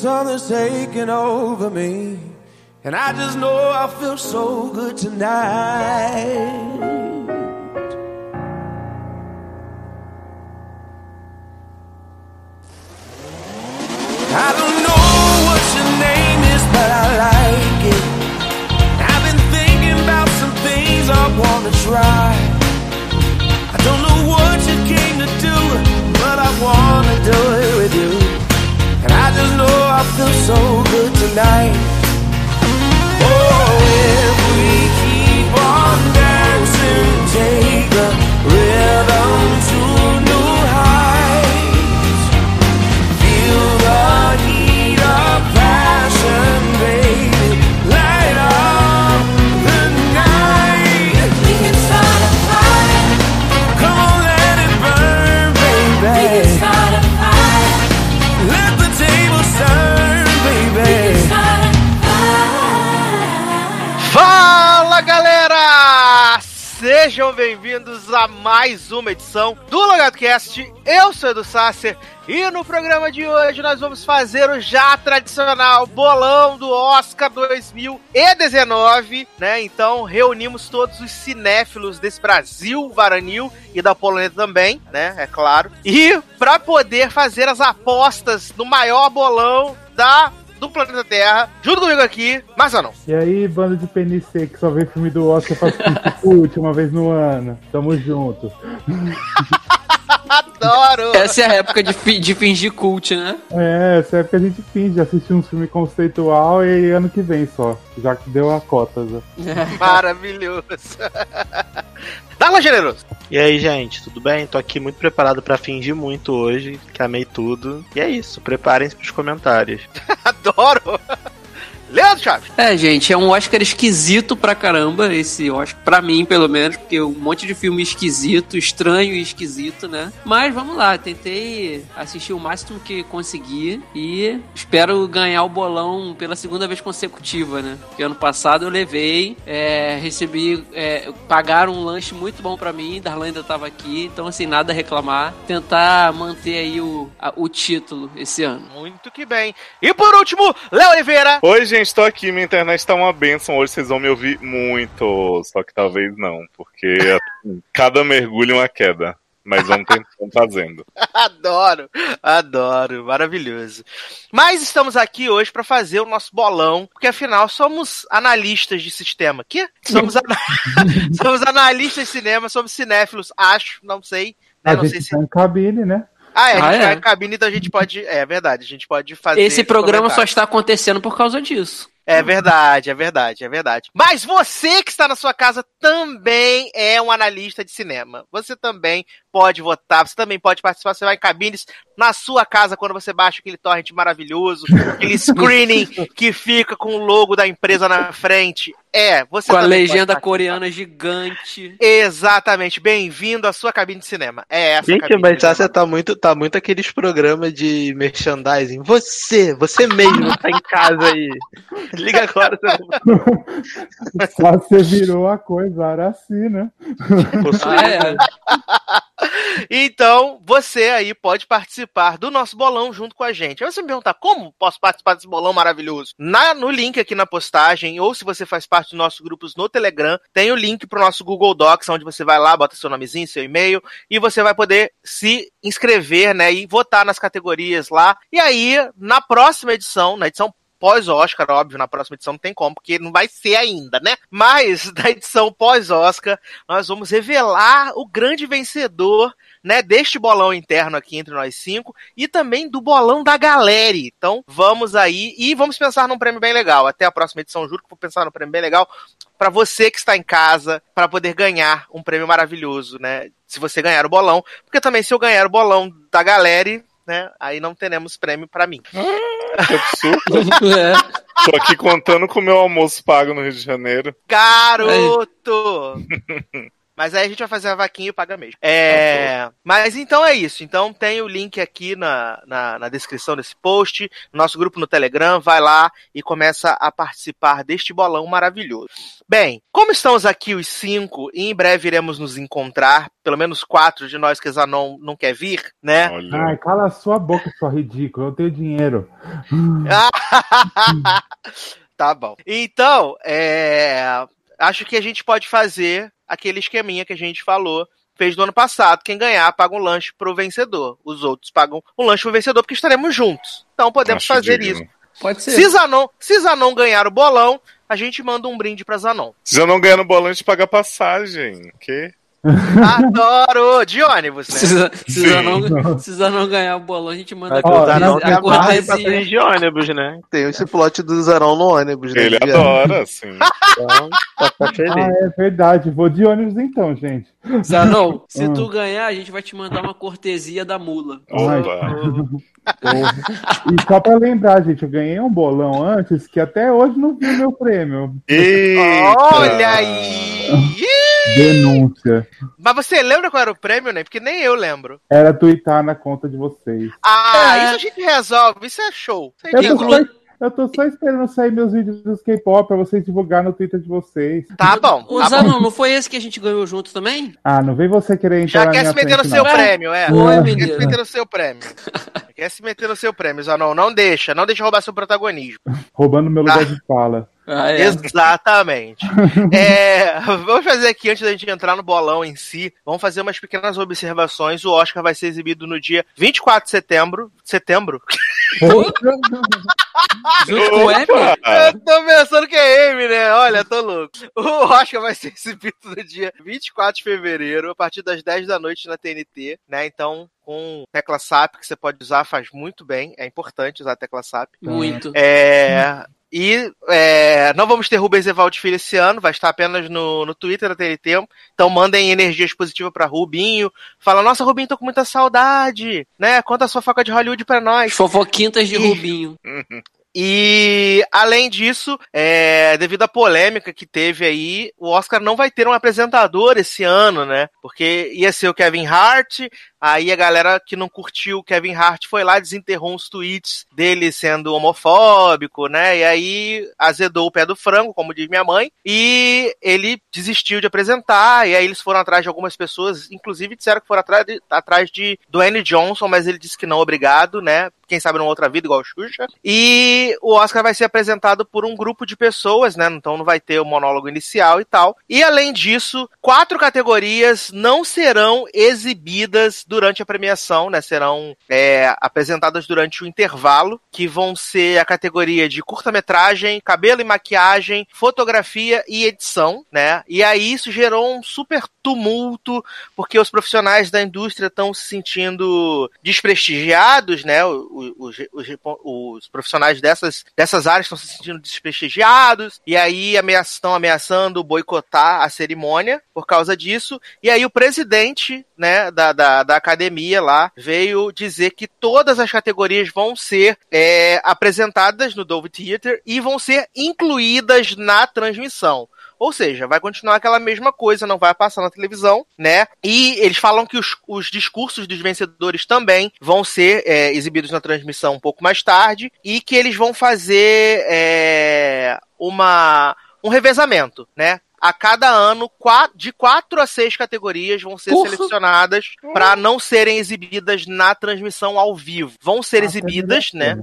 something's taking over me. And I just know I feel so good tonight. I don't know what your name is, but I like it. I've been thinking about some things I wanna try. I don't know what you came to do, but I wanna do it with you. I feel so good tonight. Oh, if we keep on dancing, bem-vindos a mais uma edição do LogadoCast. Eu sou Edu Sasser e no programa de hoje nós vamos fazer o já tradicional bolão do Oscar 2019, né? Então reunimos todos os cinéfilos desse Brasil varanil e da Polônia também, né? É claro. E para poder fazer as apostas no maior bolão da do planeta Terra, junto comigo aqui, Marcelo. E aí, banda de PNC que só vê filme do Oscar faz cult uma vez no ano. Tamo junto. Adoro! Essa é a época de, fi- de fingir cult, né? É, essa época a gente finge assistir um filme conceitual e ano que vem só. Já que deu a cota. Já. Maravilhoso. Dala generoso. E aí, gente, tudo bem? Tô aqui muito preparado pra fingir muito hoje, que amei tudo. E é isso, preparem-se pros comentários. Adoro. Leandro Chaves. É, gente, é um Oscar esquisito pra caramba, esse Oscar, pra mim, pelo menos, porque um monte de filme esquisito, estranho e esquisito, né? Mas vamos lá, tentei assistir o máximo que consegui e espero ganhar o bolão pela segunda vez consecutiva, né? Porque ano passado eu levei, é, recebi, é, pagaram um lanche muito bom pra mim, Darlan ainda tava aqui, então assim, nada a reclamar. Tentar manter aí o, a- o título esse ano. Muito que bem. E por último, Léo Oliveira. Oi, gente, tô aqui. Minha internet tá uma benção. Hoje vocês vão me ouvir muito. Só que talvez não, porque assim, cada mergulho é uma queda. Mas vamos tentando fazendo. Adoro, adoro, maravilhoso. Mas estamos aqui hoje para fazer o nosso bolão, porque afinal somos analistas de sistema. Que? Somos, ana- somos analistas de cinema, somos cinéfilos, acho, não sei. né? A Não sei gente se. tá em cabine, né? Ah, é, a Ah, gente é? em cabine, então a gente pode. É verdade, a gente pode fazer. Esse programa só está acontecendo por causa disso. É verdade, é verdade, é verdade. Mas você que está na sua casa também é um analista de cinema. Você também pode votar, você também pode participar. Você vai em cabines na sua casa quando você baixa aquele torrent maravilhoso, aquele screening que fica com o logo da empresa na frente. É, você Com a legenda coreana gigante. Exatamente, bem-vindo à sua cabine de cinema. É essa a Gente, cabine mas você tá muito, tá muito aqueles programas de merchandising. Você, você mesmo tá em casa aí. Liga agora. Você Só você virou a coisa, era assim, né? Ah, é. Então, você aí pode participar do nosso bolão junto com a gente. Aí você me perguntar como posso participar desse bolão maravilhoso? Na, no link aqui na postagem, ou se você faz parte dos nossos grupos no Telegram, tem o link pro nosso Google Docs, onde você vai lá, bota seu nomezinho, seu e-mail, e você vai poder se inscrever, né, e votar nas categorias lá. E aí, na próxima edição, na edição pós-Oscar, óbvio, na próxima edição não tem como, porque não vai ser ainda, né? Mas na edição pós-Oscar, nós vamos revelar o grande vencedor, né, deste bolão interno aqui entre nós cinco e também do bolão da galera. Então, vamos aí e vamos pensar num prêmio bem legal. Até a próxima edição, juro que vou pensar num prêmio bem legal para você que está em casa, para poder ganhar um prêmio maravilhoso, né? Se você ganhar o bolão, porque também se eu ganhar o bolão da galera, né, aí não teremos prêmio para mim. Que absurdo. É. Tô aqui contando com o meu almoço pago no Rio de Janeiro. Garoto! Mas aí a gente vai fazer a vaquinha e paga mesmo. É, mas então é isso. Então tem o link aqui na, na, na descrição desse post, nosso grupo no Telegram, vai lá e começa a participar deste bolão maravilhoso. Bem, como estamos aqui os cinco e em breve iremos nos encontrar, pelo menos quatro de nós que Zanon não quer vir, né? Olha. Ai, cala a sua boca, sua ridícula. Eu tenho dinheiro. tá bom. Então, é, acho que a gente pode fazer aquele esqueminha que a gente falou. Fez no ano passado. Quem ganhar paga um lanche pro vencedor. Os outros pagam um lanche pro vencedor porque estaremos juntos. Então podemos Acho fazer digno. isso. Pode ser. Se Zanon, se Zanon ganhar o bolão, a gente manda um brinde pra Zanon. Se eu não ganhar no bolão, a gente paga passagem. Que? Adoro! De ônibus, né? Sim. Zanon ganhar o bolão, a gente manda a Ó, não que a cortesia. de ônibus, né? Tem esse plot do Zarão no ônibus, né? Ele adora, assim. Então, pra ficar feliz. Ah, é verdade. Vou de ônibus então, gente. Zanon, se tu ganhar, a gente vai te mandar uma cortesia da mula. Opa. E só pra lembrar, gente, eu ganhei um bolão antes que até hoje não vi o meu prêmio. Eita. Olha aí! Denúncia. Mas você lembra qual era o prêmio, né? Porque nem eu lembro. Era twittar na conta de vocês. Ah, É. isso a gente resolve. Isso é show. Isso é eu tô só esperando sair meus vídeos dos K-pop pra vocês divulgar no Twitter de vocês. Tá bom. Tá bom. Zanon, não foi esse que a gente ganhou junto também? Ah, não vem você querer entrar Já quer minha se meter no seu não. prêmio, é. Oi, Quer menino. se meter no seu prêmio. Quer se meter no seu prêmio, Zanon. Não deixa. Não deixa roubar seu protagonismo. Roubando meu lugar Ah. de fala. Ah, é. Exatamente. É, vamos fazer aqui, antes da gente entrar no bolão em si, vamos fazer umas pequenas observações. O Oscar vai ser exibido no dia 24 de setembro. Setembro? Junto com o? Eu tô pensando que é M, né? Olha, tô louco. O Oscar vai ser exibido no dia 24 de fevereiro, a partir das 10 da noite na TNT, né? Então, com tecla SAP, que você pode usar, faz muito bem. É importante usar a tecla SAP. Muito. É, e é, não vamos ter Rubens Evaldo Filho esse ano, vai estar apenas no, no Twitter da TNT. Então mandem energias positivas pra Rubinho. Fala, nossa, Rubinho, tô com muita saudade, né? Conta a sua foca de Hollywood pra nós. Fofoquintas de Ih. Rubinho. E além disso, é, devido à polêmica que teve aí, o Oscar não vai ter um apresentador esse ano, né? Porque ia ser o Kevin Hart, aí a galera que não curtiu o Kevin Hart foi lá desenterrou uns tweets dele sendo homofóbico, né? E aí azedou o pé do frango, como diz minha mãe, e ele desistiu de apresentar, e aí eles foram atrás de algumas pessoas, inclusive disseram que foram atrás de, atrás de Dwayne Johnson, mas ele disse que não, obrigado, né? Quem sabe numa outra vida, igual o Xuxa. E o Oscar vai ser apresentado por um grupo de pessoas, né? Então não vai ter o monólogo inicial e tal. E além disso, quatro categorias não serão exibidas durante a premiação, né? Serão é, apresentadas durante o intervalo, que vão ser a categoria de curta-metragem, cabelo e maquiagem, fotografia e edição, né? E aí isso gerou um super tumulto, porque os profissionais da indústria estão se sentindo desprestigiados, né? Os, os, os, profissionais dessas, dessas áreas estão se sentindo desprestigiados, e aí amea- estão ameaçando boicotar a cerimônia por causa disso. E aí o presidente né, da, da, da academia lá veio dizer que todas as categorias vão ser é, apresentadas no Dove Theater e vão ser incluídas na transmissão. Ou seja, vai continuar aquela mesma coisa, não vai passar na televisão, né? E eles falam que os, os discursos dos vencedores também vão ser é, exibidos na transmissão um pouco mais tarde e que eles vão fazer é, uma, um revezamento, né? A cada ano, de quatro a seis categorias vão ser Porra. selecionadas para não serem exibidas na transmissão ao vivo. Vão ser exibidas, né?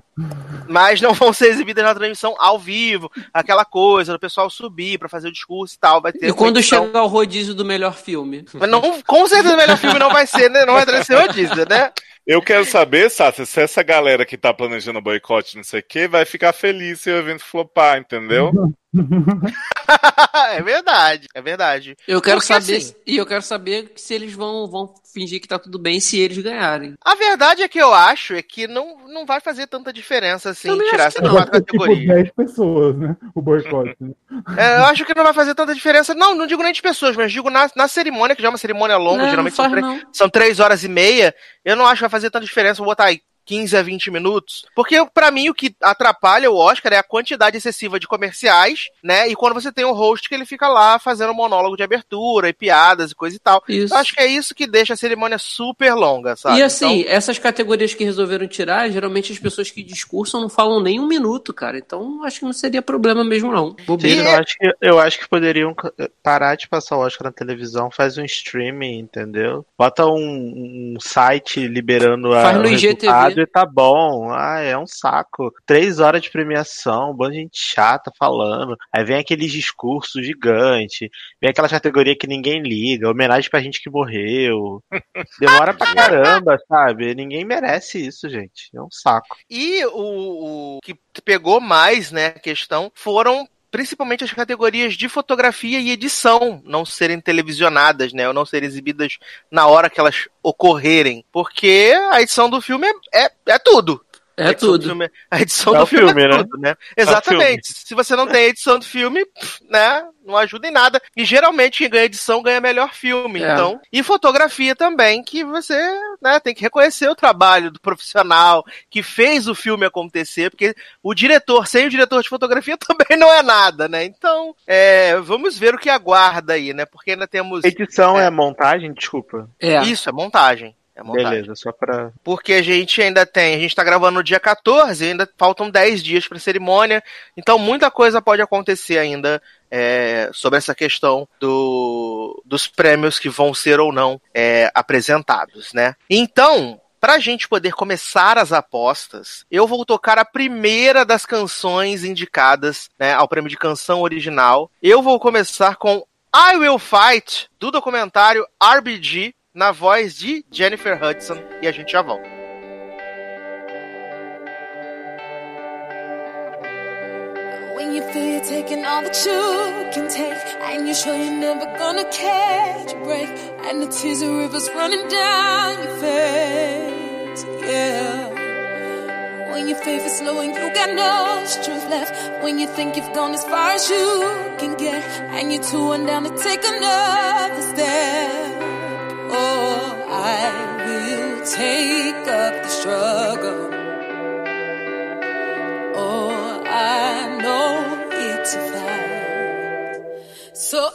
Mas não vão ser exibidas na transmissão ao vivo, aquela coisa do pessoal subir pra fazer o discurso e tal, vai ter E quando edição. chegar o rodízio do melhor filme? Mas não, com certeza o melhor filme não vai ser, né? Não vai ser rodízio, né? Eu quero saber, Sácia, se essa galera que tá planejando boicote, não sei o quê, vai ficar feliz se o evento flopar, entendeu? é verdade, é verdade. Eu quero Porque, saber. assim- E eu quero saber se eles vão, vão fingir que tá tudo bem se eles ganharem. A verdade é que eu acho é que não, não vai fazer tanta diferença assim Também tirar não. quatro ter, tipo categorias. 10 pessoas, né? O boicote. né? É, eu acho que não vai fazer tanta diferença. Não, não digo nem de pessoas, mas digo na, na cerimônia, que já é uma cerimônia longa, Não, geralmente não são, três- são três horas e meia. Eu não acho que vai fazer tanta diferença eu botar aí 15 a 20 minutos. Porque, pra mim, o que atrapalha o Oscar é a quantidade excessiva de comerciais, né? E quando você tem um host que ele fica lá fazendo monólogo de abertura e piadas e coisa e tal. Isso. Eu acho que é isso que deixa a cerimônia super longa, sabe? E assim, Então, essas categorias que resolveram tirar, geralmente as pessoas que discursam não falam nem um minuto, cara. Então acho que não seria problema mesmo, não. Sim, Bobeira. eu, acho que, eu acho que poderiam eh, parar de passar o Oscar na televisão, faz um streaming, entendeu? Bota um, um site liberando a, Faz no IGTV. E tá bom. Ah, é um saco. Três horas de premiação, um bando de gente chata falando. Aí vem aqueles discursos gigantes, vem aquela categoria que ninguém liga, homenagem pra gente que morreu. Demora pra caramba, sabe? Ninguém merece isso, gente. É um saco. E o, o que pegou mais, né, a questão, foram principalmente as categorias de fotografia e edição não serem televisionadas, né, ou não serem exibidas na hora que elas ocorrerem, porque a edição do filme é, é, é tudo. É edição do tudo. filme- a edição É do o filme, filme, é né? tudo, né? Exatamente. Se você não tem edição do filme, né, não ajuda em nada. E geralmente quem ganha edição ganha melhor filme, É. então. E fotografia também, que você, né, tem que reconhecer o trabalho do profissional que fez o filme acontecer, porque o diretor, sem o diretor de fotografia também não é nada, né? Então, é, vamos ver o que aguarda aí, né? Porque ainda temos Edição É. é, montagem? Desculpa. É. isso, é montagem. É. Beleza, só pra. Porque a gente ainda tem, a gente tá gravando no dia 14, ainda faltam 10 dias pra cerimônia, então muita coisa pode acontecer ainda é, sobre essa questão do, dos prêmios que vão ser ou não é, apresentados, né? Então, pra gente poder começar as apostas, eu vou tocar a primeira das canções indicadas né, ao prêmio de canção original. Eu vou começar com I Will Fight, do documentário RBG, na voz de Jennifer Hudson, e a gente já volta. When you feel you're taking all that you can take, and you're sure you're never gonna catch a break, and the tears are rivers running down your face, yeah. When your faith is low and you got no strength left, when you think you've gone as far as you can get, and you're too one down to take another step. Oh, I will take up the struggle. Oh, I know it's a fight. So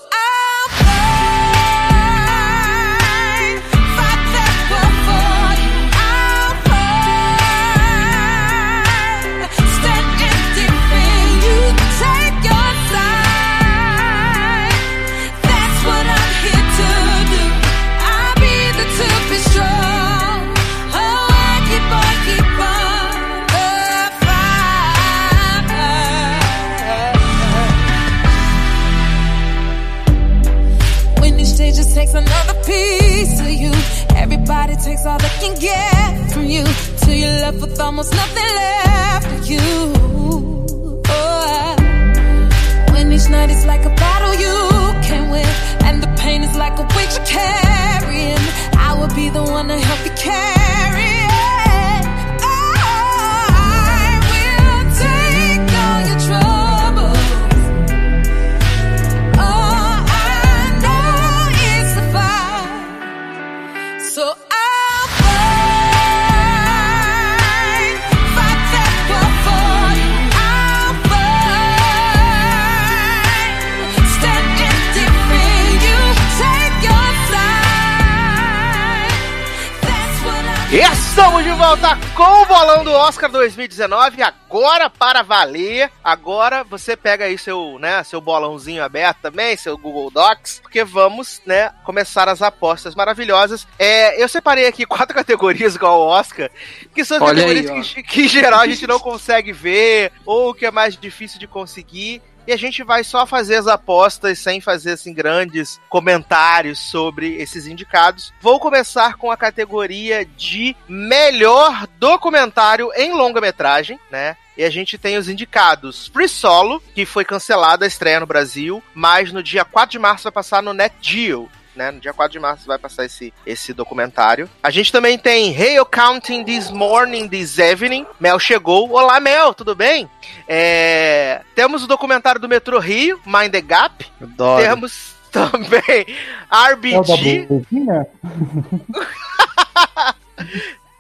Oscar 2019, agora para valer. Agora você pega aí seu, né, seu bolãozinho aberto também, seu Google Docs, porque vamos, né, começar as apostas maravilhosas. É, eu separei aqui quatro categorias igual ao Oscar, que são as Olha aí, categorias que, que em geral a gente não consegue ver, ou que é mais difícil de conseguir. E a gente vai só fazer as apostas sem fazer assim grandes comentários sobre esses indicados. Vou começar com a categoria de melhor documentário em longa-metragem, né? E a gente tem os indicados Free Solo, que foi cancelada a estreia no Brasil, mas no dia 4 de março vai passar no Net Geo. Né? No dia 4 de março vai passar esse, esse documentário. A gente também tem Hail Counting This Morning, This Evening. Mel chegou. Olá, Mel, tudo bem? É, Temos o documentário do Metrô Rio, Mind the Gap. Adoro. Temos também É o da RBG. blusinha?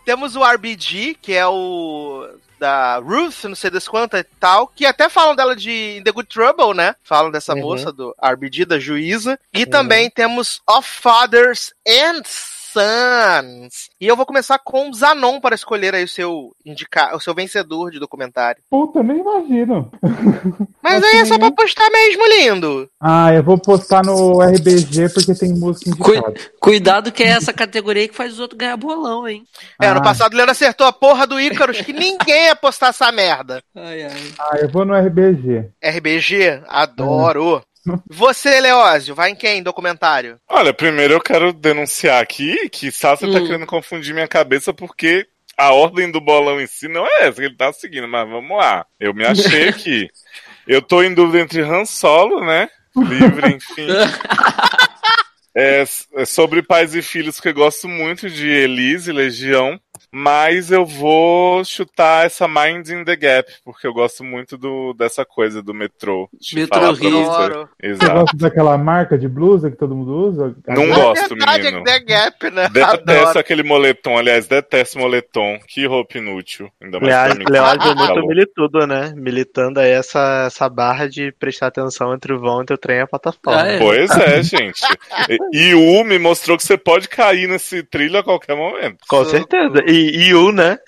Temos o RBG, que é o da Ruth, não sei das quantas e tal, que até falam dela de In The Good Trouble, né? Falam dessa Uhum. moça do RBG, da juíza. E também temos Of Fathers and Sons. E eu vou começar com o Zanon para escolher aí o seu indicar, o seu vencedor de documentário. Puta, nem imagino. Mas aí é só pra postar mesmo, lindo. Ah, eu vou postar no RBG porque tem música indicada. Cuidado que é essa categoria que faz os outros ganhar bolão, hein? É, ano Ah. passado o Leandro acertou a porra do Ícaros, que ninguém ia postar essa merda. Ai, ai. Ah, eu vou no RBG. RBG, adoro. Você, Leózio, vai em quem documentário? Olha, primeiro eu quero denunciar aqui que Sasha tá Hum. querendo confundir minha cabeça porque a ordem do bolão em si não é essa que ele tá seguindo, mas vamos lá. Eu me achei aqui. Eu tô em dúvida entre Han Solo, né? Livre, enfim. É, é sobre pais e filhos que eu gosto muito de Elise, Legião. Mas eu vou chutar essa Mind in the Gap, porque eu gosto muito do, dessa coisa do metrô. Metrô Rio. você. Gosta daquela marca de blusa que todo mundo usa? Não É gosto, verdade, menino. é The Gap, né? Detesto Adoro. aquele moletom, aliás, detesto moletom. Que roupa inútil. Ainda mais pra mim. Leal tá é muito militudo, né? Militando aí essa, essa barra de prestar atenção entre o vão, entre o trem e a plataforma. Ah, é. Pois é, gente. E e o me mostrou que você pode cair nesse trilho a qualquer momento. Com certeza. E, e o, né?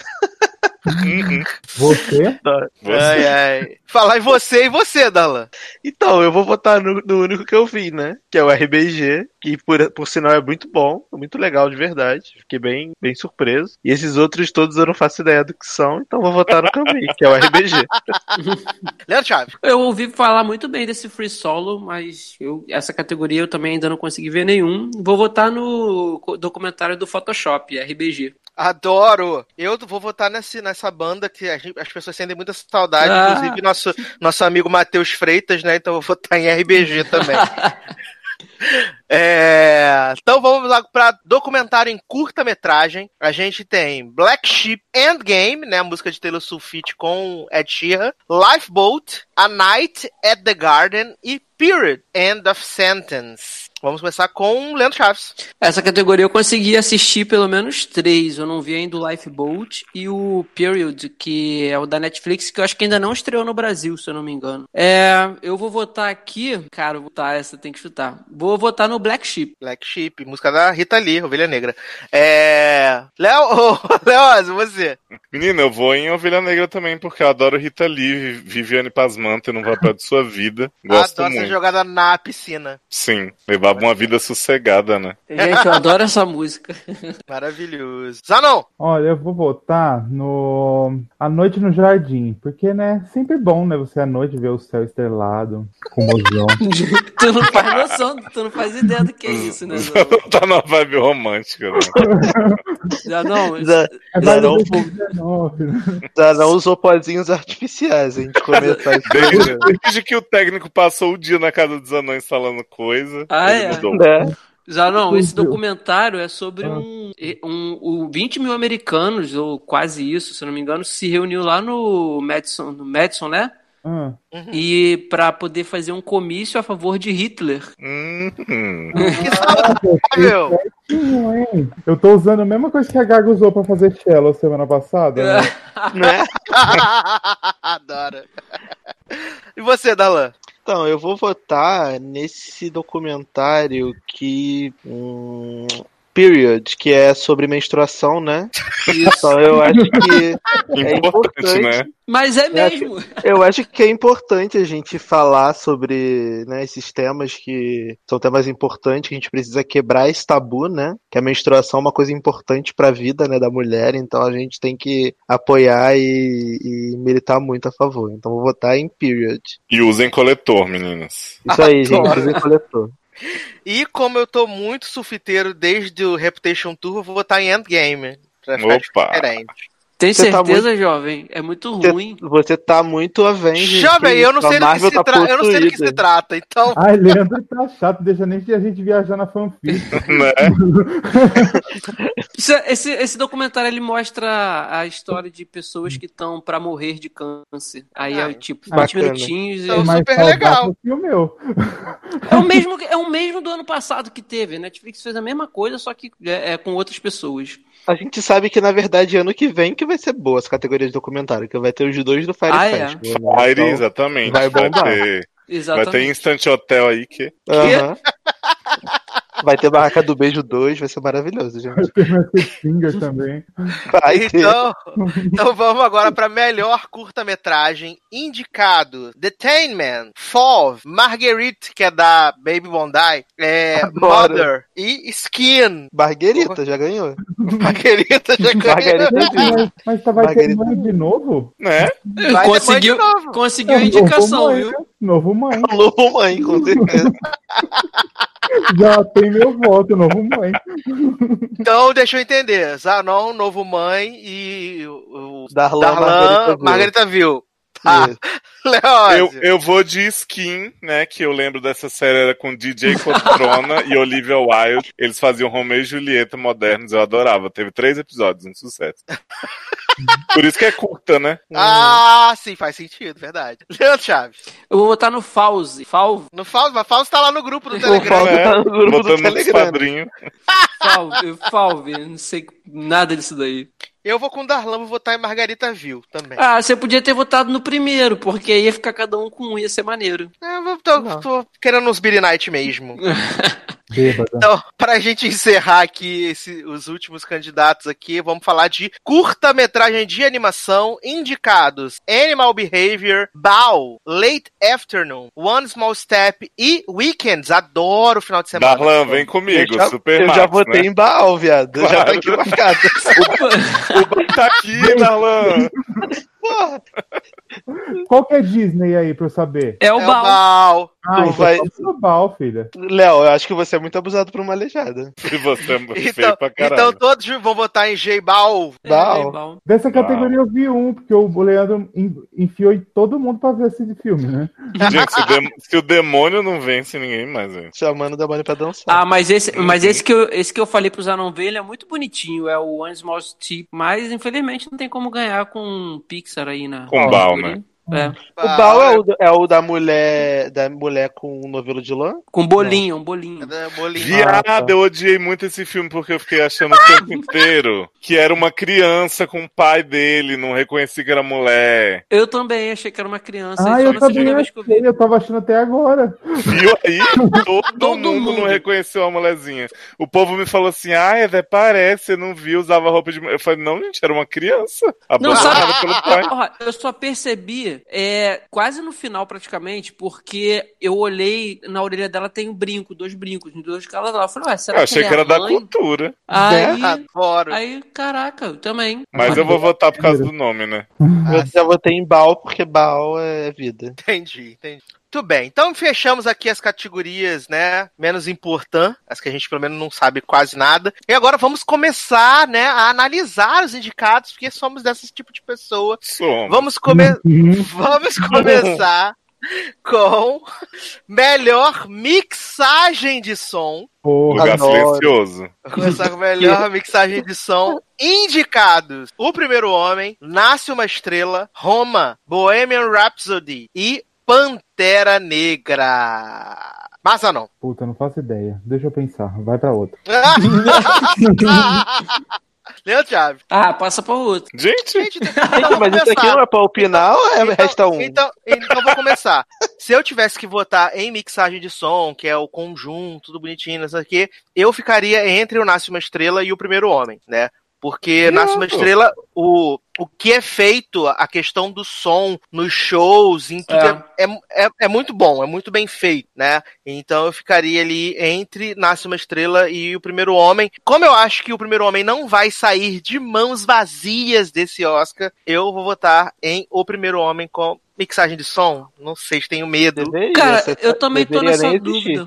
Uhum. Você? Você- Ai, ai. Falar em você e você, Dalan. Então, eu vou votar no, no único que eu vi, né? Que é o RBG, que por, por sinal é muito bom, muito legal de verdade. Fiquei bem, bem surpreso. E esses outros todos eu não faço ideia do que são, então vou votar no vi, que é o RBG. Leandro Chaves. Eu ouvi falar muito bem desse Free Solo, mas eu, essa categoria eu também ainda não consegui ver nenhum. Vou votar no documentário do Photoshop, RBG. Adoro. Eu vou votar nesse, nessa banda que a gente- as pessoas sentem muita saudade. Ah. Inclusive, nosso, nosso amigo Matheus Freitas, né? Então eu vou votar em RBG também. É, Então vamos lá para documentário em curta-metragem. A gente tem Black Sheep Endgame, né? A música de Taylor Swift com Ed Sheeran. Lifeboat, A Night at the Garden e Period, End of Sentence. Vamos começar com Leandro Chaves. Essa categoria eu consegui assistir pelo menos três. Eu não vi ainda o Lifeboat e o Period, que é o da Netflix, que eu acho que ainda não estreou no Brasil, se eu não me engano. É, eu vou votar aqui. Cara, vou votar, essa tem que chutar. Vou votar no Black Sheep. Black Sheep, música da Rita Lee, Ovelha Negra. É. Léo, Leoz, você. Menina, eu vou em Ovelha Negra também, porque eu adoro Rita Lee, Viviane Pasmanta no papel de sua vida. Gosto Adoro essa muito. jogada na piscina. Sim, levava uma vida sossegada, né? Gente, eu adoro essa música. Maravilhoso. Zanon! Olha, eu vou votar no A Noite no Jardim, porque, né, sempre bom, né, você à noite ver o céu estrelado, com o mozão. tu não faz noção, tu não faz ideia do que é isso, né? Zé? tá numa vibe romântica, né? Já não, Já, já, não, 2019, né? já não usou pozinhos artificiais, a gente começar. Desde, desde que o técnico passou o dia na casa dos anões falando coisa, Ah, é? Mudou. Né? Já não, esse documentário é sobre Ah. um, um, um 20 mil americanos, ou quase isso, se eu não me engano, se reuniu lá no Madison, no Madison, né? Ah, E para poder fazer um comício a favor de Hitler. Hum, Meu. certinho, hein? Eu tô usando a mesma coisa que a Gaga usou pra fazer Shallow semana passada, né? Né? Adoro. E você, Dalan? Então, eu vou votar nesse documentário que. hum, Period, que é sobre menstruação, né? Então eu acho que é importante, né? Mas é mesmo. eu acho que é importante a gente falar sobre né, esses temas que são temas importantes, que a gente precisa quebrar esse tabu, né? Que a menstruação é uma coisa importante para a vida né, da mulher, então a gente tem que apoiar e, e militar muito a favor. Então vou votar em Period. E usem coletor, meninas. Isso aí, gente, usem coletor. E como eu tô muito sufiteiro desde o Reputation Tour, eu vou votar em Endgame. Pra ficar Opa. diferente. Tem Você tá certeza, jovem? É muito ruim. você tá muito Avengers. Jovem, eu não sei do que se tá trata. Eu não sei do que se trata, então. Ai, Leandro tá chato, deixa nem a gente viajar na fanfic. Né? É- esse, esse documentário ele mostra a história de pessoas que estão pra morrer de câncer. Aí Ah, é tipo 20 bacana. minutinhos. e- Então, É mais super legal. que o meu. É o mesmo, é o mesmo do ano passado que teve. Netflix fez a mesma coisa, só que é, é com outras pessoas. A gente sabe que, na verdade, ano que vem que vai ser boa essa categoria de documentário, que vai ter os dois do Fire Ah, é? Festival. né? Fire, Então, exatamente. vai Vai, bombar. ter, vai Exatamente. ter Instant Hotel aí que. aham. Vai ter Barraca do Beijo 2, vai ser maravilhoso, gente. Tem mais Finger também. Vai ter. Então, então vamos agora para melhor curta-metragem indicado: Detainment, Fall, Marguerite, que é da Baby Bondi, é, Adoro. Mother e Skin. Marguerita já ganhou. Marguerita já ganhou. Margarita Mas, mas tá, vai ter mãe de novo? Né? Vai ter Conseguiu, mãe de novo. conseguiu a indicação, viu? Novo mãe. Alô, mãe, com certeza. Já tem meu voto, novo mãe. Então, deixa eu entender: Zanon, Novo Mãe e o Darlan, Darlan, Margarita Margarita Viu. Eu, Leózio. eu vou de Skin, né? Que eu lembro dessa série era com DJ Cotrona e Olivia Wilde. Eles faziam Romeo e Julieta modernos, eu adorava. Teve três episódios, um sucesso. Por isso que é curta, né? Ah, sim, faz sentido, verdade. Leandro Chaves. Eu vou votar no Fauzi. Fauve, No Fausto, mas Fausto tá lá no grupo do O Telegram. Fausto É, tá no grupo do Botando nos Telegram. Fauve. eu Não sei nada disso daí. Eu vou com o Darlan, vou votar em Margarita Viu também. Ah, você podia ter votado no primeiro, porque aí ia ficar cada um com um, ia ser maneiro. É, eu tô, tô querendo uns Beat Night mesmo. Bêbada. Então, pra gente encerrar aqui esse- os últimos candidatos aqui, vamos falar de curta-metragem de animação indicados: Animal Behavior, Bow, Late Afternoon, One Small Step e Weekends. Adoro o final de semana. Darlan, vem comigo, eu já, Super eu já votei né? em Baal, viado. Eu já tô Claro. aqui marcado. Tá aqui, Darlan. Porra, Qual que é Disney aí pra eu saber? É o É o Bal. Ah, Tu vai- global, filha. Léo, eu acho que você é muito abusado por uma aleijada. E você é feio Então, pra caralho. então todos vão votar em J Bow. É, Bal. Bal. Dessa categoria eu vi um, porque o Leandro en- enfiou em todo mundo pra ver esse filme, né? Gente, se o, dem- se o demônio não vence ninguém mais, velho. Chamando o demônio pra dançar. Ah, mas esse, mas esse que eu, esse que eu falei pro Zanon ver, ele é muito bonitinho, é o One Small Step, mas infelizmente não tem como ganhar com Pixar aí na Com Bal, né? É. O Baal é o, é o da mulher da mulher com um novelo de lã? Com bolinho, um bolinho. É Bolinho. Viado, tá. eu odiei muito esse filme porque eu fiquei achando o tempo inteiro que era uma criança com o pai dele, não reconheci que era mulher. Eu também achei que era uma criança. Ah, eu também que eu vi. achei, eu tava achando até agora. Viu aí? Todo, Todo mundo, mundo. não reconheceu a mulherzinha. O povo me falou assim: ah, até parece, você não viu, usava roupa de. mulher." Eu falei, não, gente, era uma criança. Não, sabe? pelo pai. Eu só percebi é, quase no final, praticamente, porque eu olhei na orelha dela tem um brinco, dois brincos, dois cada lado. Eu falei, ué, será Eu achei que, que ele era é a da mãe? cultura. Aí, Adoro. aí, caraca, eu também. Mas eu vou votar por causa do nome, né? Eu já votei em Baal porque Baal é vida. Entendi, entendi. Muito bem, então fechamos aqui as categorias, né, menos importantes, as que a gente pelo menos não sabe quase nada. E agora vamos começar, né, a analisar os indicados, porque somos desse tipo de pessoa. Somos. Vamos, come Uhum. vamos começar com melhor mixagem de som. Porra. Lugar Adoro. silencioso. Vou começar com melhor mixagem de som. Indicados: O Primeiro Homem, Nasce uma Estrela, Roma, Bohemian Rhapsody e Pantera Negra. Massa não. Puta, não faço ideia. Deixa eu pensar. Vai pra outra. Leandro Chaves. Ah, passa pra outro. Gente, Gente, então, Gente, vou mas isso aqui não é pra opinar ou é Então, resta um? Então, então vou começar. Se eu tivesse que votar em mixagem de som, que é o conjunto, tudo bonitinho, não sei o quê, eu ficaria entre o Nasce uma Estrela e o Primeiro Homem, né? Porque Nasce uma. Estrela, o, o que é feito, a questão do som nos shows, em tudo, é. É, é muito bom, é muito bem feito, né? Então eu ficaria ali entre Nasce uma Estrela e o Primeiro Homem. Como eu acho que o Primeiro Homem não vai sair de mãos vazias desse Oscar, eu vou votar em O Primeiro Homem com mixagem de som? Não sei, tenho medo. Deveria, Cara, você- eu também tô nessa dúvida.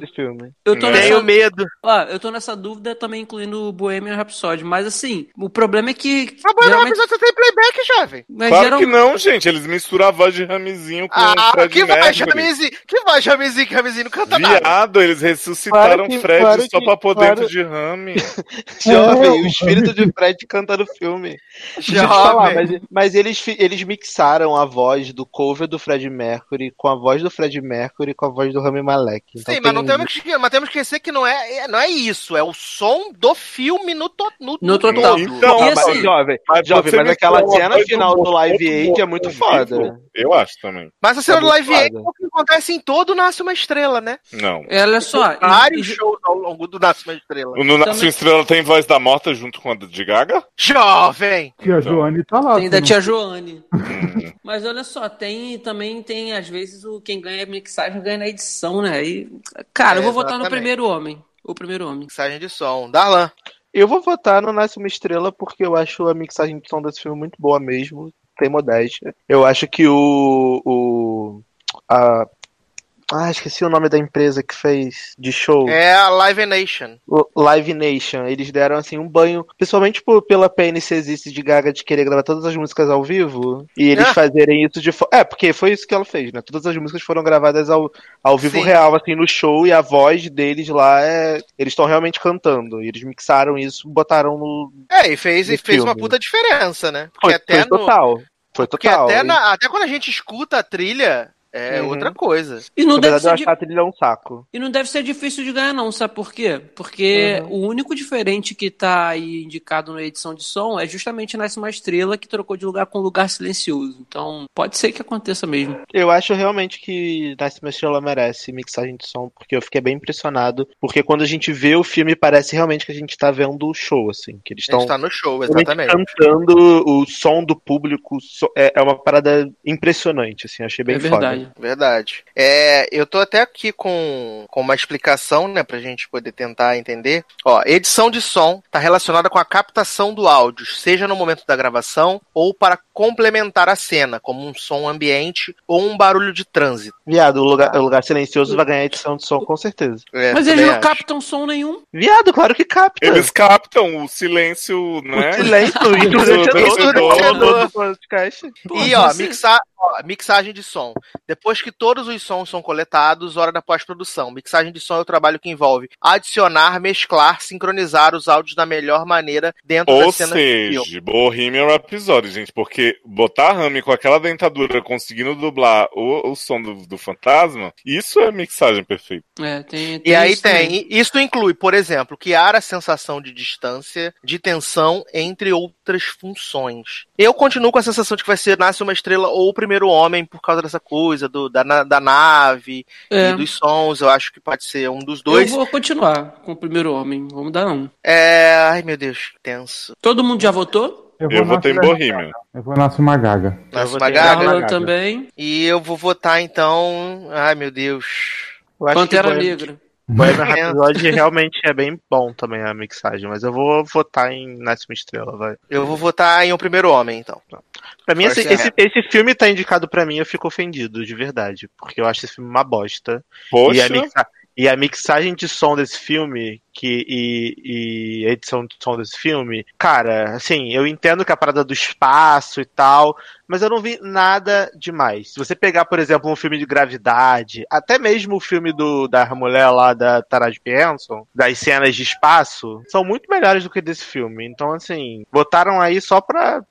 Eu tô Não. nessa Tenho medo. Ó, eu tô nessa dúvida também incluindo o Bohemian Rhapsody, mas assim, o problema é que Mas o geralmente, episódio você tem playback, jovem. mas Claro geral- que não, gente. Eles misturam a voz de Ramizinho com o Ah, Fred que voz, Mercury. Ramizinho? Que voz, Ramizinho? Que Ramizinho não canta nada. Viado, eles ressuscitaram Claro que- Fred claro só que- pra pôr claro- dentro de Rami. Jovem, o espírito de Fred canta no filme. Te falar, Jovem. mas, mas eles, eles mixaram a voz do cover do Fred Mercury com a voz do Fred Mercury com a voz do Rami Malek. Então Sim, mas não tem- temos que, mas temos que esquecer que não é, é- não é isso, é o som do filme no, to, no, No total. Então, Ah, mas, assim, jovem, Mas jovem, mas aquela uma cena final do Live Aid é muito foda. vivo. Eu acho também. Mas a cena É do Live Aid é o que acontece em todo Nasce Uma Estrela, né? Não. olha só, e- Vários e- shows ao longo do Nasce Uma Estrela. No Nasce Também- Estrela tem voz da morta junto com a de Gaga? Jovem! Tia Joane tá lá. tem da tia Joane. Hum. Mas olha só, tem também tem às vezes o quem ganha a mixagem ganha na edição, né? E, cara, eu vou votar no Exatamente. primeiro homem. O primeiro homem. Mixagem de som. Darlan. Eu vou votar no Nasce Uma Estrela porque eu acho a mixagem de som desse filme muito boa mesmo, tem modéstia. Eu acho que o. o a, ah, esqueci o nome da empresa que fez de show. É a Live Nation. o Live Nation. Eles deram assim um banho, principalmente por, pela PNC existe de Gaga de querer gravar todas as músicas ao vivo e eles Ah. fazerem isso de É, porque foi isso que ela fez, né? Todas as músicas foram gravadas ao, ao vivo Sim. real, assim, no show, e a voz deles lá é. Eles estão realmente cantando. E eles mixaram isso, botaram no. É, e fez, e fez uma puta diferença, né? Porque Foi, até foi no. total. Foi Porque total. até, E, na- até quando a gente escuta a trilha, é Uhum. outra coisa. E não deve verdade, eu ser di- que a trilha é um saco. E não deve ser difícil de ganhar, não, sabe por quê? Porque Uhum. o único diferente que tá aí indicado na edição de som é justamente Nasce uma Estrela que trocou de lugar com Lugar Silencioso. Então, pode ser que aconteça mesmo. Eu acho realmente que Nasce uma Estrela merece mixagem de som, porque eu fiquei bem impressionado. Porque quando a gente vê o filme, parece realmente que a gente tá vendo o show, assim. Que eles A gente estão tá no show, exatamente. cantando o som do público. É, é uma parada impressionante, assim. Achei bem é foda. Verdade. Verdade. É, eu tô até aqui com, com uma explicação, né, pra gente poder tentar entender. Ó, edição de som tá relacionada com a captação do áudio, seja no momento da gravação ou para complementar a cena, como um som ambiente ou um barulho de trânsito. Viado, o lugar, o lugar silencioso vai ganhar edição de som, com certeza. É, Mas eles não acho. captam som nenhum. Viado, claro que capta. Eles captam o silêncio, né? O silêncio, Do ensurdecedor torcedor. do podcast. E ó, você- mixa- ó, mixagem de som. Depois que todos os sons são coletados, hora da pós-produção. Mixagem de som é o trabalho que envolve adicionar, mesclar, sincronizar os áudios da melhor maneira dentro Ou da cena de filme. seja, Bohemian Rhapsody, gente, porque botar a Rami com aquela dentadura conseguindo dublar o, o som do, do fantasma, isso é mixagem perfeita. É, tem, E tem aí isso também. tem, isso inclui, por exemplo, criar a sensação de distância, de tensão, entre outras funções. Eu continuo com a sensação de que vai ser Nasce uma Estrela ou o Primeiro Homem por causa dessa coisa, do, da, na- da nave É. e dos sons. Eu acho que pode ser um dos Eu dois. vou continuar com o primeiro homem. Vamos dar um. É. Ai, meu Deus, que tenso. Todo mundo já votou? Eu Eu vou votei em Bohemian. Eu vou nascer uma gaga. Nasce vou uma ter- Gaga. Darlan Gaga. também. E eu vou votar então. Ai, meu Deus. Eu Pantera Negra. Bohemian Rhapsody realmente é bem bom também a mixagem, mas eu vou votar em Nasce uma Estrela, vai. Eu vou votar em O Primeiro Homem, então. Pra mim, esse, Força esse, esse filme tá indicado pra mim, eu fico ofendido, de verdade. Porque eu acho esse filme uma bosta. E Poxa, a, mixa- e a mixagem de som desse filme que, e, e a edição de som desse filme, cara, assim, eu entendo que a parada do espaço e tal, mas eu não vi nada demais. Se você pegar, por exemplo, um filme de gravidade, até mesmo o filme do, da mulher lá da Taraji Benson, das cenas de espaço, são muito melhores do que desse filme. Então, assim, botaram aí só pra.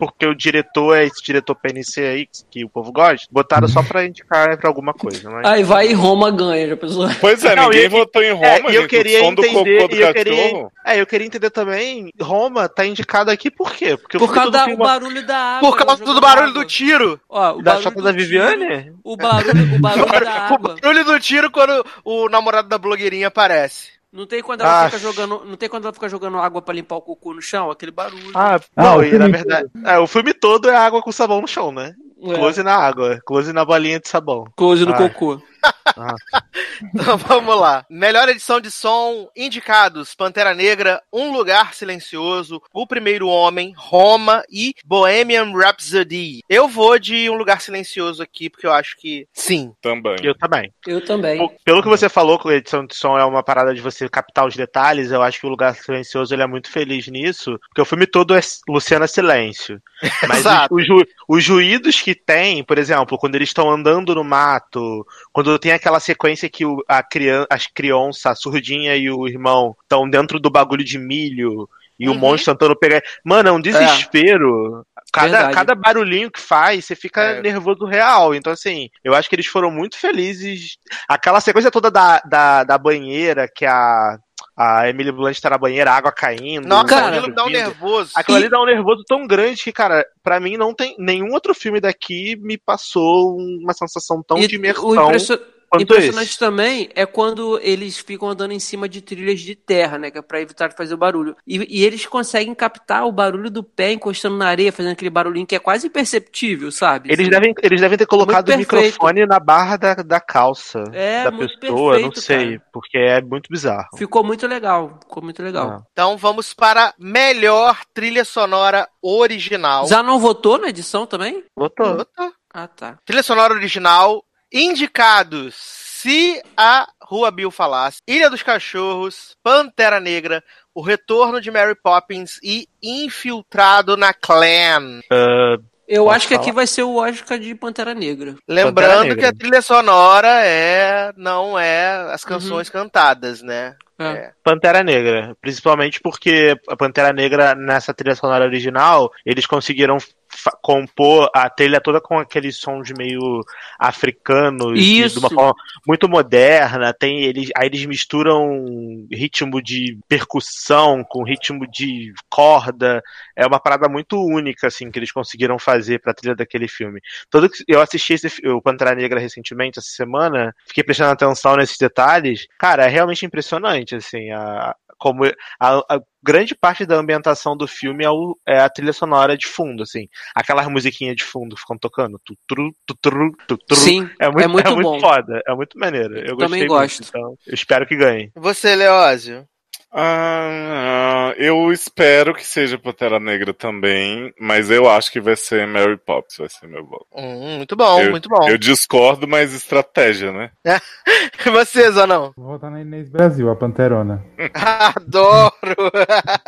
Porque o diretor é esse diretor PNC aí, que o povo gosta, botaram só pra indicar pra alguma coisa. Mas... Aí vai e Roma ganha, já pensou? pois é, Não, ninguém e- votou em Roma, É, e eu gente. queria o som do entender, cocô do e eu queria, é, eu queria entender também, Roma tá indicado aqui por quê? Porque o Por causa do barulho da água. Por causa do barulho água. do tiro. Ó, o da do da tiro, Viviane? O barulho, o barulho da O água. barulho do tiro quando o namorado da blogueirinha aparece. Não tem quando ela Ah. fica jogando, não tem quando ela fica jogando água pra limpar o cocô no chão, aquele barulho. Ah, não, o e na verdade, é, o filme todo é água com sabão no chão, né? É, Close na água, close na bolinha de sabão. close no Ah. cocô. Então vamos lá. Melhor edição de som indicados: Pantera Negra, Um Lugar Silencioso, O Primeiro Homem, Roma e Bohemian Rhapsody. Eu vou de Um Lugar Silencioso aqui, porque eu acho que sim. Também. Eu também. Eu também. Pelo que você falou, que a edição de som é uma parada de você captar os detalhes, eu acho que o Lugar Silencioso ele é muito feliz nisso, porque o filme todo é Luciana Silêncio. Mas os, Exato. os, ju- os juídos que tem, por exemplo, quando eles estão andando no mato, quando tem aquela sequência que o- a criança, as crianças, a surdinha e o irmão estão dentro do bagulho de milho. E o Uhum. monstro tentando pegar. Mano, é um desespero. Cada, Verdade. cada barulhinho que faz, você fica É. nervoso real. Então, assim, eu acho que eles foram muito felizes. Aquela sequência toda da, da, da banheira, que a, a Emily Blunt tá na banheira, a água caindo. Nossa, Cara, aquilo me dá um nervoso. Aquilo ali dá um nervoso tão grande que, cara, pra mim não tem. Nenhum outro filme daqui me passou uma sensação tão E de imersão o impressionante esse. também é quando eles ficam andando em cima de trilhas de terra, né? Que é pra evitar de fazer o barulho. E, e eles conseguem captar o barulho do pé encostando na areia, fazendo aquele barulhinho que é quase imperceptível, sabe? Eles devem, eles devem ter colocado o microfone na barra da, da calça É, da muito pessoa, não perfeito, sei, cara. porque é muito bizarro. Ficou muito legal. Ficou muito legal. Ah. Então vamos para melhor trilha sonora original. Já não votou na edição também? Botou. Outra. Ah, tá. Trilha sonora original. Indicados: Se a Rua Bill Falasse, Ilha dos Cachorros, Pantera Negra, O Retorno de Mary Poppins e Infiltrado na Clan. Eu Posso acho que aqui falar? vai ser o Oscar de Pantera Negra. Lembrando Negra. que a trilha sonora é não é as canções cantadas, né? É. Pantera Negra, principalmente porque a Pantera Negra nessa trilha sonora original, eles conseguiram compor a trilha toda com aqueles sons meio africanos, e Isso. de uma forma muito moderna. Tem eles, aí eles misturam ritmo de percussão com ritmo de corda. É uma parada muito única assim que eles conseguiram fazer pra trilha daquele filme. Todo que- eu assisti esse, o Pantera Negra recentemente essa semana, fiquei prestando atenção nesses detalhes. Cara, é realmente impressionante assim, a como a, a grande parte da ambientação do filme é, o- é a trilha sonora de fundo, assim. Aquelas musiquinhas de fundo ficam tocando. Tutru, tutru, tutru. Sim, É muito, é muito bom. foda, é muito maneiro. Eu Também gostei gosto. muito, então eu espero que ganhe. Você, Leózio? Ah, eu espero que seja Pantera Negra também, mas eu acho que vai ser Mary Poppins, vai ser meu voto. Hum, muito bom, Eu- muito bom. Eu discordo, mas estratégia, né? Você, Zanão? Vou votar na Inês Brasil, a Panterona. Adoro!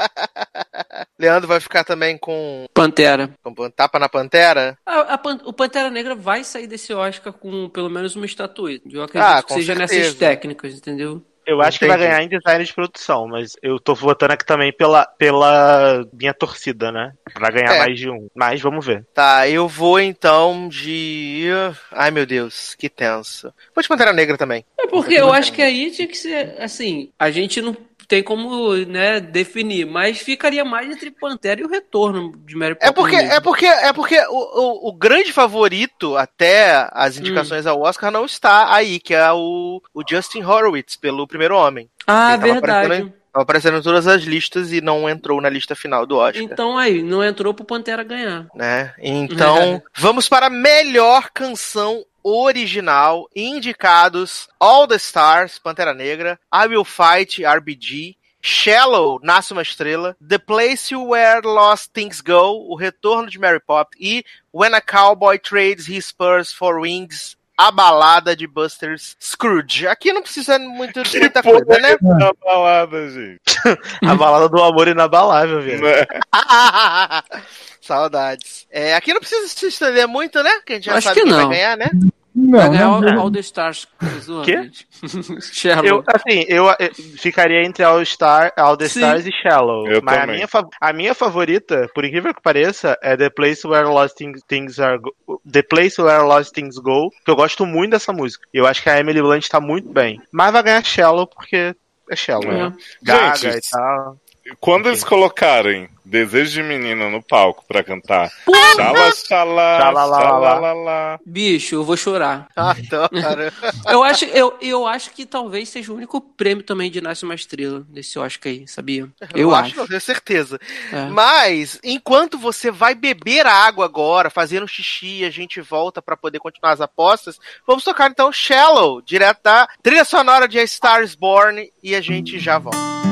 Leandro vai ficar também com, Pantera. com tapa na pantera? A- a Pan- o Pantera Negra vai sair desse Oscar com pelo menos uma estatueta. Eu acredito Ah, que seja certeza. nessas técnicas, entendeu? Eu acho que vai Entendi. ganhar em design de produção, mas eu tô votando aqui também pela, pela minha torcida, né? Pra ganhar É. mais de um. Mas vamos ver. Tá, eu vou então de. Ai meu Deus, que tenso. Vou de Pantera Negra também. É porque eu acho que aí tinha que ser assim. A gente não tem como né, definir, mas ficaria mais entre Pantera e o retorno de Mary É Poppins porque, mesmo. é porque, é porque o, o, o grande favorito até as indicações ao Oscar não está aí, que é o, o Justin Horowitz, pelo primeiro homem. Ah, verdade. Tava aparecendo em todas as listas e não entrou na lista final do Oscar. Então aí, não entrou pro Pantera ganhar. né? Então, vamos para a melhor canção original, indicados All the Stars, Pantera Negra, I Will Fight, RBG, Shallow, Nasce uma Estrela, The Place Where Lost Things Go, O Retorno de Mary Poppins e When a Cowboy Trades His Spurs for Wings, a balada de Buster Scrooge. Aqui não precisa muito, de muita coisa, né? é essa balada, gente? A balada do amor inabalável, velho. Saudades. É, aqui não precisa se estender muito, né? Que a gente já Acho sabe que quem vai não. ganhar, né? Vai Não, ganhar não, All. All the Stars. Shallow. Eu, assim, eu, eh, ficaria entre All, Star, All the Sim. Stars e Shallow. Eu mas a também. minha, fa- a minha favorita, por incrível que pareça, é The Place Where Lost Things, Things Are Go- The Place Where Lost Things Go, que eu gosto muito dessa música. Eu acho que a Emily Blunt tá muito bem. Mas vai ganhar Shallow porque é Shallow, É. né? Gaga Gente, e tal. Quando eles colocarem Desejo de Menina no palco pra cantar Xala, xala, xalalala. Bicho, eu vou chorar. Adoro. Eu acho, eu, eu acho que talvez seja o único prêmio também de Nasce uma Estrela desse Oscar aí, sabia? Eu, acho. não tenho certeza. É. Mas, enquanto você vai beber água agora, fazendo xixi, e a gente volta pra poder continuar as apostas, vamos tocar então Shallow, direto da trilha sonora de A Star is Born, e a gente já volta.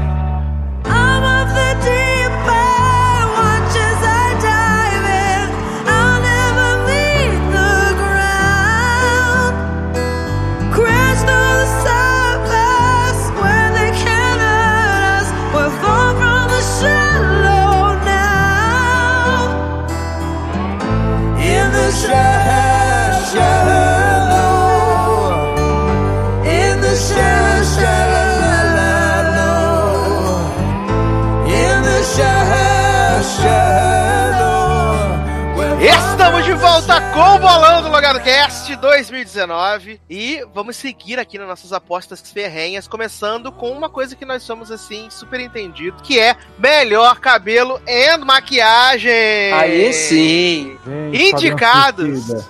Bolão do Logado Cast 2019 e vamos seguir aqui nas nossas apostas ferrenhas, começando com uma coisa que nós somos assim super entendido, que é melhor cabelo e maquiagem. Aí sim. Gente, Indicados. Suicida.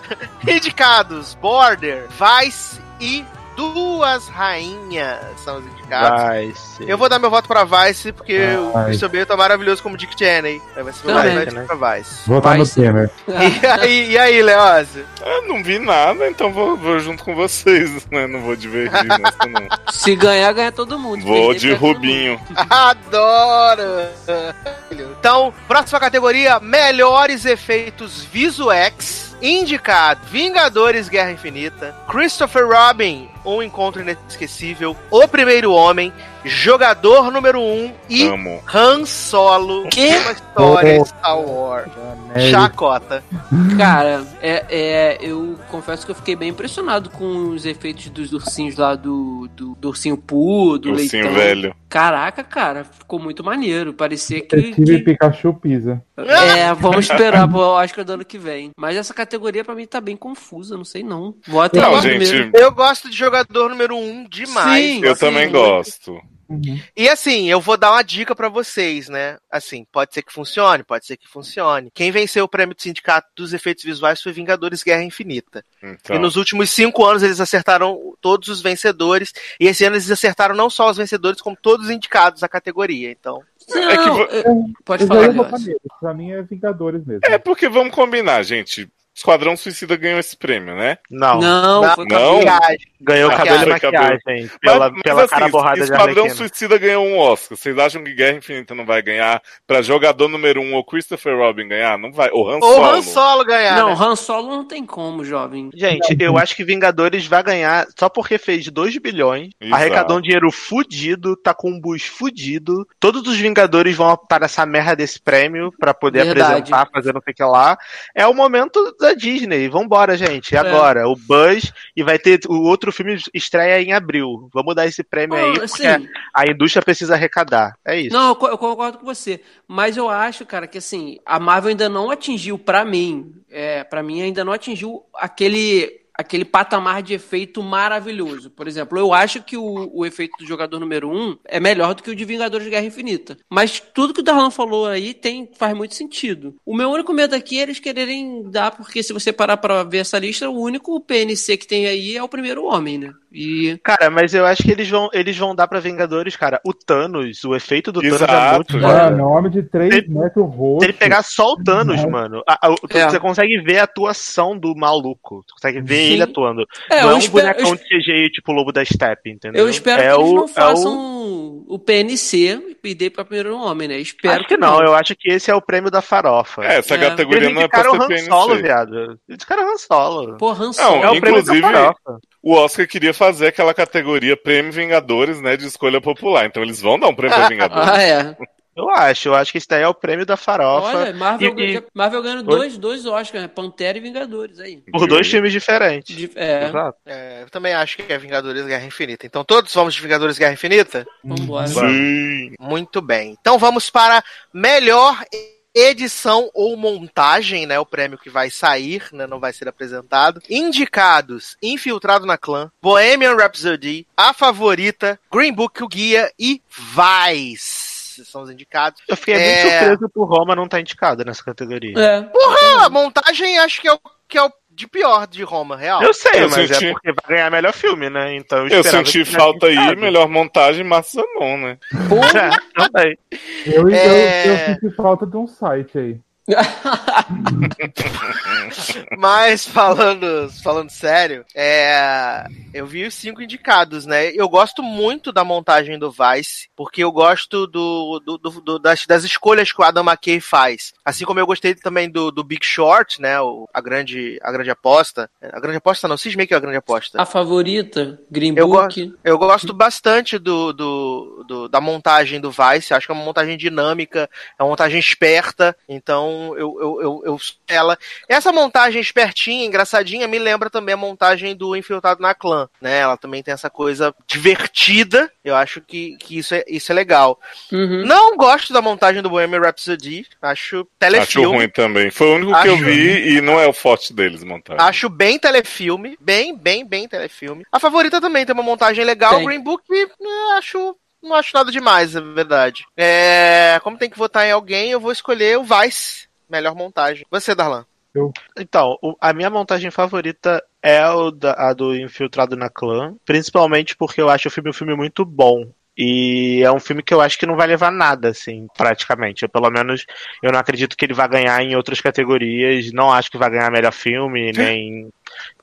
Indicados: Border, Vice e Duas Rainhas são os indicados. Vai ser. Eu vou dar meu voto pra Vice, porque o Vai. Christian Bale tá maravilhoso como Dick Cheney. Vai ser meu voto vai pra Vice. Votar no Temer. E aí, e aí Leózio? Eu não vi nada, então vou, vou junto com vocês, né? Não vou divergir nessa, não. Se ganhar, ganha todo mundo. Vou de. Rubinho. Adoro! Então, próxima categoria: melhores efeitos visuais. Indicado: Vingadores Guerra Infinita, Christopher Robin, Um Encontro Inesquecível, O Primeiro Homem, Jogador Número 1 um, e Amo. Han Solo. Quê? Uma história Oh. Star Wars. É, Chacota. Cara, é, é, eu confesso que eu fiquei bem impressionado com os efeitos dos ursinhos lá do, do, do ursinho Poo, do Ursinho leitão. velho. Caraca, cara, ficou muito maneiro. Parecia que. Detetive que- Pikachu pisa. É, vamos esperar pro Oscar do ano que vem. Mas essa categoria pra mim tá bem confusa, não sei não. Vou até Não, lá gente. Eu gosto de jogador número 1 um demais. Sim, eu sim, também muito. Gosto. E assim, eu vou dar uma dica pra vocês, né? Assim, pode ser que funcione, pode ser que funcione. Quem venceu o prêmio do Sindicato dos Efeitos Visuais foi Vingadores Guerra Infinita. Então, E nos últimos cinco anos eles acertaram todos os vencedores. E esse ano eles acertaram não só os vencedores, como todos os indicados à categoria. Então, Não, É que eu- pode Eu falar. Pra mim é Vingadores mesmo. É porque vamos combinar, gente. Esquadrão Suicida ganhou esse prêmio, né? Não. Não, Não, foi não. Maquiagem. Ganhou cabelo e Maquiagem. maquiagem. Pela, Mas- mas pela assim, cara borrada de Esquadrão. Suicida ganhou um Oscar. Vocês acham que Guerra Infinita não vai ganhar pra jogador número um ou Christopher Robin ganhar? Não vai. Ou Han Ou Solo. Han Solo ganhar. Não, né? Han Solo não tem como, jovem. Gente, eu acho que Vingadores vai ganhar só porque fez 2 bilhões, Exato. arrecadou um dinheiro fudido, tá com um bus fudido. Todos os Vingadores vão estar nessa merda desse prêmio pra poder Verdade. apresentar, fazer não sei o que lá. É o momento da Disney. Vambora, gente. É. Agora, o Buzz e vai ter o outro filme estreia em abril. Vamos dar esse prêmio aí, Não, porque assim, a indústria precisa arrecadar. É isso. Não, eu co- eu concordo com você. Mas eu acho, cara, que assim, a Marvel ainda não atingiu, pra mim, é, para mim ainda não atingiu aquele aquele patamar de efeito maravilhoso. Por exemplo, eu acho que o, o efeito do jogador número um é melhor do que o de Vingadores de Guerra Infinita. Mas tudo que o Darlan falou aí tem, faz muito sentido. O meu único medo aqui é eles quererem dar, porque se você parar pra ver essa lista, o único PNC que tem aí é o primeiro homem, né? E Cara, mas eu acho que eles vão, eles vão dar pra Vingadores, cara. O Thanos, o efeito do Thanos é Exato. muito. Mano, homem de 3 Ele- metros. Se ele pegar só o Thanos, mano, a- a- tu- É. você consegue ver a atuação do maluco. Tu consegue ver Sim. ele atuando. É, não eu é um espero- bonecão eu de CGI tipo o Lobo da Steppe, entendeu? Eu espero é que eles o- não é façam o- o... PNC e dê pra primeiro homem, né? Espero Acho que não, eu acho que esse é o prêmio da farofa. É, essa É. categoria Eles não é pra ser o Han Solo, PNC. viado. Eles indicaram o Han Solo. Pô, Han Não, Solo. é o prêmio da inclusive- farofa. O Oscar queria fazer aquela categoria Prêmio Vingadores, né, de escolha popular. Então eles vão dar um prêmio Vingadores. Ah, é. Eu acho, eu acho que esse daí é o prêmio da farofa. Olha, Marvel, E- e- Marvel ganhando dois, dois Oscars, né? Pantera e Vingadores aí. por dois filmes diferentes. De- é, Exato. É, eu também acho que é Vingadores Guerra Infinita. Então todos vamos de Vingadores Guerra Infinita? vambora. Sim. Muito bem. Então vamos para melhor edição ou montagem, né? O prêmio que vai sair, né? Não vai ser apresentado. Indicados: Infiltrado na Clã, Bohemian Rhapsody, A Favorita, Green Book, o Guia e Vice. São os indicados. Eu fiquei É. muito surpreso por Roma não estar indicado nessa categoria. É. Ah, a montagem acho que é o que é o de pior de Roma, real. Eu sei, Eu mas senti- é porque vai ganhar melhor filme, né? Então eu, Eu senti falta aí, indicado. melhor montagem, Massa não, né? É, também. Eu, eu, É. eu senti falta de um site aí. Mas falando, falando sério, é, eu vi os cinco indicados, né? Eu gosto muito da montagem do Vice, porque eu gosto do, do- do- das, das escolhas que o Adam McKay faz. Assim como eu gostei também do, do Big Short, né? O- a, grande, a grande aposta. A grande aposta não, cismei que é a grande aposta. A favorita, Green Eu Book. Eu gosto bastante do, do, do- da montagem do Vice. Acho que é uma montagem dinâmica, é uma montagem esperta. Então eu, eu, eu, eu ela. Essa montagem espertinha, engraçadinha, me lembra também a montagem do Infiltrado na Clã. Né? Ela também tem essa coisa divertida. Eu acho que, que isso, é, isso é legal. Uhum. Não gosto da montagem do Bohemian Rhapsody. Acho Acho telefilme. ruim também. Foi o único que eu Acho- vi e não é o forte deles montagem. Acho bem telefilme. Bem, bem, bem telefilme. A favorita também tem uma montagem legal. Tem. Green Book, eh, acho. Não acho nada demais, é verdade. É, como tem que votar em alguém, eu vou escolher o Vice. Melhor montagem. Você, Darlan. Então, o- a minha montagem favorita é o da- a do Infiltrado na Clã, principalmente porque eu acho o filme um filme muito bom. E é um filme que eu acho que não vai levar nada, assim, praticamente. Eu, pelo menos, eu não acredito que ele vai ganhar em outras categorias. Não acho que vai ganhar melhor filme, nem.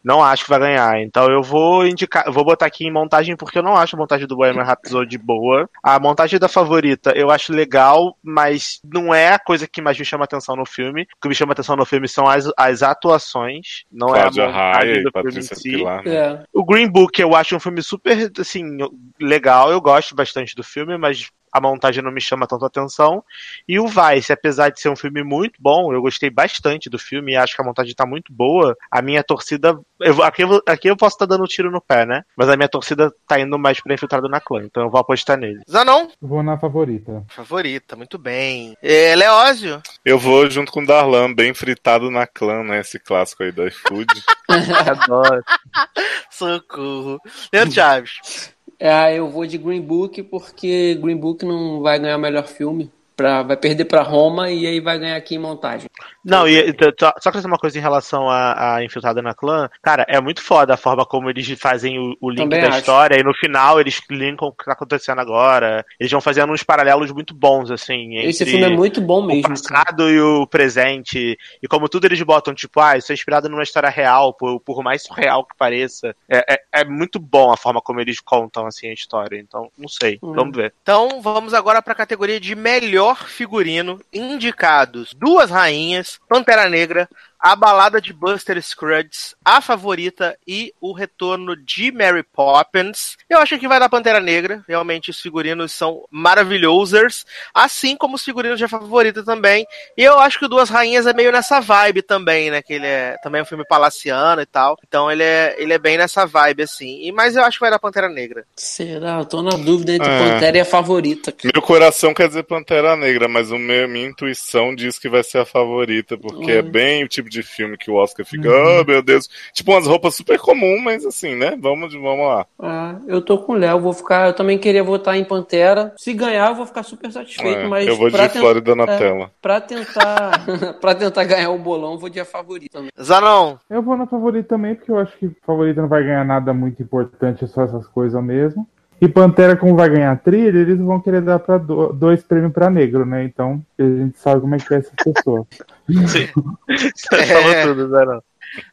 Não acho que vai ganhar. Então eu vou indicar, eu vou botar aqui em montagem porque eu não acho a montagem do Bohemian Rhapsody boa. A montagem da favorita eu acho legal, mas não é a coisa que mais me chama atenção no filme. O que me chama atenção no filme são as, as atuações, não Cláudia é a montagem Raia e do filme Patrícia em si. Pilar. né? É. O Green Book eu acho um filme super, assim, legal. Eu gosto bastante do filme, mas a montagem não me chama tanto atenção. E o Vice, apesar de ser um filme muito bom, eu gostei bastante do filme e acho que a montagem tá muito boa. A minha torcida. eu aqui, eu, aqui eu posso estar dando um tiro no pé, né? Mas a minha torcida tá indo mais pra infiltrado na clã, então eu vou apostar nele. Zanon. Vou na favorita. Favorita, muito bem. É, Leózio. Eu vou junto com o Darlan, bem fritado na clã, né? Esse clássico aí do iFood. Adoro. Socorro. Leandro Chaves. É, eu vou de Green Book porque Green Book não vai ganhar o melhor filme. Pra, vai perder pra Roma e aí vai ganhar aqui em montagem. Não, e t- só que uma coisa em relação à, à infiltrada na clã, cara, é muito foda a forma como eles fazem o, o link Também da acho. história e no final eles linkam o que tá acontecendo agora. Eles vão fazendo uns paralelos muito bons, assim. Entre Esse filme é muito bom o mesmo. cara. passado e o presente. E como tudo eles botam, tipo, ah, isso é inspirado numa história real, por, por mais surreal que pareça. É, é, é muito bom a forma como eles contam, assim, a história. Então, não sei. Hum. Vamos ver. Então vamos agora para a categoria de melhor figurino. Indicados duas rainhas, Pantera Negra, a balada de Buster Scruggs, a favorita e o retorno de Mary Poppins. Eu acho que vai dar Pantera Negra. Realmente os figurinos são maravilhosos, assim como os figurinos de a favorita também. E eu acho que o Duas Rainhas é meio nessa vibe também, né? Que ele é também é um filme palaciano e tal. Então ele é, ele é bem nessa vibe assim. E mas eu acho que vai dar Pantera Negra. Será? Eu tô na dúvida entre É. Pantera e a favorita. cara. Meu coração quer dizer Pantera Negra, mas o meu, minha intuição diz que vai ser a favorita, porque é Hum. bem o tipo de filme que o Oscar fica, oh meu Deus. Tipo umas roupas super comum, mas assim, né? Vamos, vamos lá. Ah, eu tô com o Léo, vou ficar. Eu também queria votar em Pantera. Se ganhar, eu vou ficar super satisfeito, É, mas. eu vou de pra ten- Flórida na é, tela. Pra tentar, pra tentar ganhar o bolão, eu vou de a favorita também. Zanon, Eu vou na favorita também, porque eu acho que favorita não vai ganhar nada muito importante, é só essas coisas mesmo. E Pantera, como vai ganhar trilha, eles vão querer dar pra do- dois prêmios pra negro, né? Então a gente sabe como é que é essa pessoa. Você falou tudo, né? não?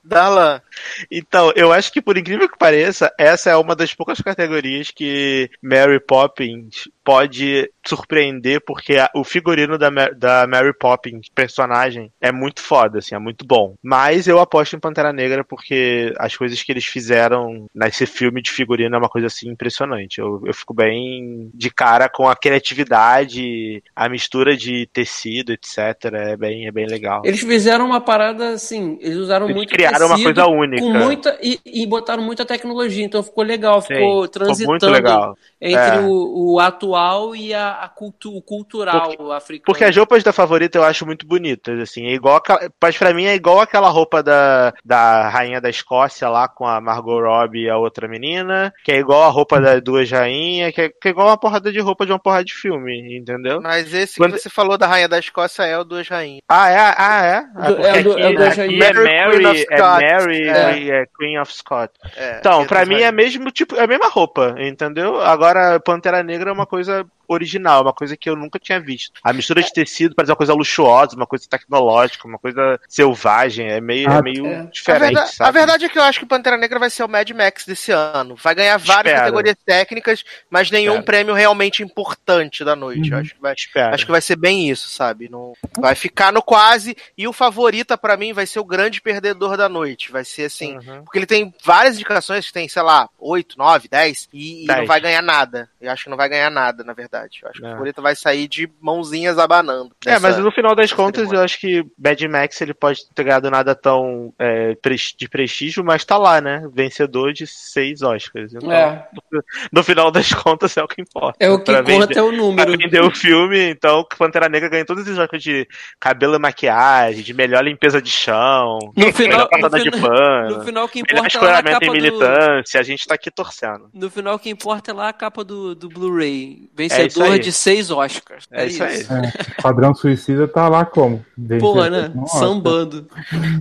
Darlan. Então, eu acho que por incrível que pareça, essa é uma das poucas categorias que Mary Poppins pode surpreender, porque o figurino da, da Mary Poppins, personagem, é muito foda, assim, é muito bom. Mas eu aposto em Pantera Negra porque as coisas que eles fizeram nesse filme de figurino é uma coisa assim impressionante. Eu, eu fico bem de cara com a criatividade, a mistura de tecido, etc. É bem, é bem legal. Eles fizeram uma parada assim, eles usaram Eles muito criaram uma tecido coisa única. Com muita, e, e botaram muita tecnologia, então ficou legal, Sim, ficou ficou transitando muito legal. entre É. o, o atual e a, a cultu, o cultural africano. Porque as roupas da favorita eu acho muito bonitas, assim. É igual mas pra mim é igual aquela roupa da, da rainha da Escócia lá com a Margot Robbie e a outra menina, que é igual a roupa das duas rainhas, que é, que é igual uma porrada de roupa de uma porrada de filme, entendeu? Mas esse Quando- que você falou da Rainha da Escócia é o Duas Rainhas. Ah, é? Ah, é? Ah, Do- porque é o do- aqui, é o das aqui rainhas. é Mary, Queen Mary, é. Mary É. e é Queen of Scott. É, Então, que pra mim é Rainhas. mesmo tipo, é a mesma roupa, entendeu? Agora, Pantera Negra é uma coisa a original, uma coisa que eu nunca tinha visto. A mistura de tecido parece uma coisa luxuosa, uma coisa tecnológica, uma coisa selvagem, é meio, Ah, é meio é. A diferente, verdade, sabe? a verdade é que eu acho que Pantera Negra vai ser o Mad Max desse ano. Vai ganhar várias Espero. categorias técnicas, mas nenhum Espero. prêmio realmente importante da noite. Eu Uhum. acho que vai, Espero. acho que vai ser bem isso, sabe? Não, vai ficar no quase. E o favorita pra mim vai ser o grande perdedor da noite. Vai ser assim. Uhum. Porque ele tem várias indicações que tem, sei lá, 8, 9, 10, e, e Dez. não vai ganhar nada. Eu acho que não vai ganhar nada, na verdade. Eu acho que É. o favorito vai sair de mãozinhas abanando. É, nessa- mas no final das contas cerimônia. eu acho que Bad Max ele pode ter ganhado nada tão é, de prestígio, mas tá lá, né? Vencedor de seis Oscars. Então, É, no final das contas é o que importa. é o que Pra conta vender- é o Pra número. vender o filme, então Pantera Negra ganhou todos os Oscars de cabelo e maquiagem, de melhor limpeza de chão, No final, melhor passada de pano, no final que melhor importa é lá na escoramento capa em do, militância, a gente tá aqui torcendo. no final que importa é lá a capa do, do Blu-ray. É isso Vencedor aí. de seis Oscars. É isso aí. É, Padrão Suicida tá lá como? Pô, Vencedor né? Sambando.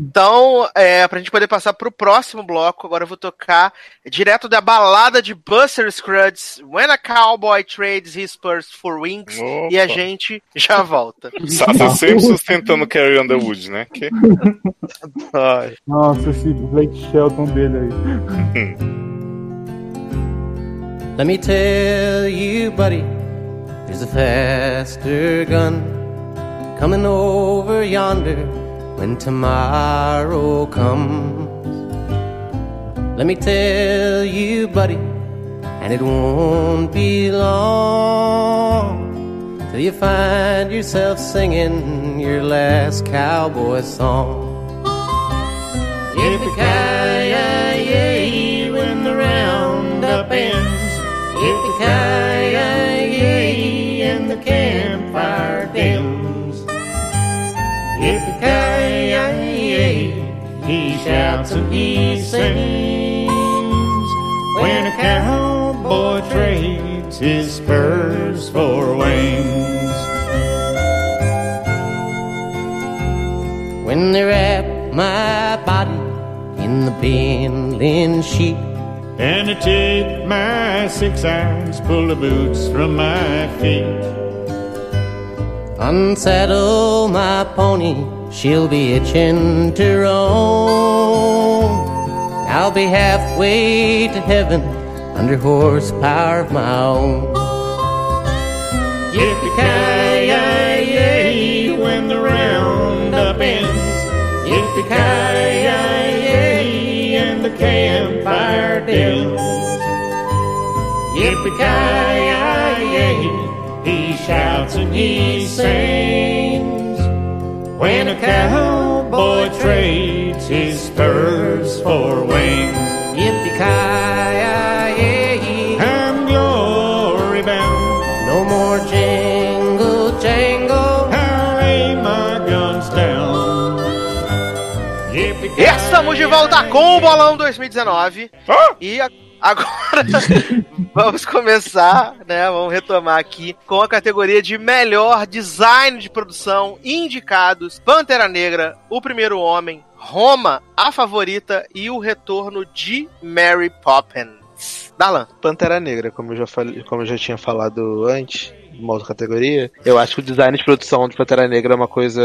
Então, é, pra gente poder passar pro próximo bloco, agora eu vou tocar direto da balada de Buster Scruggs, When a Cowboy Trades His Purse for Wings, Opa. e a gente já volta. Sasha sempre sustentando Carrie Underwood, né? Que... Nossa, esse Blake Shelton dele aí. Let me tell you, buddy, there's a faster gun coming over yonder when tomorrow comes. Let me tell you, buddy, and it won't be long till you find yourself singing your last cowboy song. Yippee-ki-yay, when the roundup ends. Yippee-ki-yay, and the campfire dims. Yippee-ki-yay, he shouts and he sings. When a cowboy trades his spurs for wings. when they wrap my body in the Benlin sheet. And I take my six irons, pull the boots from my feet. Unsaddle my pony, she'll be itching to roam. I'll be halfway to heaven under horsepower of my own. Yippee-ki-yay, when the roundup ends. Yippee-ki-yay, and the campfire dins. Yippee-ki-yay, shouts and he sings. When a cowboy trades his spurs for wings. Yippee-ki-yay, I'm glory bound. no more jingle jangle. I my guns down. Yippee-ki-yay. Estamos de volta com o Bolão 2019. Ah! E a- agora vamos começar, né? Vamos retomar aqui com a categoria de melhor design de produção indicados: Pantera Negra, O Primeiro Homem, Roma, A Favorita e o retorno de Mary Poppins. Darlan. Pantera Negra, como eu já falei, como eu já tinha falado antes, uma outra categoria, eu acho que o design de produção de Pantera Negra é uma coisa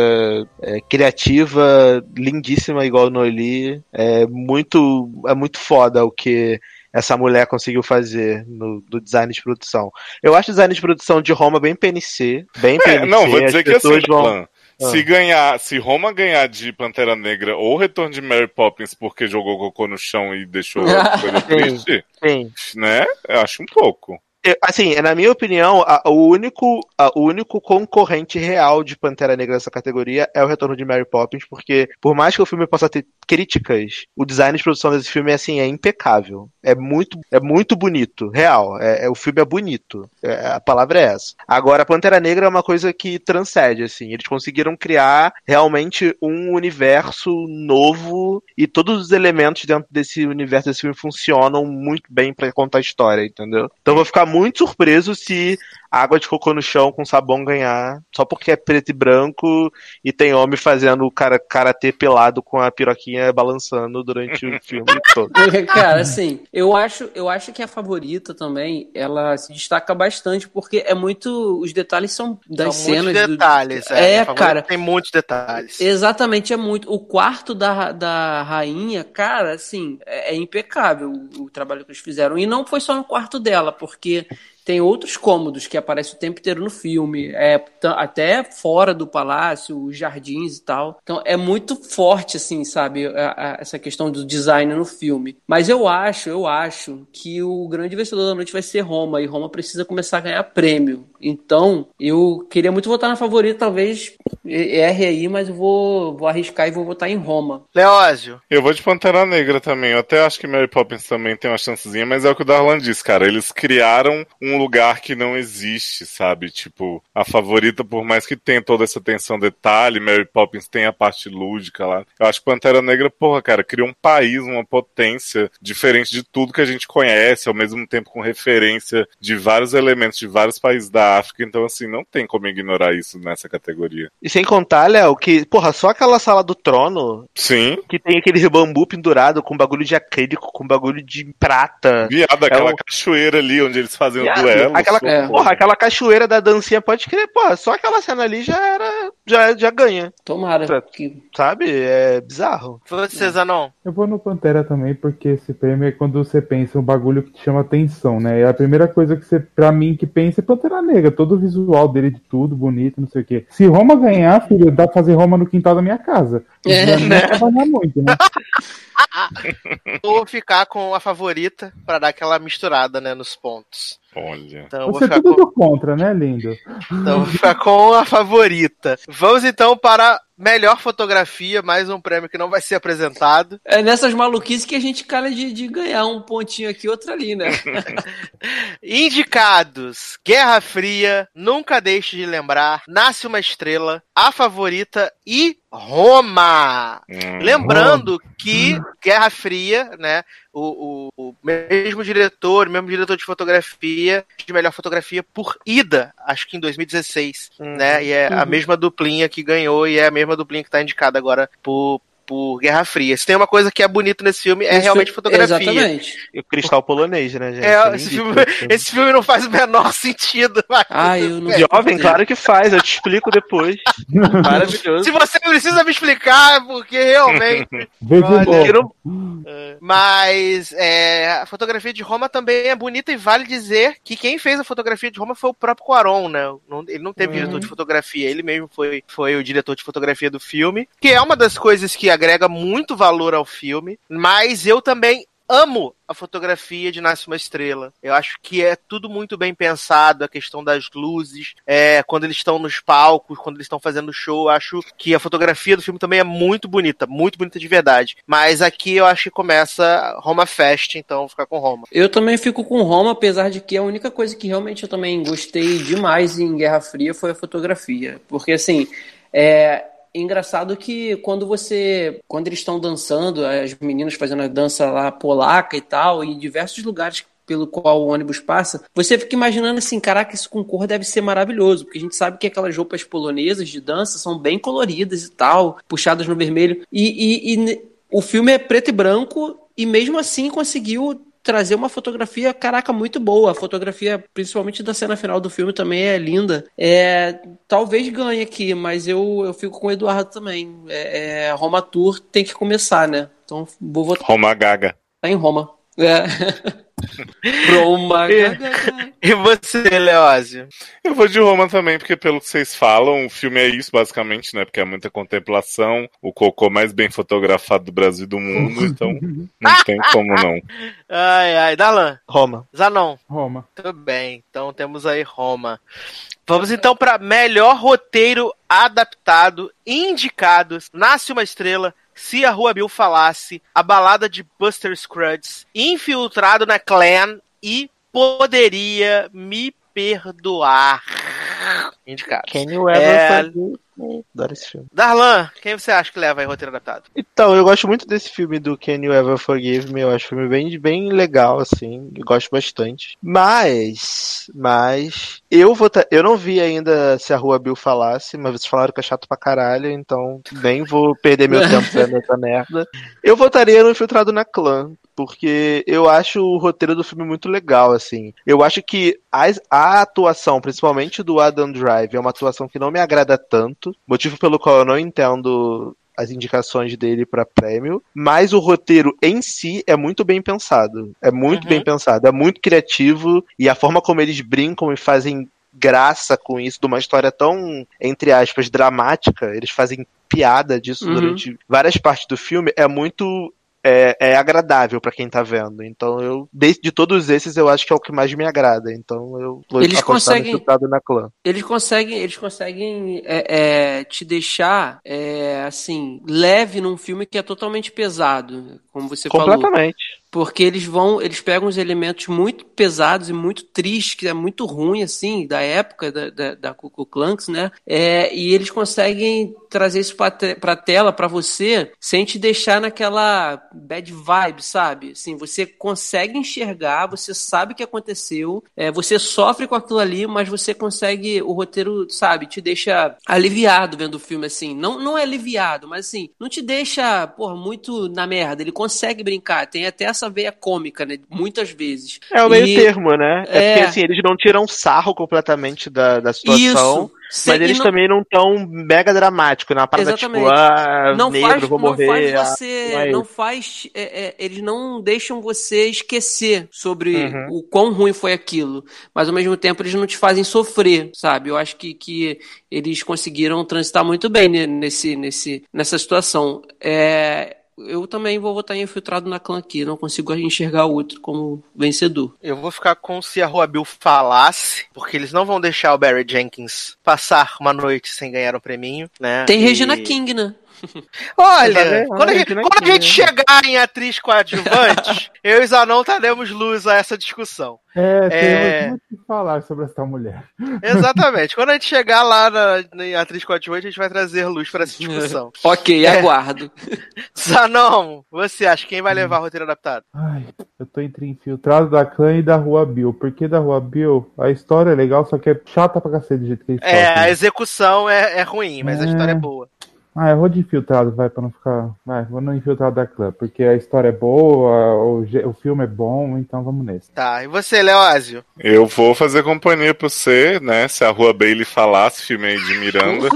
é, criativa, lindíssima, igual o Noeli. É muito, é muito foda o que essa mulher conseguiu fazer no, do design de produção. Eu acho o design de produção de Roma bem PNC, bem É, PNC. não, vou dizer que assim, vão- Plan, se ganhar, se Roma ganhar de Pantera Negra ou Retorno de Mary Poppins porque jogou cocô no chão e deixou a coisa triste, Sim. né? Eu acho um pouco. Assim, na minha opinião, a- o, único, a- o único concorrente real de Pantera Negra nessa categoria é o retorno de Mary Poppins, porque por mais que o filme possa ter críticas, o design de produção desse filme é assim, é impecável. É muito, é muito bonito, real. É, é- o filme é bonito. É, a palavra é essa. Agora, Pantera Negra é uma coisa que transcende, assim. Eles conseguiram criar realmente um universo novo e todos os elementos dentro desse universo desse filme funcionam muito bem pra contar a história, entendeu? Então vou ficar muito surpreso se água de cocô no chão com sabão ganhar, só porque é preto e branco e tem homem fazendo o cara karatê pelado com a piroquinha balançando durante o filme todo. Cara, assim, eu acho, eu acho que a favorita também, ela se destaca bastante porque é muito. Os detalhes são das São cenas. muitos do- detalhes. É, A Favorita cara. Tem muitos detalhes. Exatamente, é muito. O quarto da, da rainha, cara, assim, é, é impecável o, o trabalho que eles fizeram. E não foi só no quarto dela, porque tem outros cômodos que aparecem o tempo inteiro no filme, é, até fora do palácio, os jardins e tal. Então é muito forte, assim, sabe, a- a- essa questão do design no filme. Mas eu acho, eu acho que o grande vencedor da noite vai ser Roma, e Roma precisa começar a ganhar prêmio. Então, eu queria muito votar na favorita, talvez erre aí, mas eu vou, vou arriscar e vou votar em Roma. Leózio. Eu vou de Pantera Negra também. Eu até acho que Mary Poppins também tem uma chancezinha, mas é o que o Darlan disse, cara. Eles criaram um lugar que não existe, sabe? Tipo, a favorita, por mais que tenha toda essa tensão detalhe, Mary Poppins tem a parte lúdica lá. Eu acho que Pantera Negra, porra, cara, cria um país, uma potência diferente de tudo que a gente conhece, ao mesmo tempo com referência de vários elementos de vários países da África. Então, assim, não tem como ignorar isso nessa categoria. E sem contar, Léo, que, porra, só aquela sala do trono Sim, que tem aquele bambu pendurado com bagulho de acrílico, com bagulho de prata. viado, aquela um- cachoeira ali onde eles fazem o Viado, duelo. Aquela, É. Porra, aquela cachoeira da dancinha, pode crer, porra, só aquela cena ali já era. Já, já ganha, Tomara Certo. que. sabe? É bizarro. Você, Zanon. Eu vou no Pantera também, porque esse prêmio é quando você pensa um bagulho que te chama atenção, né? E a primeira coisa que você, pra mim, que pensa é Pantera Negra, todo o visual dele de tudo, bonito, não sei o quê. Se Roma ganhar, filho, dá pra fazer Roma no quintal da minha casa. É, vai trabalhar muito, né? Vou ficar com a favorita pra dar aquela misturada, né, nos pontos. Olha. Então Você é tudo com, do contra, né, lindo? então, eu vou ficar com a favorita. Vamos então para melhor fotografia, mais um prêmio que não vai ser apresentado. É nessas maluquices que a gente calha de, de ganhar um pontinho aqui, outro ali, né? Indicados: Guerra Fria, Nunca Deixe de Lembrar, Nasce uma Estrela, A Favorita e Roma. Hum. Lembrando que Guerra Fria, né? O, o- o mesmo diretor, o mesmo diretor de fotografia, de melhor fotografia por Ida, acho que em 2016, né? E é a mesma duplinha que ganhou e é a mesma duplinha que tá indicada agora por, por Guerra Fria. Se tem uma coisa que é bonito nesse filme, é Esse realmente fi- fotografia. Exatamente. E o cristal polonês, né, gente? É, esse, filme, esse filme não faz o menor sentido. mas Ah, eu não. Jovem, claro que faz, eu te explico depois. Maravilhoso. Se você precisa me explicar, é porque realmente. Olha, não- Mas é, a fotografia de Roma também é bonita e vale dizer que quem fez a fotografia de Roma foi o próprio Cuarón, né? Não- ele não teve diretor de fotografia, ele mesmo foi, foi o diretor de fotografia do filme, que é uma das coisas que agrega muito valor ao filme, mas eu também amo a fotografia de Nasce uma Estrela. Eu acho que é tudo muito bem pensado, a questão das luzes, é, quando eles estão nos palcos, quando eles estão fazendo show, eu acho que a fotografia do filme também é muito bonita, muito bonita de verdade. Mas aqui eu acho que começa Roma Fest, então vou ficar com Roma. Eu também fico com Roma, apesar de que a única coisa que realmente eu também gostei demais em Guerra Fria foi a fotografia. Porque, assim, é engraçado que quando você. Quando eles estão dançando, as meninas fazendo a dança lá polaca e tal, em diversos lugares pelo qual o ônibus passa, você fica imaginando assim, caraca, isso com cor deve ser maravilhoso, porque a gente sabe que aquelas roupas polonesas de dança são bem coloridas e tal, puxadas no vermelho, e, e- e o filme é preto e branco, e mesmo assim conseguiu trazer uma fotografia, caraca, muito boa. A fotografia, principalmente da cena final do filme, também é linda. É, talvez ganhe aqui, mas eu, eu fico com o Eduardo também. É, é, Roma Tour tem que começar, né? Então vou votar Roma Gaga. em Roma. É. Roma. É. E você, Leózio? Eu vou de Roma também, porque pelo que vocês falam, o filme é isso, basicamente, né? Porque é muita contemplação, o cocô mais bem fotografado do Brasil e do mundo, então não tem como não. Ai, ai, Darlan, Roma. Zanon. Roma. Tudo bem, então temos aí Roma. Vamos então para melhor roteiro adaptado, indicados, Nasce uma Estrela, Se a Rua Bill Falasse, A Balada de Buster Scruggs, Infiltrado na Clan e Poderia Me Perdoar. Indicado. Can you ever É- forgive Adoro esse filme. Darlan, quem você acha que leva aí roteiro adaptado? Então, eu gosto muito desse filme do Can You Ever Forgive Me. Eu acho o filme bem, bem legal, assim. Eu gosto bastante. Mas, mas, eu vou tá- eu não vi ainda se a Rua Bill falasse, mas vocês falaram que é chato pra caralho, então nem vou perder meu tempo vendo essa merda. Eu votaria no Infiltrado na Clã. Porque eu acho o roteiro do filme muito legal, assim. Eu acho que as- a atuação, principalmente do Adam Drive, é uma atuação que não me agrada tanto. Motivo pelo qual eu não entendo as indicações dele pra prêmio, mas o roteiro em si é muito bem pensado. É muito Uhum. bem pensado, é muito criativo e a forma como eles brincam e fazem graça com isso de uma história tão, entre aspas, dramática, eles fazem piada disso Uhum. durante várias partes do filme, é muito é, é agradável pra quem tá vendo. Então eu, de, de todos esses, eu acho que é o que mais me agrada. Então eu vou Eles conseguem- no na clã. Eles conseguem, eles conseguem é, é, te deixar é, assim leve num filme que é totalmente pesado, como você falou. Completamente. Porque eles vão, eles pegam os elementos muito pesados e muito tristes, que é muito ruim, assim, da época da, da, da Ku Klux né? É, e eles conseguem trazer isso pra, te, pra tela, pra você, sem te deixar naquela bad vibe, sabe? Assim, você consegue enxergar, você sabe o que aconteceu, é, você sofre com aquilo ali, mas você consegue, o roteiro, sabe, te deixa aliviado vendo o filme, assim. Não, não é aliviado, mas assim, não te deixa, porra, muito na merda. Ele consegue brincar, tem até essa veia cômica, né? Muitas vezes. É o meio E- termo, né? É, É. porque assim, eles não tiram sarro completamente da, da situação. Isso. Sem- Mas eles não- também não tão mega dramáticos, né? Uma parada Exatamente. tipo, ah, não negro, faz, vou não morrer. faz ah, você, não é não isso. faz, é, é, eles não deixam você esquecer sobre Uhum. o quão ruim foi aquilo, mas ao mesmo tempo eles não te fazem sofrer, sabe? Eu acho que, que eles conseguiram transitar muito bem ne- nesse, nesse, nessa situação. É, eu também vou votar infiltrado na clã aqui, não consigo enxergar o outro como vencedor. Eu vou ficar com se a Rua Bill falasse, porque eles não vão deixar o Barry Jenkins passar uma noite sem ganhar um preminho, né? Tem E- Regina King, né? Olha, Exatamente. quando, a gente, quando a gente né? chegar em atriz coadjuvante, eu e Zanon daremos luz a essa discussão. É, É. temos muito o que falar sobre essa mulher. Exatamente. quando a gente chegar lá na, na atriz coadjuvante, a gente vai trazer luz para essa discussão. Ok, É. aguardo. Zanon, você acha quem vai levar o roteiro adaptado? Ai, eu tô entre infiltrado da clã e da Rua Bill. Porque da Rua Bill, a história é legal, só que é chata pra cacete do jeito que eles É, a fazem. execução é, é ruim, mas a É. história é boa. Ah, eu vou de infiltrado, vai, pra não ficar. Vai, vou no infiltrado da clã, porque a história é boa, o, o filme é bom, então vamos nesse. Tá, e você, Leózio? Eu vou fazer companhia pra você, né? Se a Rua Bailey falasse, filme aí de Miranda.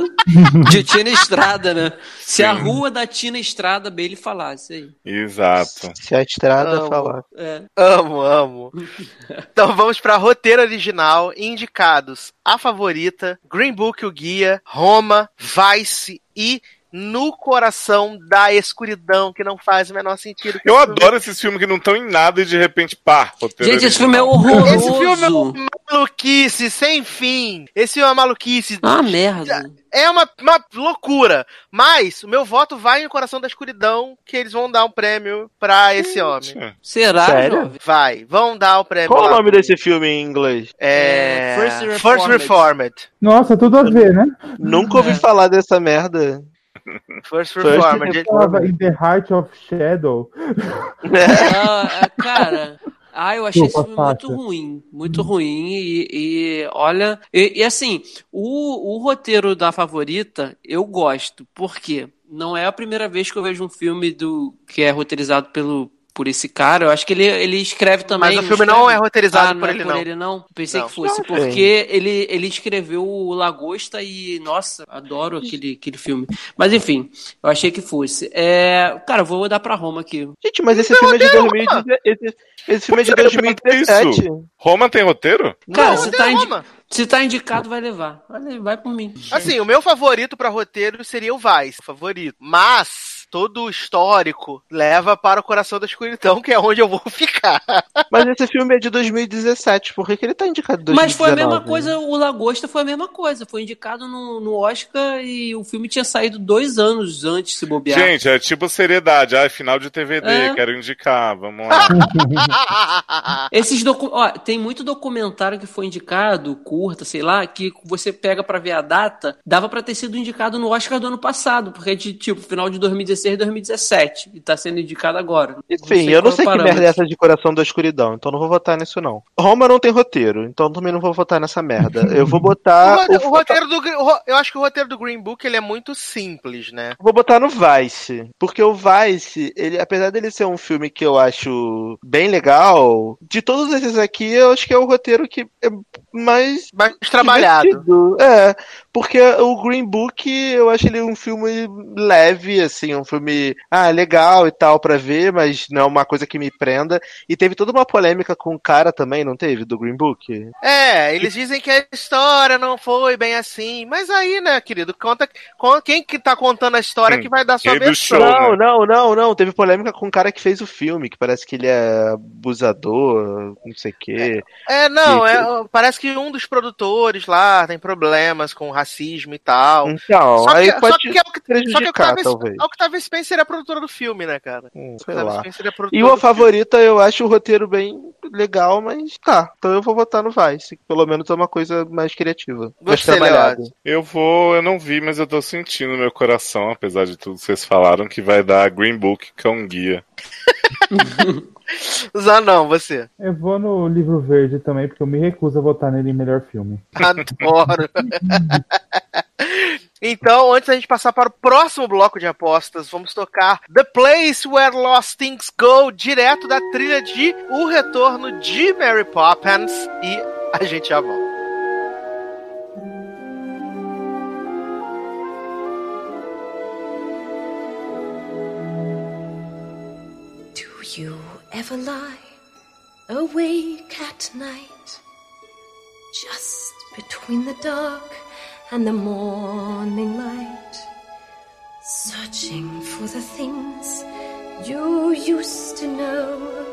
De Tina Estrada, né? Se a Sim. rua da Tina Estrada Bailey falasse aí. Exato. Se a estrada Amo. falar. É. Amo, amo. Então vamos pra roteiro original, indicados A Favorita, Green Book, o Guia, Roma, Vice e No Coração da Escuridão, que não faz o menor sentido. Eu adoro esses filmes que não estão em nada e de repente, pá, roteiro Gente, esse filme é horroroso. Esse filme é uma maluquice sem fim. Esse filme é uma maluquice. Ah, merda. É uma, uma loucura. Mas o meu voto vai no Coração da Escuridão, que eles vão dar um prêmio pra esse homem. Será, Sério? Vai, vão dar o prêmio. Qual o nome desse filme em inglês? É... É, First First Reformed. Reformed. Nossa, tudo a ver, né? Nunca ouvi É. falar dessa merda. First First Reformed. Eu tava in the heart of shadow. Ah, ah, cara. Ah, eu achei esse Desculpa, filme muito ruim, muito ruim e, e, olha, e, e assim, o, o roteiro da favorita eu gosto, porque não é a primeira vez que eu vejo um filme do que é roteirizado pelo por esse cara. Eu acho que ele, ele escreve também. Mas o filme não é roteirizado Ah, por não é ele, por não. ele não. Pensei Não. que fosse, Não, porque ele, ele escreveu o Lagosta e, nossa, adoro aquele, aquele filme. Mas enfim, eu achei que fosse. É, cara, eu vou dar pra Roma aqui. Gente, mas esse filme é de 2017. Esse, esse filme é de Pois é, eu perguntei 2017. Roma tem roteiro? Cara, tem tá, indi- se tá indicado, vai levar. Vai, vai por mim. Assim, o meu favorito pra roteiro seria o Vice, favorito. Mas todo o histórico leva para o Coração da Escuridão, que é onde eu vou ficar. Mas esse filme é de 2017. Por que, que ele tá indicado em 2019? Mas foi a mesma coisa, o Lagosta foi a mesma coisa. Foi indicado no, no Oscar e o filme tinha saído dois anos antes, se bobear. Gente, é tipo seriedade. Ah, é final de TVD, É. quero indicar, vamos lá. Esses docu... Ó, tem muito documentário que foi indicado, curta, sei lá, que você pega pra ver a data, dava pra ter sido indicado no Oscar do ano passado, porque é de tipo final de 2016 2017 e tá sendo indicado agora. Enfim, eu não sei o que merda é essa de Coração da Escuridão, então não vou votar nisso não. Roma não tem roteiro, então também não vou votar nessa merda. Eu vou O, botar. rote- o- o roteiro do, o eu acho que o roteiro do Green Book ele é muito simples, né? Vou botar no Vice. Porque o Vice, ele, apesar dele ser um filme que eu acho bem legal, de todos esses aqui, eu acho que é o roteiro que é mais Mais trabalhado. divertido. É, porque o Green Book, eu acho ele um filme leve, assim, um filme, ah, legal e tal pra ver, mas não é uma coisa que me prenda. E teve toda uma polêmica com o cara também, não teve, do Green Book? É, eles dizem que a história não foi bem assim. Mas aí, né, querido, conta, con- quem que tá contando a história Hum, que vai dar sua versão. show, Não, né? não, não, não. Teve polêmica com o cara que fez o filme, que parece que ele é abusador, não sei o quê. É, não, Que- é, parece que um dos produtores lá tem problemas com racismo e tal. Então, Só que, aí só pode que é o que, só que o prejudicar, Octavia, talvez. a Octavia Spencer é a produtora do filme, né, cara? Hum, A sei Octavia lá. É a E o filme. favorita, eu acho o roteiro bem legal, mas tá. Então eu vou votar no Vice. que Pelo menos é uma coisa mais criativa. mais Você, trabalhada. Leoz. Eu vou, eu não vi, mas eu tô sentindo no meu coração, apesar de tudo que vocês falaram, que vai dar Green Book, que é um guia. Zanão, você. Eu vou no livro verde também, porque eu me recuso a votar nele em melhor filme. Adoro. Então, antes da gente passar para o próximo bloco de apostas, vamos tocar The Place Where Lost Things Go, direto da trilha de O Retorno de Mary Poppins. E a gente já volta. Ever lie awake at night, just between the dark and the morning light, searching for the things you used to know,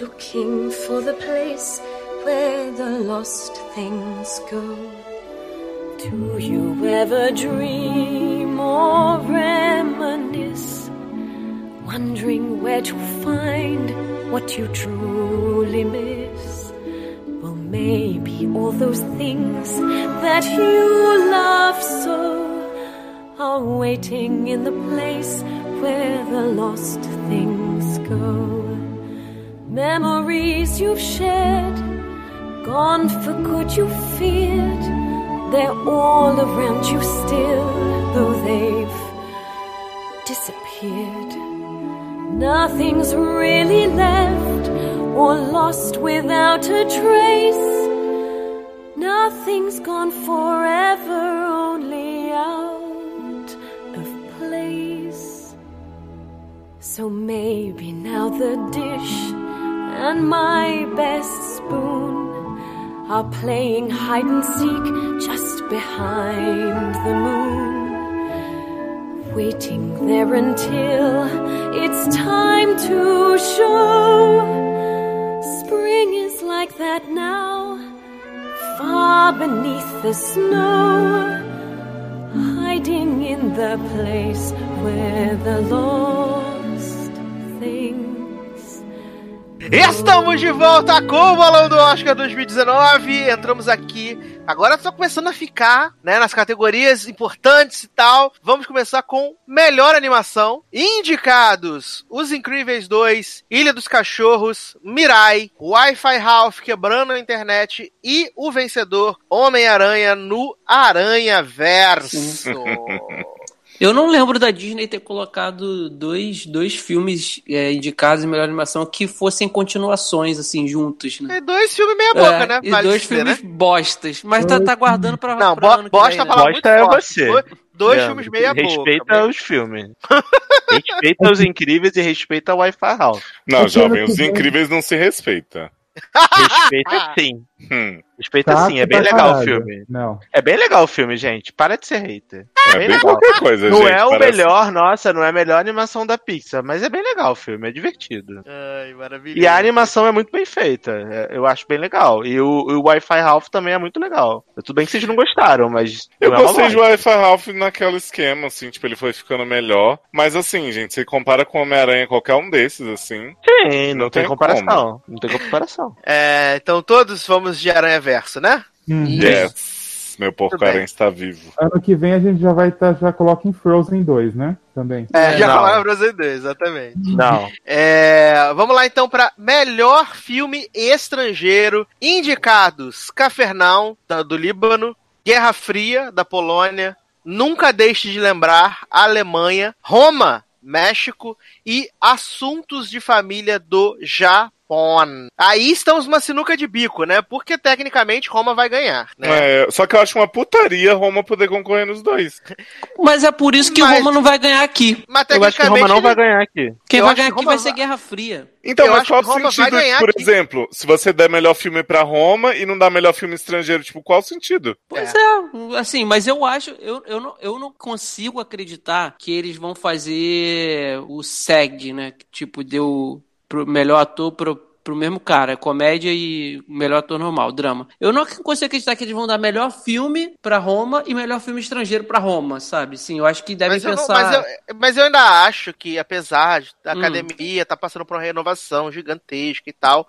looking for the place where the lost things go? Do you ever dream wondering where to find what you truly miss. Well, maybe all those things that you love so are waiting in the place where the lost things go. Memories you've shared, gone for good you feared, They're all around you still, though they've disappeared. Nothing's really left or lost without a trace. Nothing's gone forever, only out of place. So maybe now the dish and my best spoon are playing hide and seek just behind the moon. Waiting there until it's time to show. Spring is like that now, far beneath the snow, hiding in the place where the lost Estamos de volta com o Bolão do Oscar 2019. Entramos aqui. Agora está começando a ficar, né, nas categorias importantes e tal. Vamos começar com melhor animação. Indicados: Os Incríveis 2, Ilha dos Cachorros, Mirai, Wi-Fi Ralph quebrando a internet e o vencedor Homem-Aranha no Aranha Verso. Eu não lembro da Disney ter colocado dois, dois filmes é, indicados em melhor animação que fossem continuações, assim, juntos, né? É dois filmes meia boca, É, né? E Vale dois dizer, filmes né? bostas. Mas tá, tá guardando pra. Não, pra bo ano que bosta vem, né? Bosta é forte. você. Dois, dois Leandro, filmes meia boca. Respeita os filmes. respeita os incríveis e respeita o Wi-Fi House. Não, jovem, os incríveis não se respeita. Respeita sim. Hum, Respeita Chato sim, é bem legal o caralho. filme. Não. É bem legal o filme, gente. Para de ser hater. É bem qualquer coisa, Não gente. é o parece- melhor, nossa, não é a melhor animação da Pixar, mas é bem legal o filme, é divertido. Ai, maravilhoso. E a animação é muito bem feita, é- eu acho bem legal. E o, o Wi-Fi Ralph também é muito legal. Tudo bem que vocês não gostaram, mas. Eu não é gostei de bosta. Wi-Fi Ralph naquele esquema, assim, tipo, ele foi ficando melhor. Mas assim, gente, você compara com Homem-Aranha, qualquer um desses, assim. Sim, não, Não tem tem comparação. Não tem comparação. É, então todos vamos de Aranha Verso, né? Hum. Yes. Meu porco-aranha bem. está vivo. Ano que vem a gente já vai estar, já coloca em Frozen 2, né? Também. É, já Não. falaram pra vocês dois, exatamente. Não. É, vamos lá então para melhor filme estrangeiro. Indicados: Cafarnaum, da- do Líbano, Guerra Fria, da Polônia, Nunca Deixe de Lembrar, Alemanha, Roma, México e Assuntos de Família do Japão. Aí estamos uma sinuca de bico, né? Porque tecnicamente Roma vai ganhar, né? É, só que eu acho uma putaria Roma poder concorrer nos dois. Mas é por isso que Mas- Roma não vai ganhar aqui. Mas Eu acho que Roma não vai ganhar aqui. Quem Eu vai ganhar que aqui vai ser Guerra Fria. Então, Eu mas acho qual que Roma vai sentido, ganhar por aqui. exemplo, se você der melhor filme pra Roma e não dá melhor filme estrangeiro, tipo, qual o sentido? Pois é. assim, mas eu acho, eu, eu, não, eu não consigo acreditar que eles vão fazer o SEG, né? Que, Tipo, deu pro melhor ator pro, pro mesmo cara, comédia e melhor ator normal, drama. Eu não consigo acreditar que eles vão dar melhor filme pra Roma e melhor filme estrangeiro pra Roma, sabe? Sim, eu acho que devem Mas eu, não- pensar. mas, eu, mas eu ainda acho que, apesar da Hum. academia tá passando por uma renovação gigantesca e tal,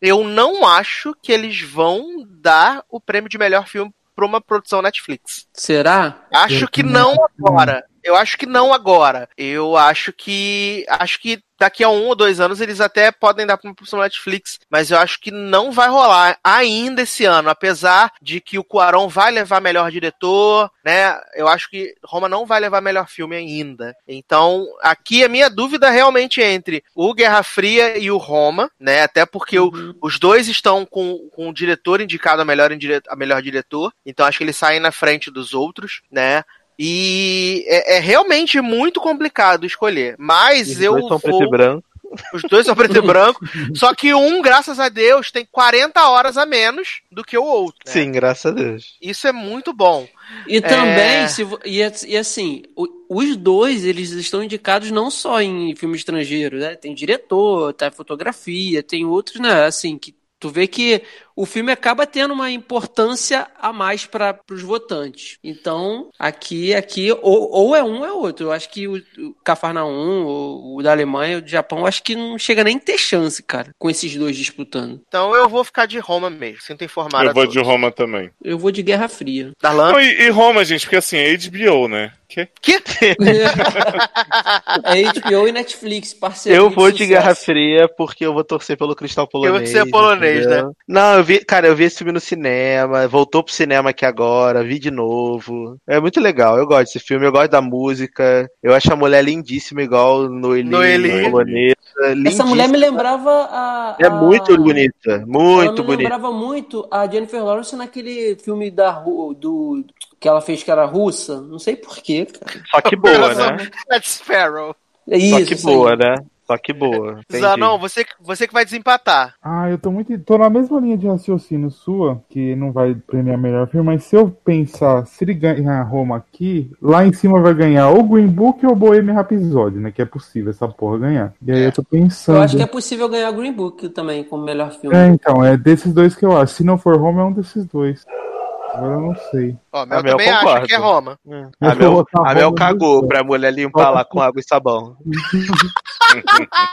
eu não acho que eles vão dar o prêmio de melhor filme pra uma produção Netflix. Será? Acho que não. agora. Eu acho que não agora. Eu acho que. Acho que daqui a um ou dois anos eles até podem dar pra uma produção Netflix. Mas eu acho que não vai rolar ainda esse ano. Apesar de que o Cuarón vai levar melhor diretor, né? Eu acho que Roma não vai levar melhor filme ainda. Então, aqui a minha dúvida realmente é entre o Guerra Fria e o Roma, né? Até porque o, Uhum. os dois estão com, com o diretor indicado a melhor, a melhor diretor. Então acho que eles saem na frente dos outros, né? E é, é realmente muito complicado escolher. Mas Os eu dois são vou. preto e branco. Os dois são preto e branco. Só que um, graças a Deus, tem 40 horas a menos do que o outro. né? Sim, graças a Deus. Isso é muito bom. E também, É. se, e, é- e assim, os dois, eles estão indicados não só em filme estrangeiro, né? Tem diretor, tá fotografia, tem outros, né? Assim, que tu vê que o filme acaba tendo uma importância a mais para os votantes. Então, aqui, aqui, ou, ou é um ou é outro. Eu acho que o, o Cafarnaum, o, o da Alemanha, o do Japão, eu acho que não chega nem a ter chance, cara, com esses dois disputando. Então eu vou ficar de Roma mesmo. Sinto informar eu vou todos. de Roma também. Eu vou de Guerra Fria. Darlan? Não, e, e Roma, gente, porque assim, é HBO, né? Que? Que? é HBO e Netflix, parceiro. Eu vou de Guerra Fria porque eu vou torcer pelo Cristal polonês. ser polonês, entendeu? né? Não, eu vi, cara, eu vi esse filme no cinema, voltou pro cinema aqui agora, vi de novo. É muito legal, eu gosto desse filme, eu gosto da música. Eu acho a mulher lindíssima, igual Noeli, Noeli. polonesa. Essa mulher me lembrava a. É a- muito bonita, muito me bonita. lembrava muito a Jennifer Lawrence naquele filme da do que ela fez que era russa. Não sei porquê, cara. Só que boa, né? Ed Sparrow. É isso. Só que boa, né? Só que boa. Entendi. Zanon, você, você que vai desempatar. Ah, eu tô muito. tô na mesma linha de raciocínio sua, que não vai premiar melhor filme, mas se eu pensar, se ele ganhar Roma aqui, lá em cima vai ganhar ou Green Book ou Bohemian Rhapsody, né? Que é possível essa porra ganhar. E aí eu tô pensando. Eu acho que é possível ganhar Green Book também como melhor filme. É, então, é desses dois que eu acho. Se não for Roma, é um desses dois. Agora eu não sei. Ó, A Mel Mel também acha concorda. que é Roma. A Acho que eu Mel, a Mel Roma cagou pra mulher limpar lá com água e sabão.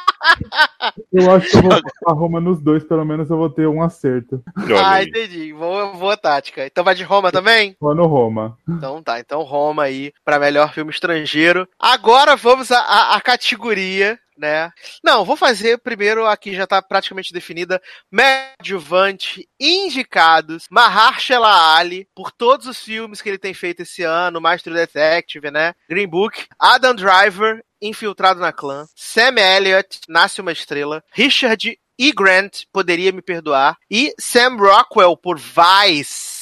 Eu acho que eu vou botar Roma nos dois, pelo menos eu vou ter um acerto. Ah, entendi. Boa, boa tática. Então vai de Roma também? Vou no Roma. Então tá, então Roma aí pra melhor filme estrangeiro. Agora vamos à categoria, né? Não, vou fazer primeiro, aqui já tá praticamente definida, Medjuvante, indicados, Mahershala Ali, por todos os filmes que ele tem feito esse ano, Master Detective, né? Green Book, Adam Driver, Infiltrado na Clã, Sam Elliott, Nasce Uma Estrela, Richard E. Grant, Poderia Me Perdoar, e Sam Rockwell, por Vice.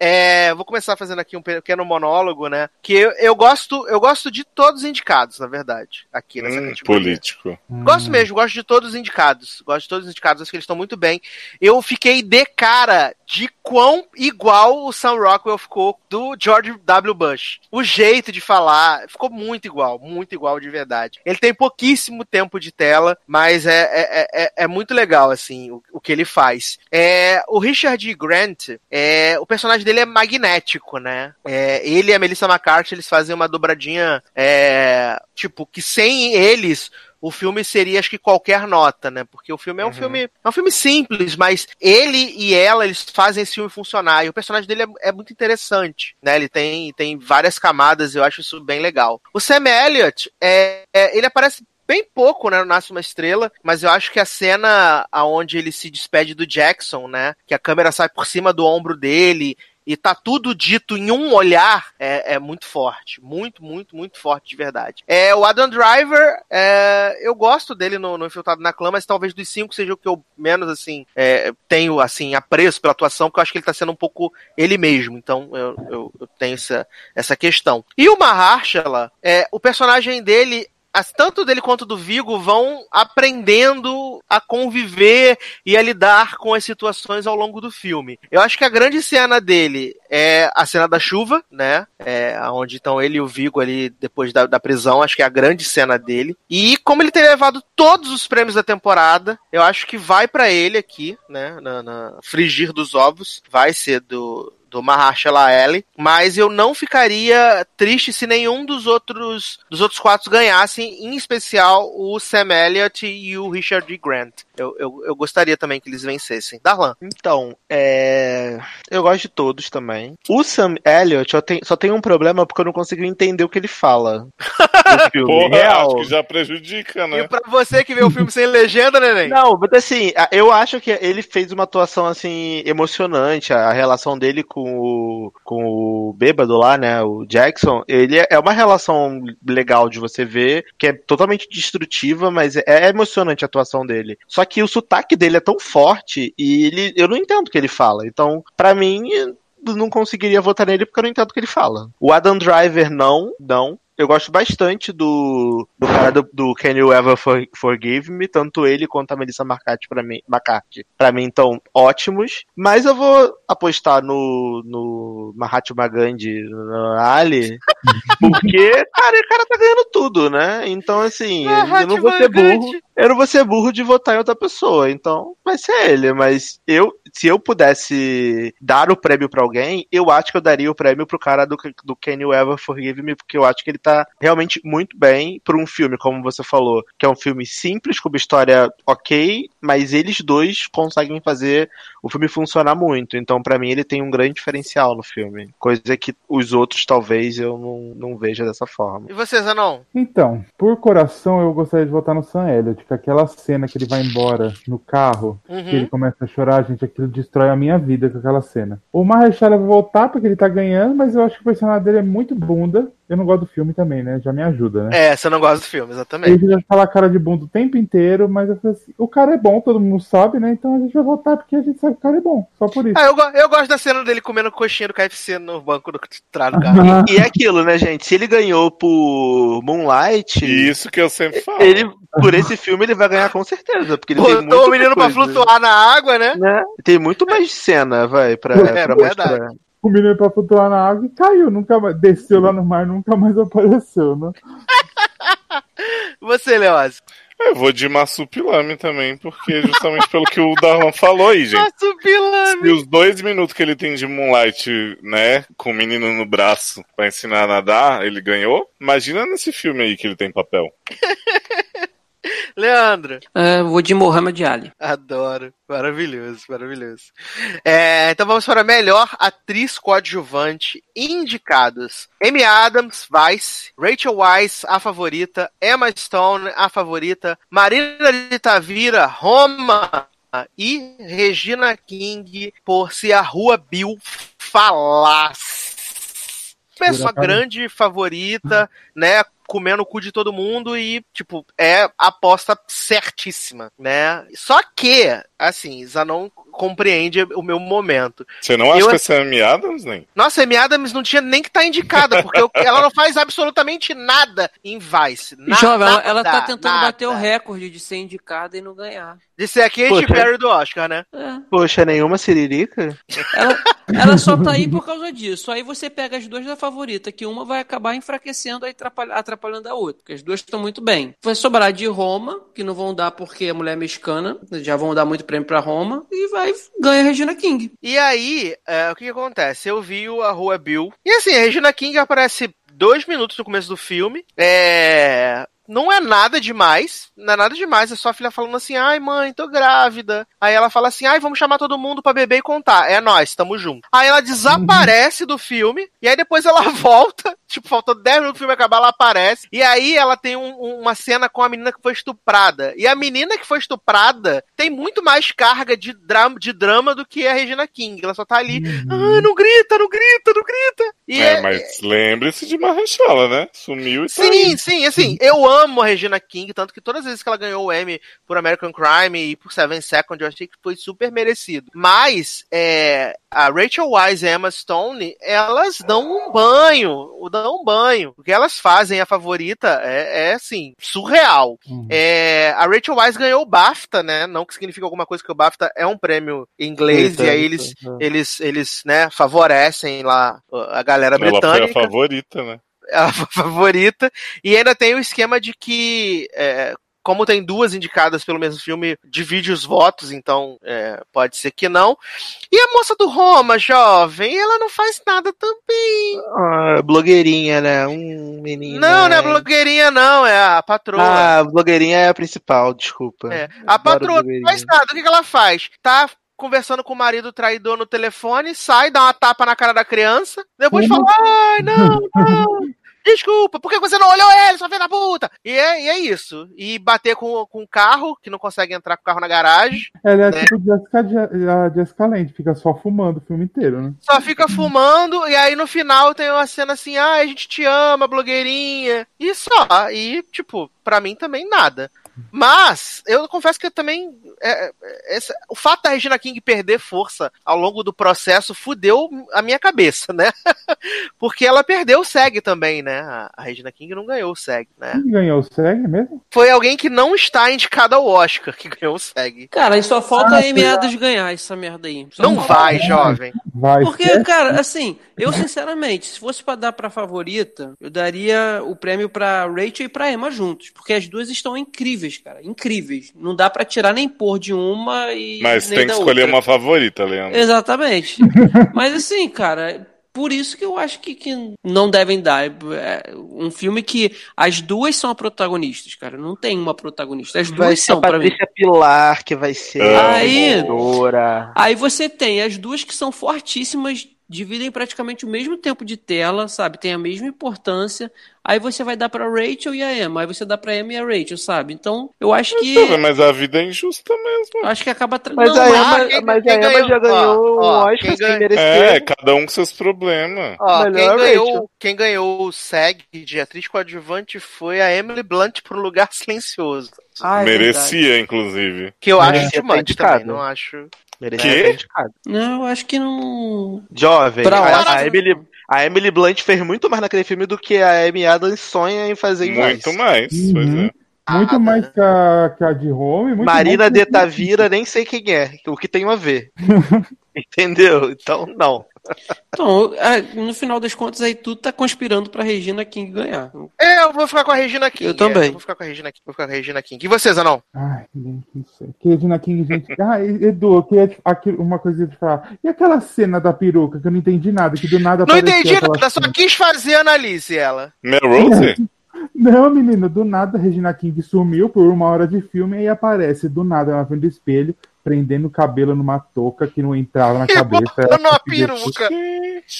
É, vou começar fazendo aqui um pequeno monólogo, né? Que eu, eu gosto, eu gosto de todos os indicados, na verdade, aqui nessa Hum, categoria. político. Gosto mesmo, gosto de todos os indicados. Gosto de todos os indicados, acho que eles estão muito bem. Eu fiquei de cara de quão igual o Sam Rockwell ficou do George W. Bush. O jeito de falar ficou muito igual, muito igual de verdade. Ele tem pouquíssimo tempo de tela, mas é, é, é, é muito legal, assim, o, o que ele faz. É, o Richard. Grant, é, o personagem dele é magnético, né? É, ele e a Melissa McCarthy, eles fazem uma dobradinha, é, tipo, que sem eles o filme seria acho que qualquer nota, né? Porque o filme é um filme é um filme simples, mas ele e ela eles fazem esse filme funcionar e o personagem dele é, é muito interessante, né? Ele tem tem várias camadas, eu acho isso bem legal. O Sam Elliott é, é- ele aparece bem pouco, né, no Nasce uma Estrela, mas eu acho que a cena aonde ele se despede do Jackson, né, que a câmera sai por cima do ombro dele e tá tudo dito em um olhar, é, é muito forte. Muito, muito, muito forte de verdade. É, o Adam Driver, é, eu gosto dele no, no Infiltrado na Clã, mas talvez dos cinco seja o que eu menos, assim, é, tenho, assim, apreço pela atuação, porque eu acho que ele tá sendo um pouco ele mesmo. Então, eu, eu, eu tenho essa, essa questão. E o Mahershala, é, o personagem dele tanto dele quanto do Vigo vão aprendendo a conviver e a lidar com as situações ao longo do filme. Eu acho que a grande cena dele é a cena da chuva, né? É, onde estão ele e o Vigo ali depois da, da prisão, acho que é a grande cena dele. E como ele tem levado todos os prêmios da temporada, eu acho que vai pra ele aqui, né? Na, na frigir dos ovos, vai ser do do Mahershala Ali, mas eu não ficaria triste se nenhum dos outros dos outros quatro ganhassem, em especial o Sam Elliott e o Richard E. Grant. Eu, eu, eu gostaria também que eles vencessem. Darlan. Então, é... eu gosto de todos também. O Sam Elliott eu tenho- só tem um problema porque eu não consigo entender o que ele fala. Porra, Real. acho que já prejudica, né? E pra você que vê o filme sem legenda, neném? Não, mas assim, eu acho que ele fez uma atuação assim emocionante, a a relação dele com o, com o bêbado lá, né, o Jackson, ele é- é uma relação legal de você ver, que é totalmente destrutiva, mas é, é emocionante a atuação dele. Só que o sotaque dele é tão forte e ele, eu não entendo o que ele fala. Então, pra mim, não conseguiria votar nele porque eu não entendo o que ele fala. O Adam Driver, não, não. Eu gosto bastante do, do cara do, do Can You Ever For- Forgive Me, tanto ele quanto a Melissa McCarthy pra mim, McCarthy, pra mim estão ótimos, mas eu vou apostar no, no Mahatma Gandhi, no Ali, porque, cara, o cara tá ganhando tudo, né? Então, assim, eu não vou ser burro, eu não vou ser burro de votar em outra pessoa, então vai ser ele, mas eu, se eu pudesse dar o prêmio pra alguém, eu acho que eu daria o prêmio pro cara do, do Can You Ever Forgive Me, porque eu acho que ele tá realmente muito bem pra um filme, como você falou, que é um filme simples, com uma história ok, mas eles dois conseguem fazer o filme funcionar muito, então pra mim ele tem um grande diferencial no filme, coisa que os outros talvez eu não, não veja dessa forma. E você, Zanon? Então, por coração, eu gostaria de votar no Sam Elliott, que aquela cena que ele vai embora no carro, Uhum. que ele começa a chorar, gente, aquilo destrói a minha vida com aquela cena. O Mahershala vai voltar porque ele tá ganhando, mas eu acho que o personagem dele é muito bunda. Eu não gosto do filme também, né? Já me ajuda, né? É, você não gosta do filme, exatamente. Ele já fala cara de bunda o tempo inteiro, mas assim, o cara é bom, todo mundo sabe, né? Então a gente vai votar porque a gente sabe que o cara é bom. Só por isso. Ah, eu, go- eu gosto da cena dele comendo coxinha do KFC no banco do trás do carro. E é aquilo, né, gente? Se ele ganhou por Moonlight, Isso que eu sempre falo. ele, por esse filme ele vai ganhar com certeza. Porque ele tem muito Botou o menino pra flutuar na água, né? Né? Tem muito mais cena, vai, pra, É, pra verdade. O menino pra flutuar na água e caiu, nunca mais. Desceu lá no mar, nunca mais apareceu, né? Você, Leoz. Eu vou de Marsupilame também, porque justamente pelo que o Darlan falou aí, gente. Marsupilame. E os dois minutos que ele tem de Moonlight, né, com o menino no braço pra ensinar a nadar, ele ganhou. Imagina nesse filme aí que ele tem papel. Leandro. É, vou de Mohamed Ali. Adoro. Maravilhoso, maravilhoso. É, então vamos para a melhor atriz coadjuvante indicados. Amy Adams, Vice, Rachel Weisz, a favorita, Emma Stone, a favorita, Marina de Tavira, Roma e Regina King por Se a Rua Bill Falasse. Acaso- grande favorita, né? Comendo o cu de todo mundo e, tipo, é a aposta certíssima, né? Só que, assim, Zanon compreende o meu momento. Você não acha Eu- que essa é a Amy Adams, nem? Nossa, a Amy Adams não tinha nem que estar indicada, porque eu- ela não faz absolutamente nada em Vice. Na, Jovem, ela, nada, ela tá tentando nada. bater o recorde de ser indicada e não ganhar. De ser a Katy. Perry do Oscar, né? É. Poxa, nenhuma siririca? Ela, ela só tá aí por causa disso. Aí você pega as duas da favorita, que uma vai acabar enfraquecendo e atrapalha- atrapalhando a outra, porque as duas estão muito bem. Vai sobrar de Roma, que não vão dar porque é mulher mexicana, já vão dar muito prêmio pra Roma, e vai ganha a Regina King. E aí, é, o que, que acontece? Eu vi a Rua Bill. E assim, a Regina King aparece dois minutos no começo do filme. É. Não é nada demais, não é nada demais, é só a filha falando assim, ai mãe, tô grávida. Aí ela fala assim, ai, vamos chamar todo mundo pra beber e contar. É nós, tamo junto. Aí ela desaparece do filme, e aí depois ela volta, tipo, faltou 10 minutos do filme acabar, ela aparece. E aí ela tem um- um- uma cena com a menina que foi estuprada. E a menina que foi estuprada tem muito mais carga de drama, de drama do que a Regina King. Ela só tá ali, ah, não grita, não grita, não grita. E É, mas lembre-se de Marrechala, né? Sumiu e tá Sim, aí. sim, assim, eu amo a Regina King, tanto que todas as vezes que ela ganhou o Emmy por American Crime e por Seven Seconds, eu achei que foi super merecido. Mas, é, a Rachel Weisz e a Emma Stone, elas dão um banho, dão um banho. O que elas fazem, a favorita, é, é assim, surreal. É, a Rachel Weisz ganhou o BAFTA, né, não que significa alguma coisa que o BAFTA é um prêmio inglês, e aí eles, eles, eles, né, favorecem lá a galera Ela foi britânica a favorita, né? a favorita. E ainda tem o esquema de que, é, como tem duas indicadas pelo mesmo filme, divide os votos, então é, pode ser que não. E a moça do Roma, jovem, ela não faz nada também. Ah, blogueirinha, né? Um menino. Não, não é blogueirinha, não, é a patroa. Ah, blogueirinha é a principal, desculpa. É. A patroa não faz nada. O que, que ela faz? Tá conversando com o marido traidor no telefone, sai, dá uma tapa na cara da criança, depois Como? fala, ai, não, não, desculpa, por que você não olhou ele, sua filha da puta? E é, e é isso. E bater com, com o carro, que não consegue entrar com o carro na garagem, Ela é Né? tipo Jessica, a Jessica Lange, fica só fumando o filme inteiro, né? só fica fumando, e aí no final tem uma cena assim, ai, a gente te ama, blogueirinha, e só. E, tipo, pra mim também nada. Mas, eu confesso que eu também. é, é, essa- o fato da Regina King perder força ao longo do processo fudeu a minha cabeça, né? Porque ela perdeu o SEG também, né? A, Regina King não ganhou o SEG, né? Quem ganhou o SEG mesmo? Foi alguém que não está indicado ao Oscar que ganhou o SEG. Cara, e só falta Ah, a Amy. Adams ganhar essa merda aí. Só Não vai, jovem. Vai. Porque, ser? cara, assim, eu sinceramente, se fosse pra dar pra favorita, eu daria o prêmio pra Rachel e pra Emma juntos. Porque as duas estão incríveis, cara. Incríveis. Não dá pra tirar nem pôr de uma e. Mas nem tem que da escolher outra. uma favorita, Leandro. Exatamente. Mas assim, cara, por isso que eu acho que, que não devem dar. É um filme que as duas são protagonistas, cara. Não tem uma protagonista. As duas a são pra mim. Patrícia Pilar, que vai ser Ah, a Aí- vencedora. Aí você tem as duas que são fortíssimas dividem praticamente o mesmo tempo de tela, sabe? Tem a mesma importância. Aí você vai dar pra Rachel e a Emma. Aí você dá pra Emma e a Rachel, sabe? Então, eu acho que. Mas a vida é injusta mesmo. Acho que acaba. Tra... Mas não, a mas- Emma, quem- mas quem a Emma ganhou- já ganhou ó, ó, Oscar quem sem ganhou- merecer. É, cada um com seus problemas. Ó, quem Melhor ganhou, Rachel. quem ganhou o SEG de atriz coadjuvante foi a Emily Blunt por um lugar silencioso. Ah, é Merecia, inclusive. Que eu acho Merecia much indicado. também, não acho. Verdade. Não, eu acho que não. Jovem, Pra a, a Emily, a Emily Blunt fez muito mais naquele filme do que a Amy Adams sonha em fazer em Muito mais, Uhum. pois é. Muito Ah, mais que a, que a de Home. Muito Marina mais de que- Tavira, nem sei quem é, o que tem a ver. Entendeu? Então, não. Então, é, no final das contas, aí tudo tá conspirando pra Regina King ganhar. É, eu vou ficar com a Regina King. Eu também. é, eu vou ficar com a Regina King. Vou ficar com a Regina King. E vocês, Anão? Ai. Que Regina King, gente. Ah, Edu, eu queria te- aqui, uma coisa de falar. E aquela cena da peruca que eu não entendi nada, que do nada Não entendi nada, só quis fazer a Annalise, ela. Melrose? Não, menina, do nada a Regina King sumiu por uma hora de filme e aparece do nada na frente do espelho, prendendo o cabelo numa touca que não entrava na E cabeça. botando Ela conseguiu- peruca.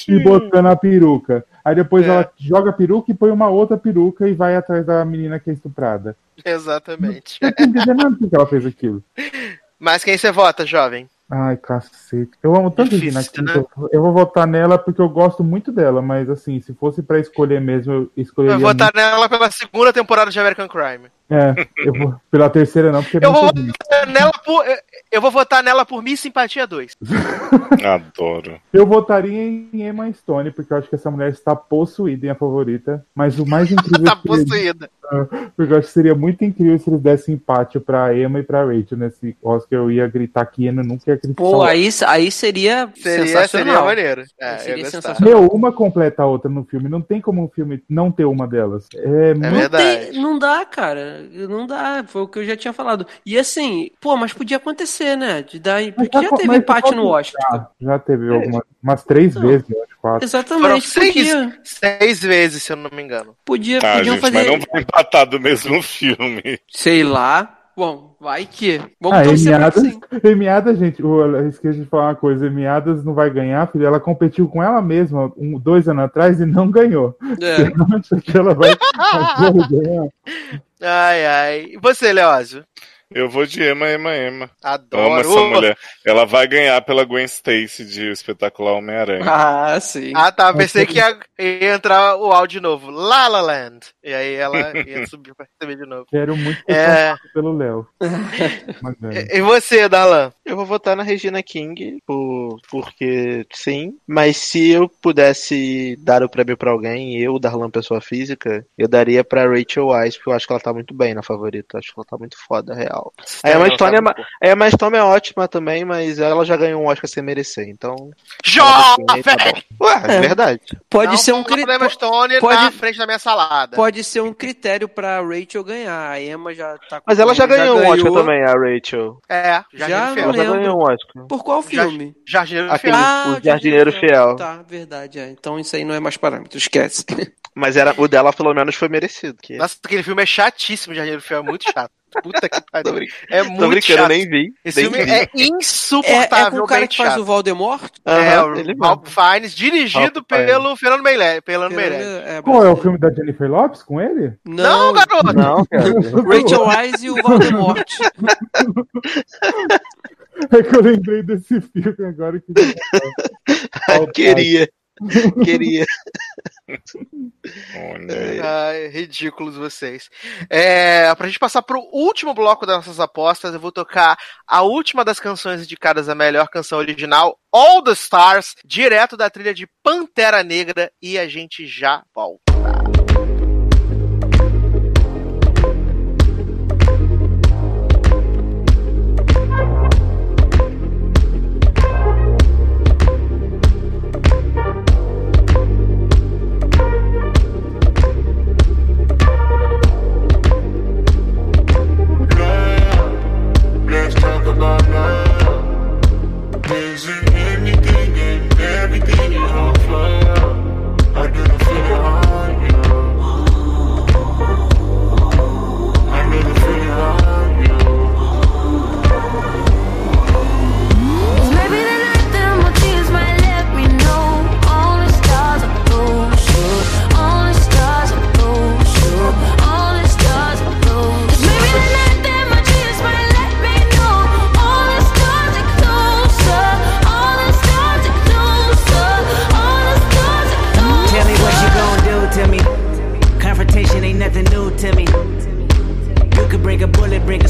E botando a peruca. Aí depois É. ela joga a peruca e põe uma outra peruca e vai atrás da menina que é estuprada. Exatamente. Eu não tô entendendo por que ela fez aquilo. Mas quem você vota, jovem? Ai, cacete. Eu amo tanto Difícil, Regina King. né? que Eu, eu vou votar nela porque eu gosto muito dela, mas assim, se fosse pra escolher mesmo, eu escolheria. Eu vou votar nela pela segunda temporada de American Crime. É, eu vou. Pela terceira não, porque é Eu vou votar nela por. Eu vou votar nela por Miss Simpatia 2. Adoro. Eu votaria em Emma Stone, porque eu acho que essa mulher está possuída em a favorita. Mas o mais incrível Tá seria- possuída. porque eu acho que seria muito incrível se eles dessem empate pra Emma e pra Rachel nesse Oscar. Eu ia gritar que Emma nunca ia criticar. Pô, aí, aí seria, Seria, sensacional. seria maneiro. É, Seria sensacional. Meu, uma completa a outra no filme. Não tem como um filme não ter uma delas. É, muito... verdade. Tem- não dá, cara. Não dá. Foi o que eu já tinha falado. E assim, pô, mas podia acontecer, né? De dar, porque Mas já tá- teve empate no Oscar. Ah, já teve algumas, umas três Não. vezes, eu acho, quatro. Foram Exatamente. seis, Podia, seis vezes, se eu não me engano. podia, Ah, podiam gente, fazer. mas não vai empatar do mesmo filme. Sei lá. Bom, vai que. Vamos Ah, torcer Emiadas, sim. Emiadas, gente, eu esqueci de falar uma coisa. Emiadas não vai ganhar, filho. Ela competiu com ela mesma um, dois anos atrás e não ganhou. É. Você acha que ela vai agora ganhar? Ai, ai. E você, Leózio? Eu vou de Emma, Emma, Emma. Adoro. Amo essa mulher. Ela vai ganhar pela Gwen Stacy de O Espetacular Homem-Aranha. Ah, sim. Ah, tá. Pensei que ia, ia entrar o áudio de novo. La La Land. E aí ela ia subir pra receber de novo. Quero muito É. pelo Léo. Mas, é. E, você, Dalan? Eu vou votar na Regina King, por, porque sim. Mas se eu pudesse dar o prêmio pra alguém, eu, Darlan Pessoa Física, eu daria pra Rachel Weisz, porque eu acho que ela tá muito bem na favorita. Acho que ela tá muito foda, real. A Emma Stone é, a Emma Stone é ótima também, mas ela já ganhou um Oscar sem merecer, então. Jovem! Tá. Ué, é verdade. Pode Não ser um coloca critério. Emma Stone pode- na frente da minha salada. Pode ser um critério pra Rachel ganhar. A Emma já tá Mas ela já ganhou um Oscar ganhou. também, a Rachel. É, Já não. Ela já ganhou um Oscar. Por qual filme? Jardineiro Fiel. o Jardineiro Fiel. Tá, verdade. É. Então isso aí não é mais parâmetro, esquece. Mas era, o dela pelo menos foi merecido. Que... Nossa, aquele filme é chatíssimo, Jardineiro Fiel. É muito chato. Puta que Tô, pariu. É tô muito brincando, chato. nem vi. Esse filme vi. é É, é com insuportável, o cara que faz o Voldemort? É, Aham, o mesmo. Fiennes, dirigido Fiennes. pelo Fernando Meirelles. Pelo Meirelles. É, Qual é o filme da Jennifer Lopes com ele? Não, garoto! Não, cara. Rachel Wise e o Voldemort. É que eu lembrei desse filme agora que. Queria. Queria. Olha. Ai, ridículos vocês. É, pra gente passar pro último bloco das nossas apostas, eu vou tocar a última das canções indicadas a melhor canção original, All the Stars, direto da trilha de Pantera Negra, e a gente já volta.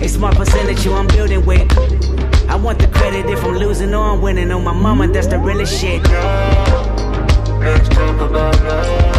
A smart percentage you I'm building with. I want the credit if I'm losing or I'm winning. On my mama, that's the realest shit. Let's talk about love.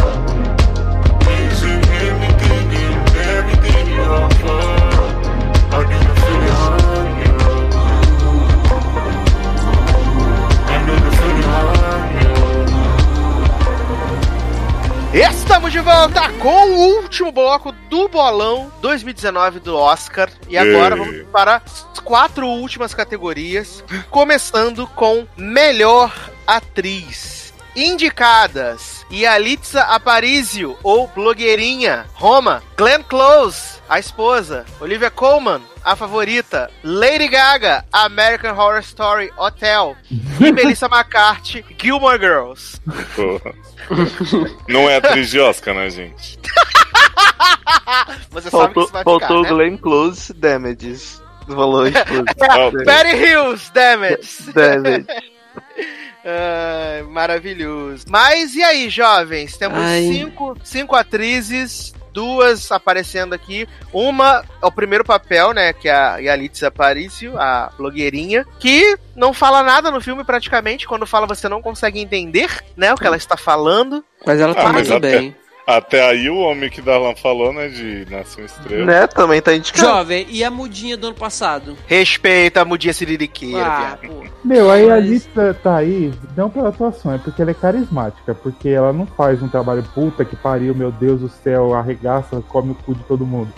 Estamos de volta com o último bloco do Bolão 2019 do Oscar. E agora Ei. vamos para as quatro últimas categorias, começando com Melhor Atriz. Indicadas: Yalitza Aparicio, ou blogueirinha, Roma, Glenn Close, a esposa, Olivia Colman, a favorita, Lady Gaga, American Horror Story Hotel, e Melissa McCarthy, Gilmore Girls. Porra. Não é atriz de Oscar, né, gente? Você sabe que Faltou, isso vai faltou ficar, o né? Glenn Close Damages. Falou explosivo. Perry Hills, dammit! Damage. Ai, maravilhoso. Mas e aí, jovens? Temos Ai. cinco, cinco atrizes, duas aparecendo aqui. Uma é o primeiro papel, né? Que é a Yalitza Aparicio, a blogueirinha, que não fala nada no filme praticamente. Quando fala, você não consegue entender, né? O que ela está falando. Mas ela tá Ah, muito bem. Até aí o homem que Darlan falou, né, de Nasce uma Estrela. né? Também tá indicado. Jovem, e a mudinha do ano passado? Respeita a mudinha siririqueira, Ah, pô. Meu, aí a Mas- lista tá aí, não pela atuação, é porque ela é carismática, porque ela não faz um trabalho puta que pariu, meu Deus do céu, arregaça, come o cu de todo mundo.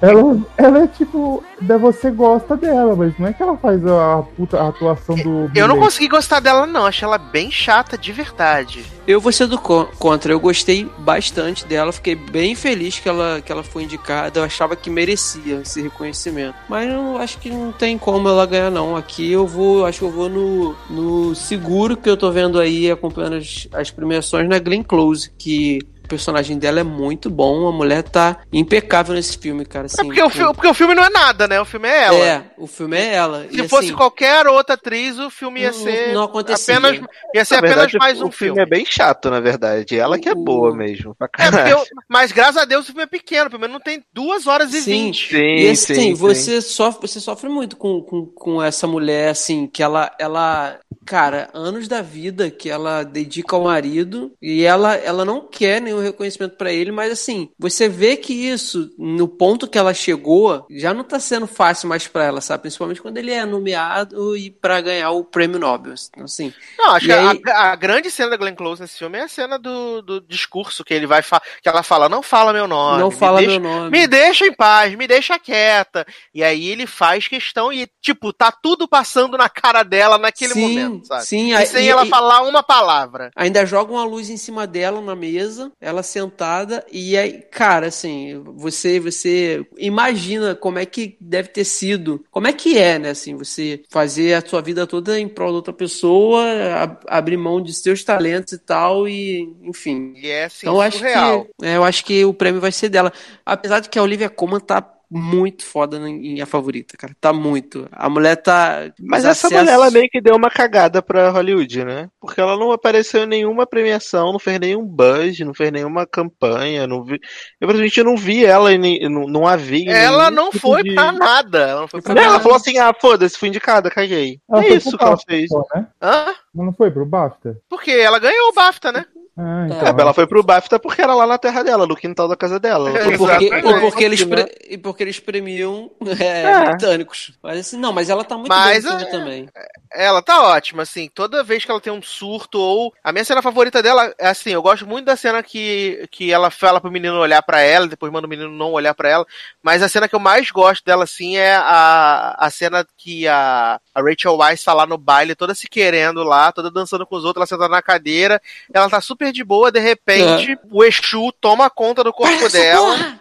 Ela, ela é tipo, da- você gosta dela, mas não é que ela faz a, puta a atuação do. Eu não consegui gostar dela, não. Achei ela bem chata de verdade. Eu vou ser do co- contra. Eu gostei bastante dela, fiquei bem feliz que ela, que ela foi indicada. Eu achava que merecia esse reconhecimento. Mas eu acho que não tem como ela ganhar, não. Aqui eu vou, acho que eu vou no, no seguro que eu tô vendo aí, acompanhando as, as premiações na Glenn Close, que o personagem dela é muito bom. A mulher tá impecável nesse filme, cara. É Assim, porque, o, fi- porque o filme não é nada, né? O filme é ela. É, o filme é ela. Se E, fosse assim, qualquer outra atriz, o filme ia ser não acontecia. apenas ia ser Na apenas verdade, mais o um filme filme. é bem chato, na verdade. Ela que é O- boa mesmo. pra É, eu- mas graças a Deus o filme é pequeno, pelo menos não tem duas horas e Sim. vinte. Sim, E assim, sim, sim. você sofre, você sofre muito com, com, com essa mulher, assim, que ela, ela, cara, anos da vida que ela dedica ao marido e ela, ela não quer nenhum reconhecimento pra ele, mas assim, você vê que isso, no ponto que ela chegou, já não tá sendo fácil mais pra ela, sabe? Principalmente quando ele é nomeado e pra ganhar o prêmio Nobel. Então, assim, Não, acho que a- aí- a, a grande cena da Glenn Close nesse filme é a cena do, do discurso que ele vai que ela fala, não fala meu nome. não me fala deixa- meu nome. Me deixa em paz, me deixa quieta. E aí ele faz questão e, tipo, tá tudo passando na cara dela naquele sim, momento, sabe? Sim, E aí- sem e- ela e- falar uma palavra. Ainda joga uma luz em cima dela na mesa, ela sentada, e aí, cara, assim, você você imagina como é que deve ter sido, como é que é, né, assim, você fazer a sua vida toda em prol de outra pessoa, ab- abrir mão de seus talentos e tal, e enfim. E é assim, Então eu acho surreal. que é, eu acho que o prêmio vai ser dela. Apesar de que a Olivia Colman tá muito foda em a favorita, cara. Tá muito. A mulher tá. Mas essa acessos- mulher, ela meio que deu uma cagada pra Hollywood, né? Porque ela não apareceu em nenhuma premiação, não fez nenhum buzz, não fez nenhuma campanha, não vi... Eu praticamente não vi ela, em, nem- não, não a vi em Ela não tipo foi de- pra nada. Ela não foi pra Não, ela nada. falou assim, ah, foda-se, fui indicada, caguei. Ela é isso que ela fez. só, né? Hã? Mas não foi pro BAFTA? Porque ela ganhou o BAFTA, né? Ah, É, então. É, ela foi pro BAFTA porque era lá na terra dela, no quintal da casa dela. E porque, e porque eles, Né? pre- e porque eles premiam é, É. britânicos. Mas assim, não, mas ela tá muito Mas, bem é, também. Ela tá ótima, assim, toda vez que ela tem um surto ou... A minha cena favorita dela é assim, eu gosto muito da cena que, que ela fala pro menino olhar pra ela, depois manda o menino não olhar pra ela, mas a cena que eu mais gosto dela, assim, é a, a cena que a, a Rachel Weisz tá lá no baile, toda se querendo lá, toda dançando com os outros, ela sentada na cadeira, ela tá super de boa, de repente, o Exu toma conta do corpo Essa dela...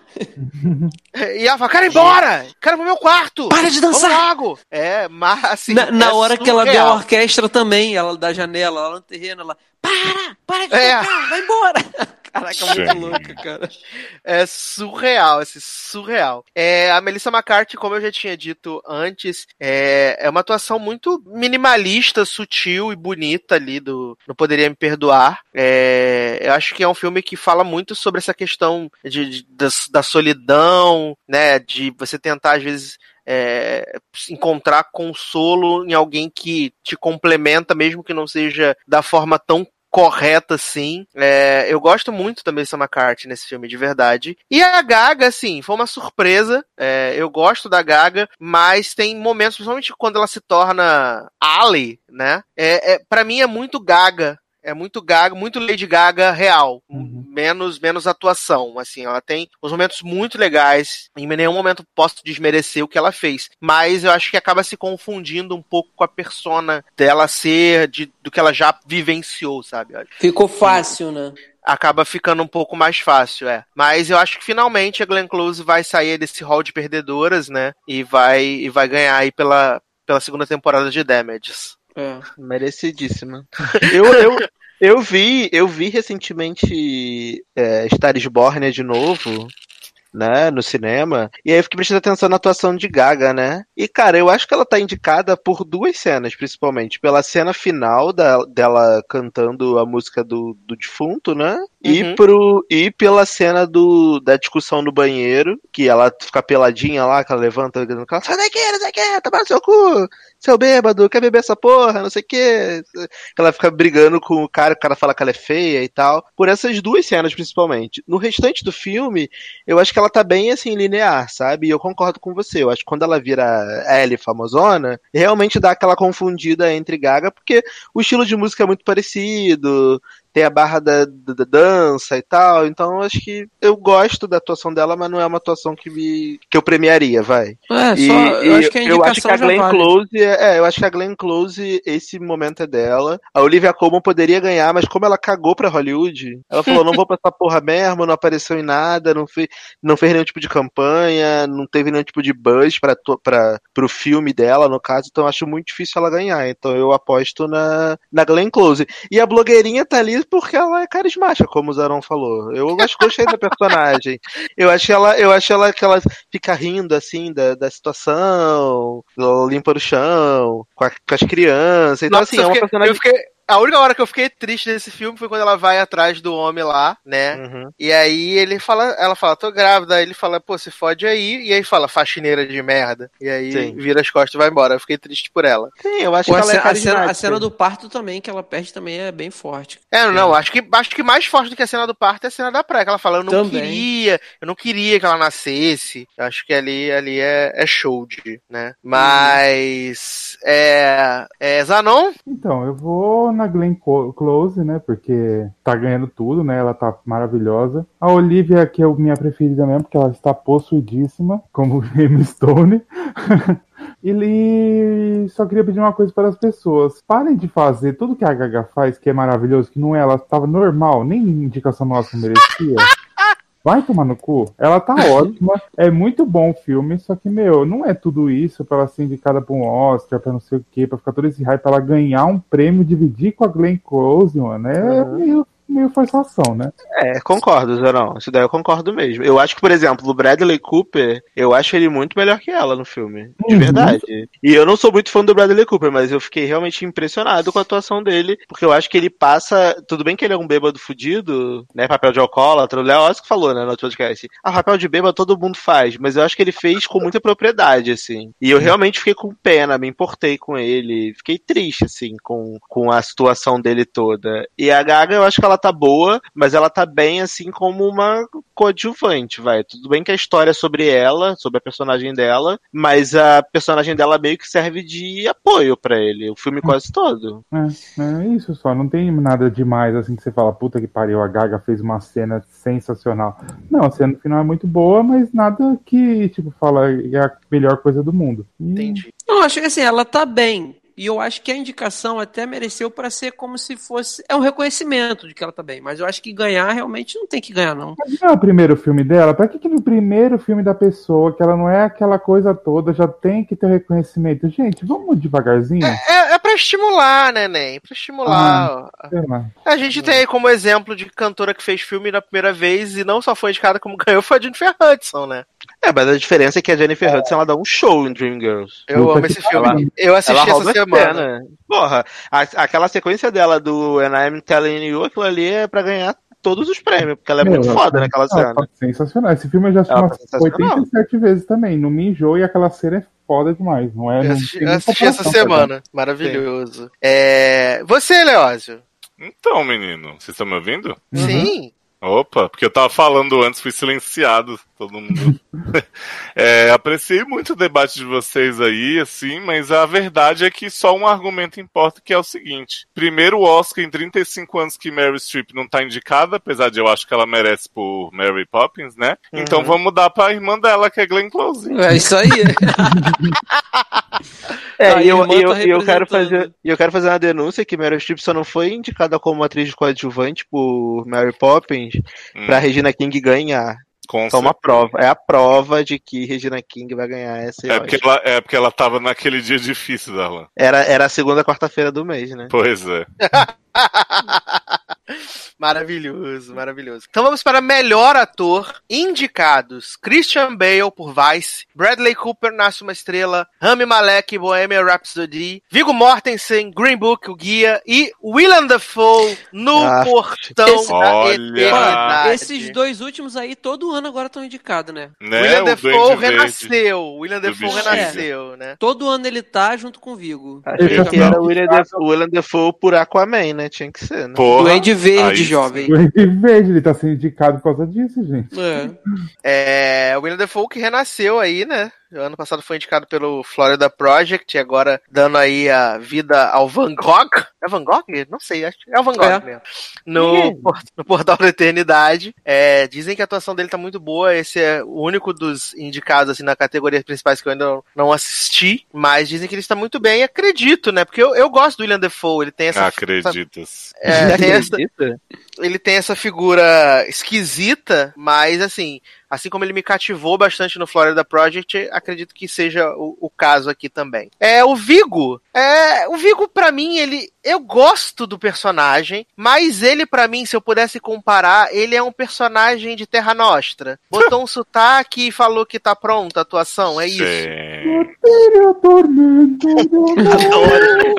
E ela fala, ir embora! Ir pro meu quarto! Para de dançar! Logo! É, mas assim. Na, na é hora que ela vê a surreal. orquestra também, ela da janela, lá no terreno, ela. Para! Para de É. tocar, vai embora! Caraca, muito louca, cara. É surreal, esse surreal. É, a Melissa McCarthy, como eu já tinha dito antes, é, é uma atuação muito minimalista, sutil e bonita ali do Não Poderia Me Perdoar. É, eu acho que é um filme que fala muito sobre essa questão de, de- da, da solidão, né? De você tentar, às vezes, é, encontrar consolo em alguém que te complementa, mesmo que não seja da forma tão correta assim. É, eu gosto muito da Melissa McCarthy nesse filme, de verdade. E a Gaga, assim, foi uma surpresa. É, eu gosto da Gaga, mas tem momentos, principalmente quando ela se torna Ali, né? É, é, para mim é muito Gaga. É muito Gaga, muito Lady Gaga real. Menos, menos atuação. Assim, ela tem uns momentos muito legais. Em nenhum momento posso desmerecer o que ela fez. Mas eu acho que acaba se confundindo um pouco com a persona dela ser de, do que ela já vivenciou, sabe? Ficou fácil, né? acaba ficando um pouco mais fácil, é. Mas eu acho que finalmente a Glenn Close vai sair desse hall de perdedoras, né? E vai, e vai ganhar aí pela, pela segunda temporada de Damages. É. Merecidíssima. Eu, eu, eu vi, eu vi recentemente é, Star is Born de novo. Né, no cinema, e aí eu fiquei prestando atenção na atuação de Gaga, né? E cara, eu acho que ela tá indicada por duas cenas, principalmente. Pela cena final da, dela cantando a música do, do defunto, né? E, Uhum. pro, e pela cena do, da discussão no banheiro, que ela fica peladinha lá, que ela levanta, gritando, sai daqui, o que, toma no seu cu, seu bêbado, quer beber essa porra, não sei o que. Ela fica brigando com o cara, o cara fala que ela é feia e tal. Por essas duas cenas, principalmente. No restante do filme, eu acho que ela tá bem, assim, linear, sabe? E eu concordo com você. Eu acho que quando ela vira Ellie famosona, realmente dá aquela confundida entre Gaga, porque o estilo de música é muito parecido, tem a barra da, da- da dança e tal, então eu acho que eu gosto da atuação dela, mas não é uma atuação que me que eu premiaria, vai. É, E- só, eu acho que a eu acho que a Glenn vale. Close é, é, eu acho que a Glenn Close esse momento é dela. A Olivia Colman poderia ganhar, mas como ela cagou pra Hollywood, ela falou não vou pra essa porra mesmo, não apareceu em nada, não fez, não fez nenhum tipo de campanha, não teve nenhum tipo de buzz para para pro filme dela no caso, então eu acho muito difícil ela ganhar. Então eu aposto na na Glenn Close. E a blogueirinha tá ali porque ela é carismática, como o Zaron falou. Eu gosto, gostei da personagem. Eu acho ela, eu acho ela que ela fica rindo assim da, da situação, limpa o chão, com, a- com as crianças. Então, Nossa, assim, é uma fiquei- personagem. eu fiquei- a única hora que eu fiquei triste desse filme foi quando ela vai atrás do homem lá, né? Uhum. E aí ele fala, ela fala, tô grávida. Aí ele fala, pô, se fode aí. E aí fala, faxineira de merda. E aí Sim. vira as costas e vai embora. Eu fiquei triste por ela. Sim, eu acho Pô, que a, ela é cena, a, cena, a cena do parto também, que ela perde também, é bem forte. É, não, acho que, acho que mais forte do que a cena do parto é a cena da praia. Que ela fala, eu não Também. queria, eu não queria que ela nascesse. Eu acho que ali, ali é, é show de, né? Mas, é, é, Zanon? Então, eu vou na Glenn Close, né? Porque tá ganhando tudo, né? Ela tá maravilhosa. A Olivia, que é minha preferida mesmo, porque ela está possuidíssima, como Emma Stone. Ele só queria pedir uma coisa para as pessoas. Parem de fazer tudo que a Gaga faz, que é maravilhoso, que não é, ela estava normal, nem indicação nossa merecia. Vai tomar no cu. Ela tá ótima, é muito bom o filme, só que, meu, não é tudo isso pra ela ser indicada pra um Oscar, pra não sei o quê, pra ficar todo esse hype, pra ela ganhar um prêmio, dividir com a Glenn Close, mano. É meio, meio forçação, né? É, concordo, Zerão. Isso daí eu concordo mesmo. Eu acho que, por exemplo, o Bradley Cooper, eu acho ele muito melhor que ela no filme. De Uhum. verdade. E eu não sou muito fã do Bradley Cooper, mas eu fiquei realmente impressionado com a atuação dele, porque eu acho que ele passa. Tudo bem que ele é um bêbado fudido, né? Papel de alcoólatra. O Léo Oscar que falou, né, no outro podcast. Ah, papel de bêbado todo mundo faz, mas eu acho que ele fez com muita propriedade, assim. E eu realmente fiquei com pena, me importei com ele. Fiquei triste, assim, com, com a situação dele toda. E a Gaga, eu acho que ela tá boa, mas ela tá bem, assim, como uma coadjuvante, vai. Tudo bem que a história é sobre ela, sobre a personagem dela, mas a personagem dela meio que serve de apoio pra ele, o filme quase todo. É, é isso só, não tem nada demais assim que você fala, puta que pariu, a Gaga fez uma cena sensacional. Não, a cena no final é muito boa, mas nada que, tipo, fala é a melhor coisa do mundo. E- Entendi. Não, acho que assim, ela tá bem. E eu acho que a indicação até mereceu pra ser como se fosse. É um reconhecimento de que ela tá bem. Mas eu acho que ganhar realmente não tem que ganhar, não. Mas não é o primeiro filme dela? Pra que, que no primeiro filme da pessoa, que ela não é aquela coisa toda, já tem que ter reconhecimento? Gente, vamos devagarzinho? É, é pra estimular, né, Nen? Pra estimular. Ah. A gente tem aí como exemplo de cantora que fez filme na primeira vez e não só foi indicada como ganhou, foi a Jennifer Hudson, né? É, mas a diferença é que a Jennifer Hudson ela dá um show em Dreamgirls. Eu Puta amo esse filme. pariu. Eu assisti ela essa semana. cena. Porra, a- aquela sequência dela do And I'm Telling You, aquilo ali é pra ganhar todos os prêmios, porque ela é Meu, muito ela foda tá- naquela ela cena. tá sensacional. Esse filme eu já assisti Ela umas tá sensacional. 87 vezes também. Não me enjoo e aquela cena é foda demais. Não é? Eu assisti, eu assisti essa semana. Maravilhoso. É... Você, Leózio? Então, menino, vocês estão me ouvindo? Sim. Opa, porque eu tava falando antes, fui silenciado, todo mundo. É, apreciei muito o debate de vocês aí, assim, mas a verdade é que só um argumento importa, que é o seguinte. Primeiro Oscar em 35 anos que Mary Streep não tá indicada, apesar de eu acho que ela merece por Mary Poppins, né? Então vamos dar pra irmã dela, que é Glenn Close. É isso aí. É, A e eu, eu, tá eu quero fazer, e eu quero fazer uma denúncia que Meryl Streep só não foi indicada como atriz coadjuvante por Mary Poppins Hum, pra Regina King ganhar. Com Só uma certeza. prova. É a prova de que Regina King vai ganhar essa. É porque, ela, é porque ela tava naquele dia difícil dela. Era, era a segunda quarta-feira do mês, né? Pois é. Maravilhoso, maravilhoso. Então vamos para melhor ator. Indicados: Christian Bale por Vice, Bradley Cooper Nasce uma Estrela, Rami Malek Bohemian Rhapsody, Viggo Mortensen Green Book o Guia e Willem Dafoe no Ah, Portão esse- da Olha. Eternidade. Esses dois últimos aí, todo ano agora estão indicados, né? Né? William o Dafoe renasceu. William do Dafoe renasceu, né? Todo ano ele tá junto com o Vigo. Achei que era o William Dafoe, o William Dafoe por Aquaman, né? Tinha que ser, né? Porra, Duende Verde, aí jovem. O Duende Verde, ele tá sendo indicado por causa disso, gente. É. É, o William Dafoe que renasceu aí, né? Ano passado foi indicado pelo Florida Project e agora dando aí a vida ao Van Gogh. É Van Gogh? Não sei, acho que é o Van Gogh É. mesmo. No, no Portal da Eternidade. É, dizem que a atuação dele tá muito boa. Esse é o único dos indicados assim na categoria principais que eu ainda não- não assisti. Mas dizem que ele está muito bem. Acredito, né? Porque eu, eu gosto do William Dafoe. Ele tem essa. é, tem essa, ele tem essa figura esquisita, mas assim, assim como ele me cativou bastante no Florida Project, acredito que seja o, o caso aqui também. É o Vigo. É, o Vigo pra mim, ele eu gosto do personagem, mas ele pra mim, se eu pudesse comparar, ele é um personagem de Terra Nostra. Botou um sotaque e falou que tá pronta a atuação, é isso. Sim. Ele é o tormento.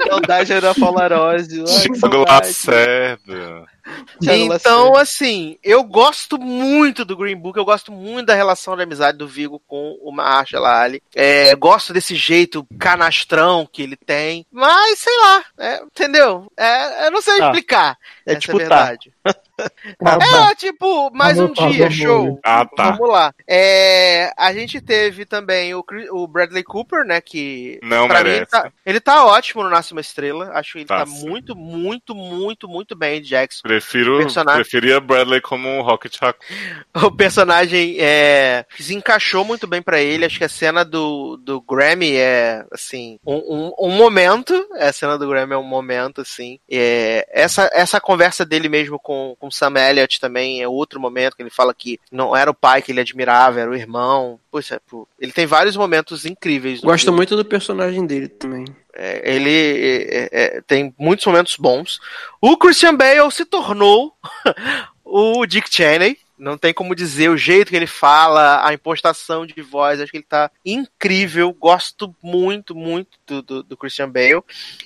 Saudade era Polaroid. Chico. Lacerda. Então, assim, eu gosto muito do Green Book, eu gosto muito da relação de amizade do Vigo com o Mahershala Ali. É, gosto desse jeito canastrão que ele tem, mas sei lá, é, entendeu? É, eu não sei Ah, explicar. é essa tipo é a tá. verdade. É, tipo, mais um Anotado, dia, show. Ah, tá. Vamos lá. É, a gente teve também o, Chris- o Bradley Cooper, né? Que Não pra mim, ele merece. tá, ele tá ótimo no Nasce uma Estrela. Acho que ele Tá tá, muito, muito, muito, muito bem, Jackson. Prefiro, Personagem. preferia Bradley como um Rocket Raccoon. o personagem é, se encaixou muito bem pra ele. Acho que a cena do, do Grammy é, assim, um, um, um momento. A cena do Grammy é um momento, assim. É, essa, essa conversa dele mesmo com, com Sam Elliott também é outro momento que ele fala que não era o pai que ele admirava, era o irmão. Poxa, ele tem vários momentos incríveis. Gosto filme. muito do personagem dele também. É, ele é, é, tem muitos momentos bons. O Christian Bale se tornou o Dick Cheney. Não tem como dizer o jeito que ele fala, a impostação de voz. Acho que ele tá incrível. Gosto muito, muito do, do, do Christian Bale.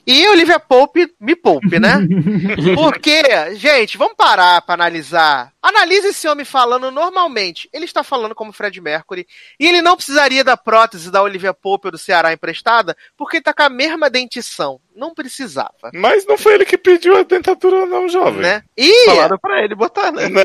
E Olivia Pope me poupe, né? Porque, gente, vamos parar pra analisar. Analise esse homem falando normalmente. Ele está falando como Fred Mercury. E ele não precisaria da prótese da Olivia Pope ou do Ceará emprestada, porque ele tá com a mesma dentição. Não precisava. Mas não foi ele que pediu a dentadura, não, jovem. Né? E, Falaram pra ele botar, né? Né?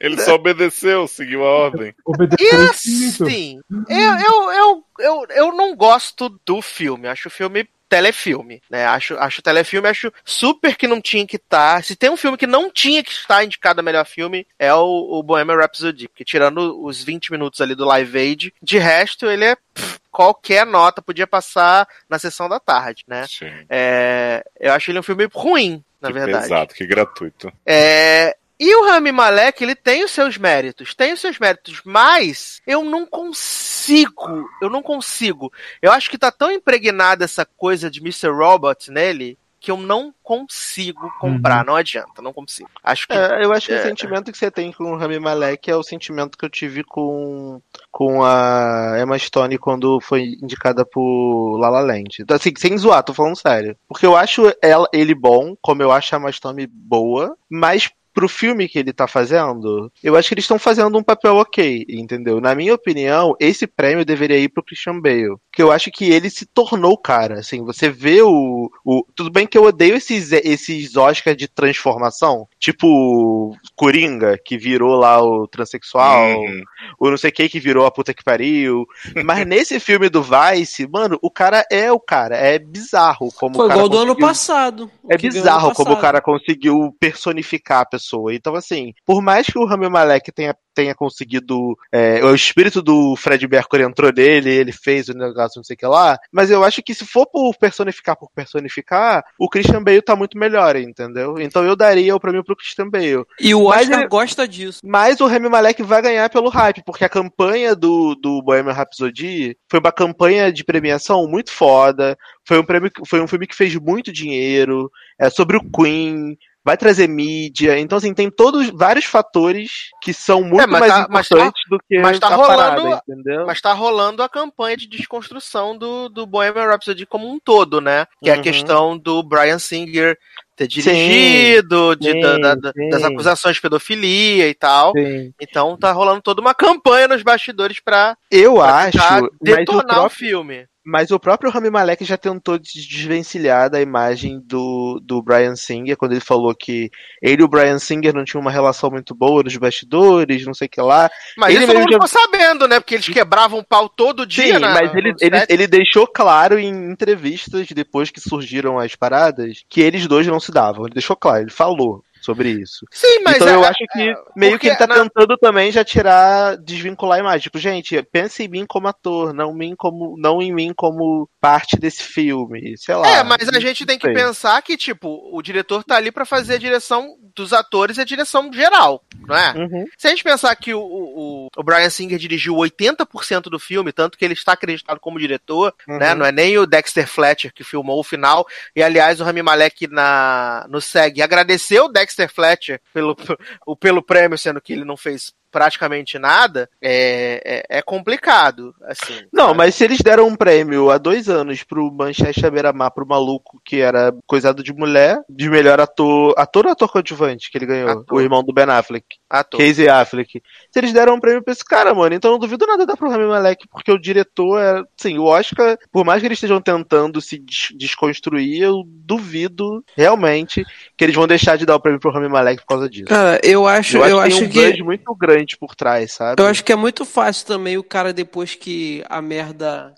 Ele só obedeceu, seguiu a ordem. e Obedeceu isso. assim, eu, eu, eu, eu, eu não gosto do filme. Acho o filme telefilme, né? Acho, acho telefilme, acho super que não tinha que estar. Se tem um filme que não tinha que estar indicado a melhor filme, é o, o Bohemian Rhapsody, porque tirando os 20 minutos ali do Live Aid, de resto ele é pff, qualquer nota, podia passar na sessão da tarde, né? Sim. É, eu acho ele um filme ruim, na que verdade. pesado, que gratuito. É, e o Rami Malek, ele tem os seus méritos, tem os seus méritos, mas eu não consigo, eu não consigo. Eu acho que tá tão impregnada essa coisa de Mr. Robot nele que eu não consigo comprar, não adianta, não consigo. Acho que É, eu acho que é, o sentimento que você tem com o Rami Malek é o sentimento que eu tive com, com a Emma Stone quando foi indicada por La La Land. Então, Assim, sem zoar, tô falando sério. Porque eu acho ela, ele bom, como eu acho a Emma Stone boa, mas pro filme que ele tá fazendo, eu acho que eles estão fazendo um papel ok, entendeu? Na minha opinião, esse prêmio deveria ir pro Christian Bale. Porque eu acho que ele se tornou o cara, assim, você vê o, o... Tudo bem que eu odeio esses, esses Oscars de transformação, tipo Coringa, que virou lá o transexual, Uhum. o não sei quem que virou a puta que pariu. Mas nesse filme do Vice, mano, o cara é o cara, é bizarro como Foi o cara igual do ano conseguiu- passado. é bizarro como o cara conseguiu personificar a pessoa. Então, assim, por mais que o Rami Malek tenha, tenha conseguido. é, o espírito do Fred Mercury entrou nele, ele fez o negócio, não sei o que lá. Mas eu acho que se for por personificar por personificar, o Christian Bale tá muito melhor, entendeu? Então eu daria o prêmio pro Christian Bale. E o Mas Oscar ele- gosta disso. Mas o Rami Malek vai ganhar pelo hype, porque a campanha do, do Bohemian Rhapsody foi uma campanha de premiação muito foda. Foi um, prêmio, foi um filme que fez muito dinheiro. É sobre o Queen. Vai trazer mídia. Então, assim, tem todos vários fatores que são muito É, mais tá- mas tá- importantes do que mas tá rolando- parada, entendeu? Mas tá rolando a campanha de desconstrução do, do Bohemian Rhapsody como um todo, né? Que é a Uhum. questão do Brian Singer ter dirigido, de- sim, da- da- sim. das acusações de pedofilia e tal. Sim. Então tá rolando toda uma campanha nos bastidores pra, Eu pra acho, o detonar o próprio filme. Mas o próprio Rami Malek já tentou des- desvencilhar da imagem do, do Brian Singer, quando ele falou que ele e o Brian Singer não tinham uma relação muito boa nos bastidores, não sei o que lá. Mas Ele isso mesmo já- ficou sabendo, né? Porque eles quebravam o pau todo dia, Sim, na- mas ele, ele, ele deixou claro em entrevistas, depois que surgiram as paradas, que eles dois não se davam. Ele deixou claro, ele falou sobre isso. Sim, mas então é- eu é- acho que meio porque que ele tá na- tentando também já tirar, desvincular a imagem. Tipo, gente, pense em mim como ator, não, mim como, não em mim como parte desse filme. Sei lá. É, mas a gente tem que sei. pensar que, tipo, o diretor tá ali pra fazer a direção dos atores e a direção geral, não é? Uhum. Se a gente pensar que o, o, o Brian Singer dirigiu 80% do filme, tanto que ele está acreditado como diretor, Uhum. né? Não é nem o Dexter Fletcher que filmou o final. E aliás, o Rami Malek na, no SEG agradeceu o Dexter Fletcher pelo, pelo prêmio, sendo que ele não fez praticamente nada, é, é, é complicado, assim. Não, mas se eles deram um prêmio há dois anos pro Manchester Beira-Mar, pro maluco que era coisado de mulher, de melhor ator, ator ou ator coadjuvante que ele ganhou? Ator. O irmão do Ben Affleck. Ator. Casey Affleck. Se eles deram um prêmio pra esse cara, mano, então eu não duvido nada dar pro Rami Malek, porque o diretor é, sim, o Oscar, por mais que eles estejam tentando se des- desconstruir, eu duvido realmente que eles vão deixar de dar o prêmio pro Rami Malek por causa disso. Cara, eu acho, eu, eu acho, acho que tem um que muito grande por trás, sabe? eu acho que é muito fácil também o cara depois que a merda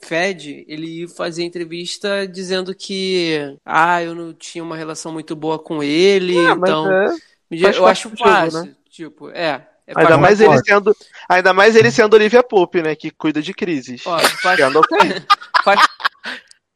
fede, ele ir fazer entrevista dizendo que ah, eu não tinha uma relação muito boa com ele, Ah, mas então é, eu acho jogo, fácil, né? tipo, é, é Ainda mais, ele sendo, ainda mais ele sendo Olivia Pope, né? Que cuida de crises. Ó, faz, faz-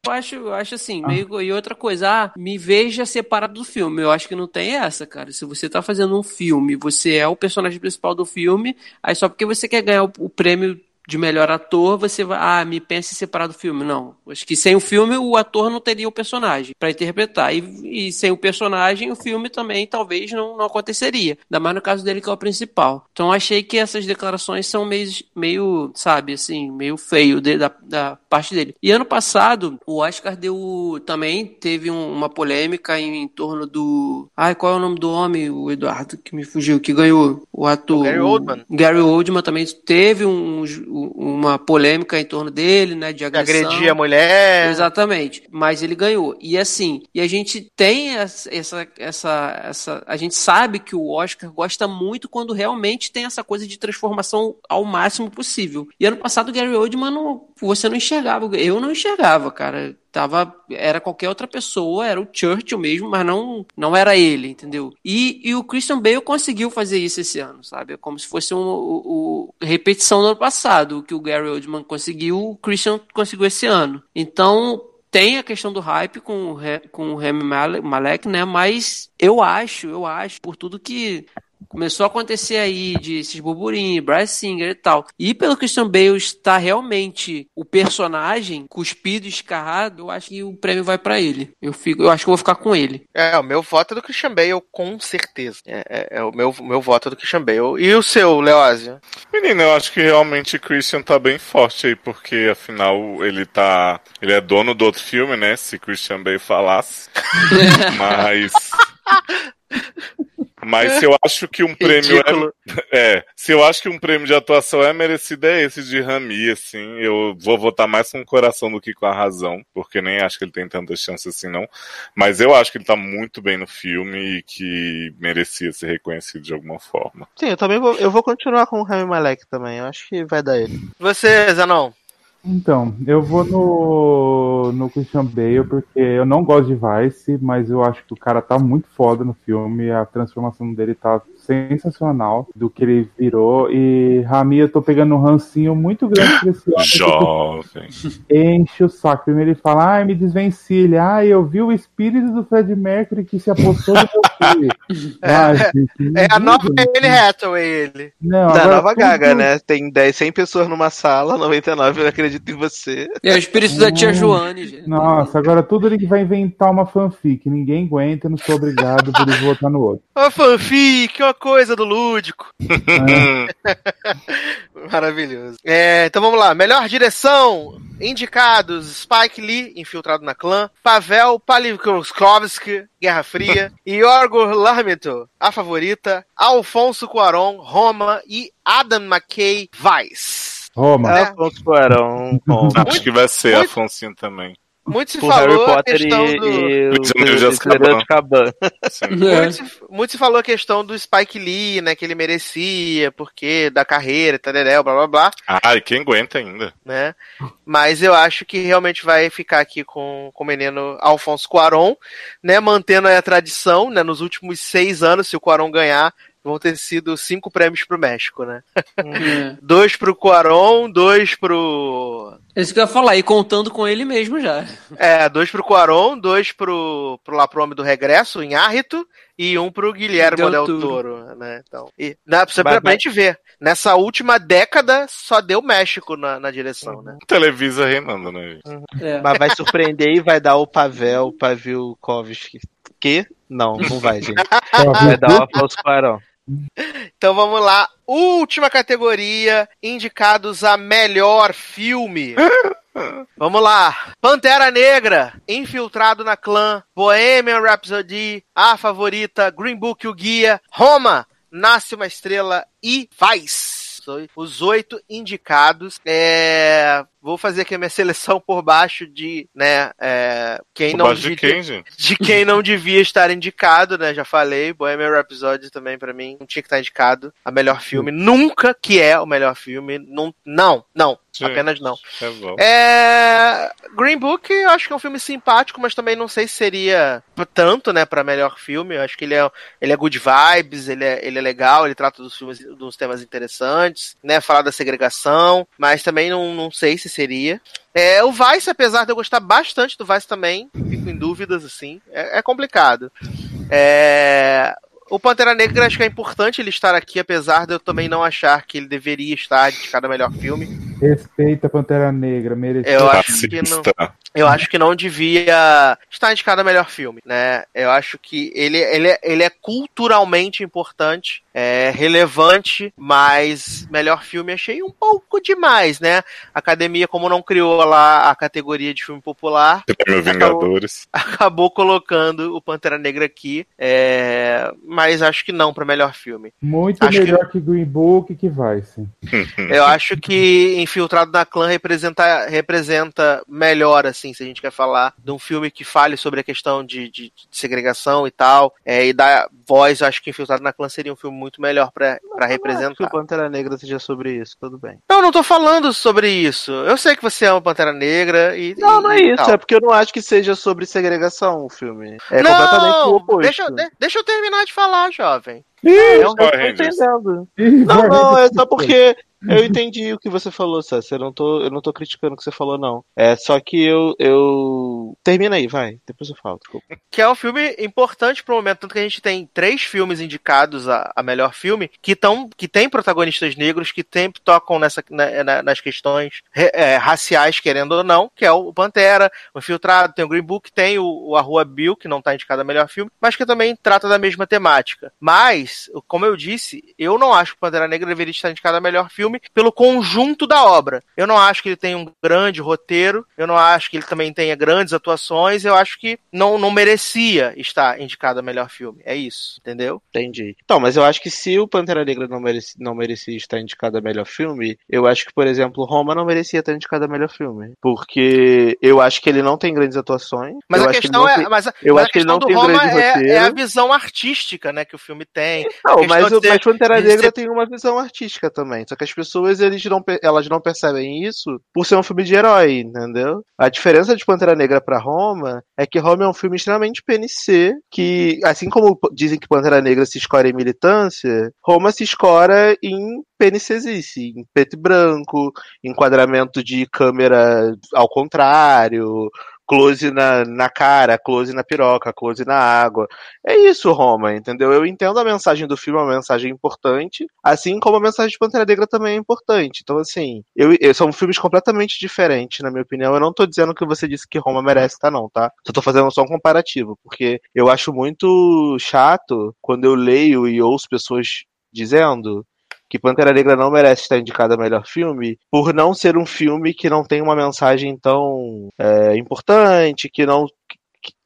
eu acho, eu acho assim, meio. E outra coisa, ah, me veja separado do filme. Eu acho que não tem essa, cara. Se você tá fazendo um filme, você é o personagem principal do filme, aí só porque você quer ganhar o, o prêmio de melhor ator, você vai, ah, me pense separado do filme. Não. Acho que sem o filme, o ator não teria o personagem pra interpretar. E, e sem o personagem, o filme também talvez não, não aconteceria. Ainda mais no caso dele, que é o principal. Então achei que essas declarações são meio, meio sabe, assim, meio feio de- da, da parte dele. E ano passado, o Oscar deu. Também teve um- uma polêmica em, em torno do. Ai, qual é o nome do homem, o Eduardo, que me fugiu, que ganhou? O ator. O Gary Oldman. Gary Oldman também teve um- uma polêmica em torno dele, né? De agressão. Agredir a mulher. Exatamente. Mas ele ganhou. E assim, e a gente tem essa, essa, essa, A gente sabe que o Oscar gosta muito quando realmente tem essa coisa de transformação ao máximo possível. E ano passado o Gary Oldman não, você não enxergava. Eu não enxergava, cara. Tava, era qualquer outra pessoa, era o Churchill mesmo, mas não, não era ele, entendeu? E, e o Christian Bale conseguiu fazer isso esse ano, sabe? É como se fosse um, o, o- repetição do ano passado. O que o Gary Oldman conseguiu, o Christian conseguiu esse ano. Então, tem a questão do hype com com o Remy Male- Malek, né? Mas eu acho, eu acho, por tudo que começou a acontecer aí de esses burburinhos, Bryce Singer e tal. E pelo Christian Bale estar realmente o personagem cuspido, escarrado, eu acho que o prêmio vai pra ele. Eu fico, eu acho que eu vou ficar com ele. É, o meu voto é do Christian Bale, com certeza. É, é- é o meu, meu voto é do Christian Bale. E o seu, Leózio? Menino, eu acho que realmente Christian tá bem forte aí, porque afinal ele tá. Ele é dono do outro filme, né? Se Christian Bale falasse. Mas. Mas se eu acho que um prêmio é, é. Se eu acho que um prêmio de atuação é merecido, é esse de Rami, assim. Eu vou votar mais com o coração do que com a razão, porque nem acho que ele tem tantas chances assim, não. Mas eu acho que ele tá muito bem no filme e que merecia ser reconhecido de alguma forma. Sim, eu também vou, eu vou continuar com o Rami Malek também. Eu acho que vai dar ele. Você, Zanon? Então, eu vou no, no Christian Bale, porque eu não gosto de Vice, mas eu acho que o cara tá muito foda no filme, a transformação dele tá sensacional do que ele virou. E Rami, eu tô pegando um rancinho muito grande pra esse homem. Jovem. Enche o saco. Primeiro ele fala, ai, me desvencilha. Ai, eu vi o espírito do Fred Mercury que se apossou do meu filho. Ai, gente, É a nova. Anne Hathaway, ele. Não, da agora nova tudo- Gaga, né? Tem 10, 100 pessoas numa sala, 99 eu acredito em você. É o espírito da tia Joane, gente. Nossa, agora tudo ele vai inventar uma fanfic. Ninguém aguenta, eu não sou obrigado por eles votar no outro. Ô, fanfic, uma coisa do lúdico. É. Maravilhoso. É, então vamos lá. Melhor direção. Indicados: Spike Lee, infiltrado na clã. Pavel Palikovsky, Guerra Fria. e Yorgos Lanthimos, A Favorita. Alfonso Cuarón, Roma. E Adam McKay, Vice. Roma. É. Afonso Cuarón Acho que vai ser muito- Afonso também. Muito se Harry falou a questão e, do. e o Prisioneiro de Prisioneiro de Azkaban. Sim. Muito se, muito se falou a questão do Spike Lee, né? Que ele merecia, porque da carreira, tararel, blá blá blá. Ai, quem aguenta ainda? né? Mas eu acho que realmente vai ficar aqui com, com o menino Alfonso Cuarón, né? Mantendo aí a tradição, né? Nos últimos seis anos, se o Cuarón ganhar, vão ter sido cinco prêmios pro México, né? É. dois pro Cuarón, dois pro... É isso que eu ia falar, e contando com ele mesmo já. É, dois pro Cuarón, dois pro, pro lá pro Homem do Regresso, em Árrito, e um pro Guilherme Del Del Toro. Toro, né? Então, e, na, pra, Mas- pra gente ver, nessa última década só deu México na, na direção, né? Televisa reinando, né, gente? É. Mas vai surpreender e vai dar o Pavel Pavilkovski. Que? Não, não vai, gente. Vai dar o Afonso Cuarón. Então vamos lá. Última categoria: indicados a melhor filme. Vamos lá. Pantera Negra, Infiltrado na Clã, Bohemian Rhapsody, A Favorita, Green Book, O Guia, Roma, Nasce uma Estrela e Vice. Os oito indicados. É, Vou fazer aqui a minha seleção por baixo de, né, é, quem Por não de devia- quem, gente? de quem não devia estar indicado, né? Já falei, Bohemian Rhapsody também pra mim não tinha que estar indicado a melhor filme, nunca que é o melhor filme, não, não, não, Sim. apenas não. É. É, Green Book, eu acho que é um filme simpático, mas também não sei se seria tanto, né, para melhor filme. Eu acho que ele é, ele é good vibes, ele é, ele é legal, ele trata dos filmes, dos temas interessantes, né, falar da segregação, mas também não, não sei se seria. É, o Vice, apesar de eu gostar bastante do Vice também, fico em dúvidas, assim, é, é complicado. É, o Pantera Negra acho que é importante ele estar aqui, apesar de eu também não achar que ele deveria estar indicado a melhor filme. Respeita a Pantera Negra, mereceu. Eu acho que não. Eu acho que não devia estar indicado a melhor filme, né? Eu acho que ele, ele, é- ele é culturalmente importante, é relevante, mas melhor filme achei um pouco demais, né? A academia, como não criou lá a categoria de filme popular, Prêmio Vingadores. acabou colocando o Pantera Negra aqui, é, mas acho que não para melhor filme. Muito Acho que- melhor que... Green Book que Vice. Eu acho que Infiltrado na Clã representa, representa melhor, assim, assim, se a gente quer falar de um filme que fale sobre a questão de, de- de segregação e tal, é, e dar voz, eu acho que Infiltrado na Clã seria um filme muito melhor pra, pra Que o representar. Pantera Negra seja sobre isso, tudo bem. Não, eu não tô falando sobre isso. Eu sei que você é uma Pantera Negra e. Não, não é e isso, tal. é porque eu não acho que seja sobre segregação o filme. É completamente o não, oposto. deixa, eu- de- deixa eu terminar de falar, jovem. Eu não tô entendendo. Ih, Não, não, é só porque eu entendi o que você falou, César. Eu não tô, eu não tô criticando o que você falou, não. É só que eu, eu... Termina aí, vai. Depois eu falo, desculpa. Que é um filme importante pro momento, tanto que a gente tem três filmes indicados a, a melhor filme, que, tão, que tem protagonistas negros, que sempre tocam nessa, na- na- nas questões é, raciais, querendo ou não, que é o Pantera, o Infiltrado, tem o Green Book, tem o, o A Rua Bill, que não tá indicado a melhor filme, mas que também trata da mesma temática. Mas, como eu disse, eu não acho que o Pantera Negra deveria estar indicado a melhor filme pelo conjunto da obra. Eu não acho que ele tenha um grande roteiro, eu não acho que ele também tenha grandes atuações, eu acho que não, não merecia estar indicado a melhor filme. É isso, entendeu? Entendi. Então, mas eu acho que se o Pantera Negra não, mereci, não merecia estar indicado a melhor filme, eu acho que, por exemplo, Roma não merecia estar indicado a melhor filme. Porque eu acho que ele não tem grandes atuações. Mas a que questão não é. tem- Mas, a- eu mas acho que ele não do tem Roma grande é, roteiro. é a visão artística, né, que o filme tem. Não, mas, o mas Pantera Negra tem uma visão artística também. Só que as pessoas eles não, elas não percebem isso por ser um filme de herói, entendeu? A diferença de Pantera Negra pra Roma é que Roma é um filme extremamente PNC, que, assim como dizem que Pantera Negra se escora em militância, Roma se escora em PNCzice, em preto e branco, enquadramento de câmera ao contrário, close na, na cara, close na piroca, close na água. É isso, Roma, entendeu? Eu entendo a mensagem do filme, é uma mensagem importante, assim como a mensagem de Pantera Negra também é importante. Então, assim, eu, eu- são filmes completamente diferentes, na minha opinião. Eu não tô dizendo que você disse que Roma merece, tá? Não, tá? Só tô fazendo só um comparativo, porque eu acho muito chato quando eu leio e ouço pessoas dizendo que Pantera Negra não merece estar indicado a melhor filme por não ser um filme que não tem uma mensagem tão é, importante, que não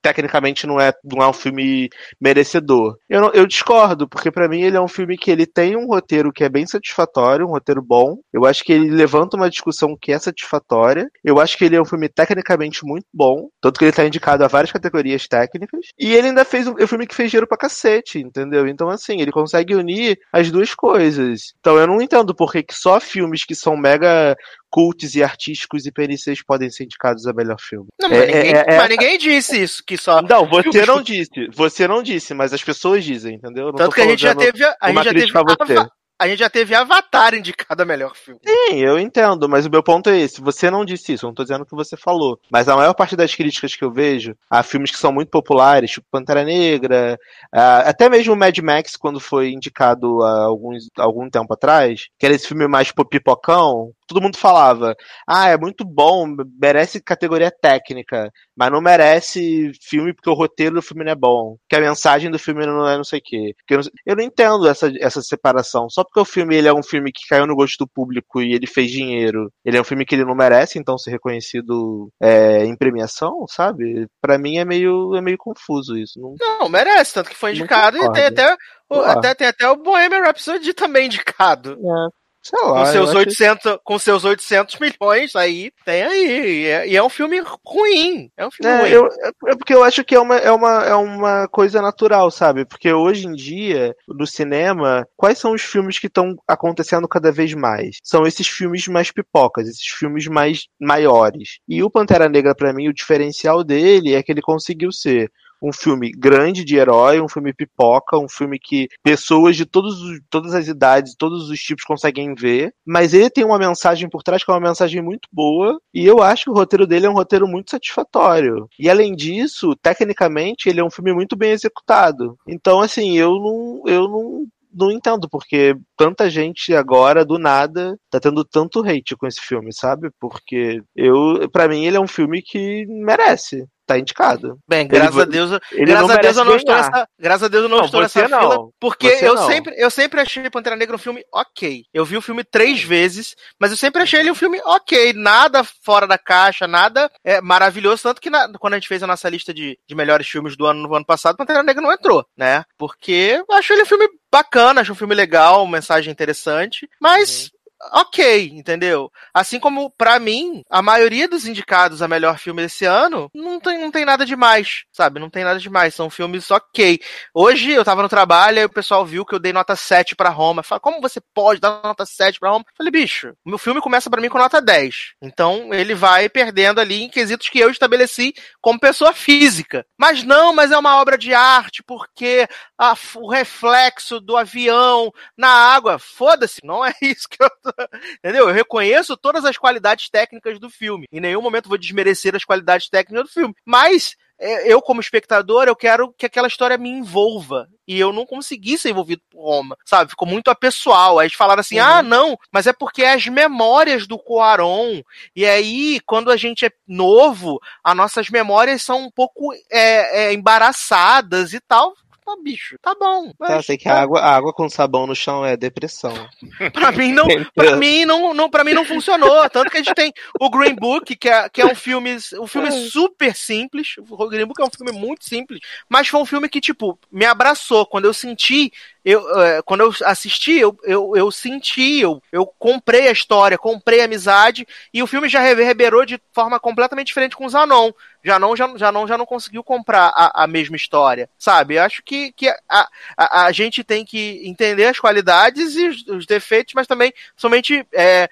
tecnicamente não é, não é um filme merecedor. Eu, não- eu discordo, porque pra mim ele é um filme que ele tem um roteiro que é bem satisfatório, um roteiro bom. Eu acho que ele levanta uma discussão que é satisfatória. Eu acho que ele é um filme tecnicamente muito bom, tanto que ele tá indicado a várias categorias técnicas. E ele ainda fez um, é um filme que fez dinheiro pra cacete, entendeu? Então assim, ele consegue unir as duas coisas. Então eu não entendo por que que só filmes que são mega cults e artísticos e PNCs podem ser indicados a melhor filme. Não, mas, É- ninguém, é- é- mas ninguém disse isso, que só. Não, você não disse. Você não disse, mas as pessoas dizem, entendeu? Eu não Tanto que a gente já teve. A uma gente já teve a você. A gente já teve Avatar indicado a melhor filme. Sim, eu entendo, mas o meu ponto é esse. Você não disse isso, eu não tô dizendo o que você falou. Mas a maior parte das críticas que eu vejo a filmes que são muito populares, tipo Pantera Negra, ah, até mesmo Mad Max, quando foi indicado há alguns, algum tempo atrás, que era esse filme mais tipo, pipocão, todo mundo falava, ah, é muito bom, merece categoria técnica, mas não merece filme porque o roteiro do filme não é bom, que a mensagem do filme não é não sei o quê. Que eu, não, eu não entendo essa, essa separação. Só porque o filme ele é um filme que caiu no gosto do público e ele fez dinheiro, ele é um filme que ele não merece, então, ser reconhecido é, em premiação, sabe? Pra mim é meio, é meio confuso isso. Não, Não, merece, tanto que foi indicado e tem até, o, até, tem até o Bohemian Rhapsody também indicado. Sei lá. Com eu seus, acho- 800, com seus 800 milhões aí, tem aí. E é, e é um filme ruim. É um filme É, ruim. eu, é porque eu acho que é uma, é, uma, é uma coisa natural, sabe? Porque hoje em dia, no cinema, quais são os filmes que estão acontecendo cada vez mais? São esses filmes mais pipocas, esses filmes mais maiores. E o Pantera Negra, pra mim, o diferencial dele é que ele conseguiu ser um filme grande de herói, um filme pipoca, um filme que pessoas de todos, os- todas as idades, todos os tipos conseguem ver, mas ele tem uma mensagem por trás que é uma mensagem muito boa, e eu acho que o roteiro dele é um roteiro muito satisfatório. E além disso, tecnicamente, ele é um filme muito bem executado. Então, assim, eu não, eu não não entendo porque tanta gente agora do nada tá tendo tanto hate com esse filme, sabe? Porque eu, para mim ele é um filme que merece tá indicado. Bem, Ele graças va- a Deus, ele graças a Deus eu não estou nessa, graças a Deus eu não, Não, estou nessa não. fila, porque Você eu não. sempre, eu sempre achei Pantera Negra um filme ok. Eu vi o filme três vezes, mas eu sempre achei ele um filme ok, nada fora da caixa, nada é, maravilhoso, tanto que na- quando a gente fez a nossa lista de, de melhores filmes do ano no ano passado, Pantera Negra não entrou, né? Porque eu acho ele um filme bacana, acho um filme legal, mensagem interessante, mas ok, entendeu? Assim como, pra mim, a maioria dos indicados a melhor filme desse ano não tem, não tem nada demais, sabe? Não tem nada demais. São filmes ok. Hoje eu tava no trabalho e o pessoal viu que eu dei nota 7 pra Roma. Fala, como você pode dar nota 7 pra Roma? Eu falei, bicho, meu filme começa pra mim com nota 10. Então ele vai perdendo ali em quesitos que eu estabeleci como pessoa física. Mas não, mas é uma obra de arte, porque a- o reflexo do avião na água. Foda-se, não é isso que eu. Entendeu? Eu reconheço todas as qualidades técnicas do filme. Em nenhum momento vou desmerecer as qualidades técnicas do filme. Mas é, eu, como espectador, eu quero que aquela história me envolva. E eu não consegui ser envolvido por Roma, sabe? Ficou muito apessoal. Aí eles falaram assim: ah, não, mas é porque é as memórias do Cuaron. E aí, quando a gente é novo, as nossas memórias são um pouco é, é, embaraçadas e tal. Tá, bicho, tá bom. Tá, Mas, sei que a água, a água com sabão no chão é depressão. Pra mim não, pra mim não, não, para mim não funcionou. Tanto que a gente tem o Green Book, que é, que é um filme, um filme super simples. O Green Book é um filme muito simples, mas foi um filme que tipo me abraçou quando eu senti eu, eh, quando eu assisti, eu, eu, eu senti, eu, eu comprei a história, comprei a amizade, e o filme já reverberou de forma completamente diferente com o Zanon. Janon já, Janon já não conseguiu comprar a, a mesma história, sabe? Eu acho que, que a, a, a gente tem que entender as qualidades e os, os defeitos, mas também somente é,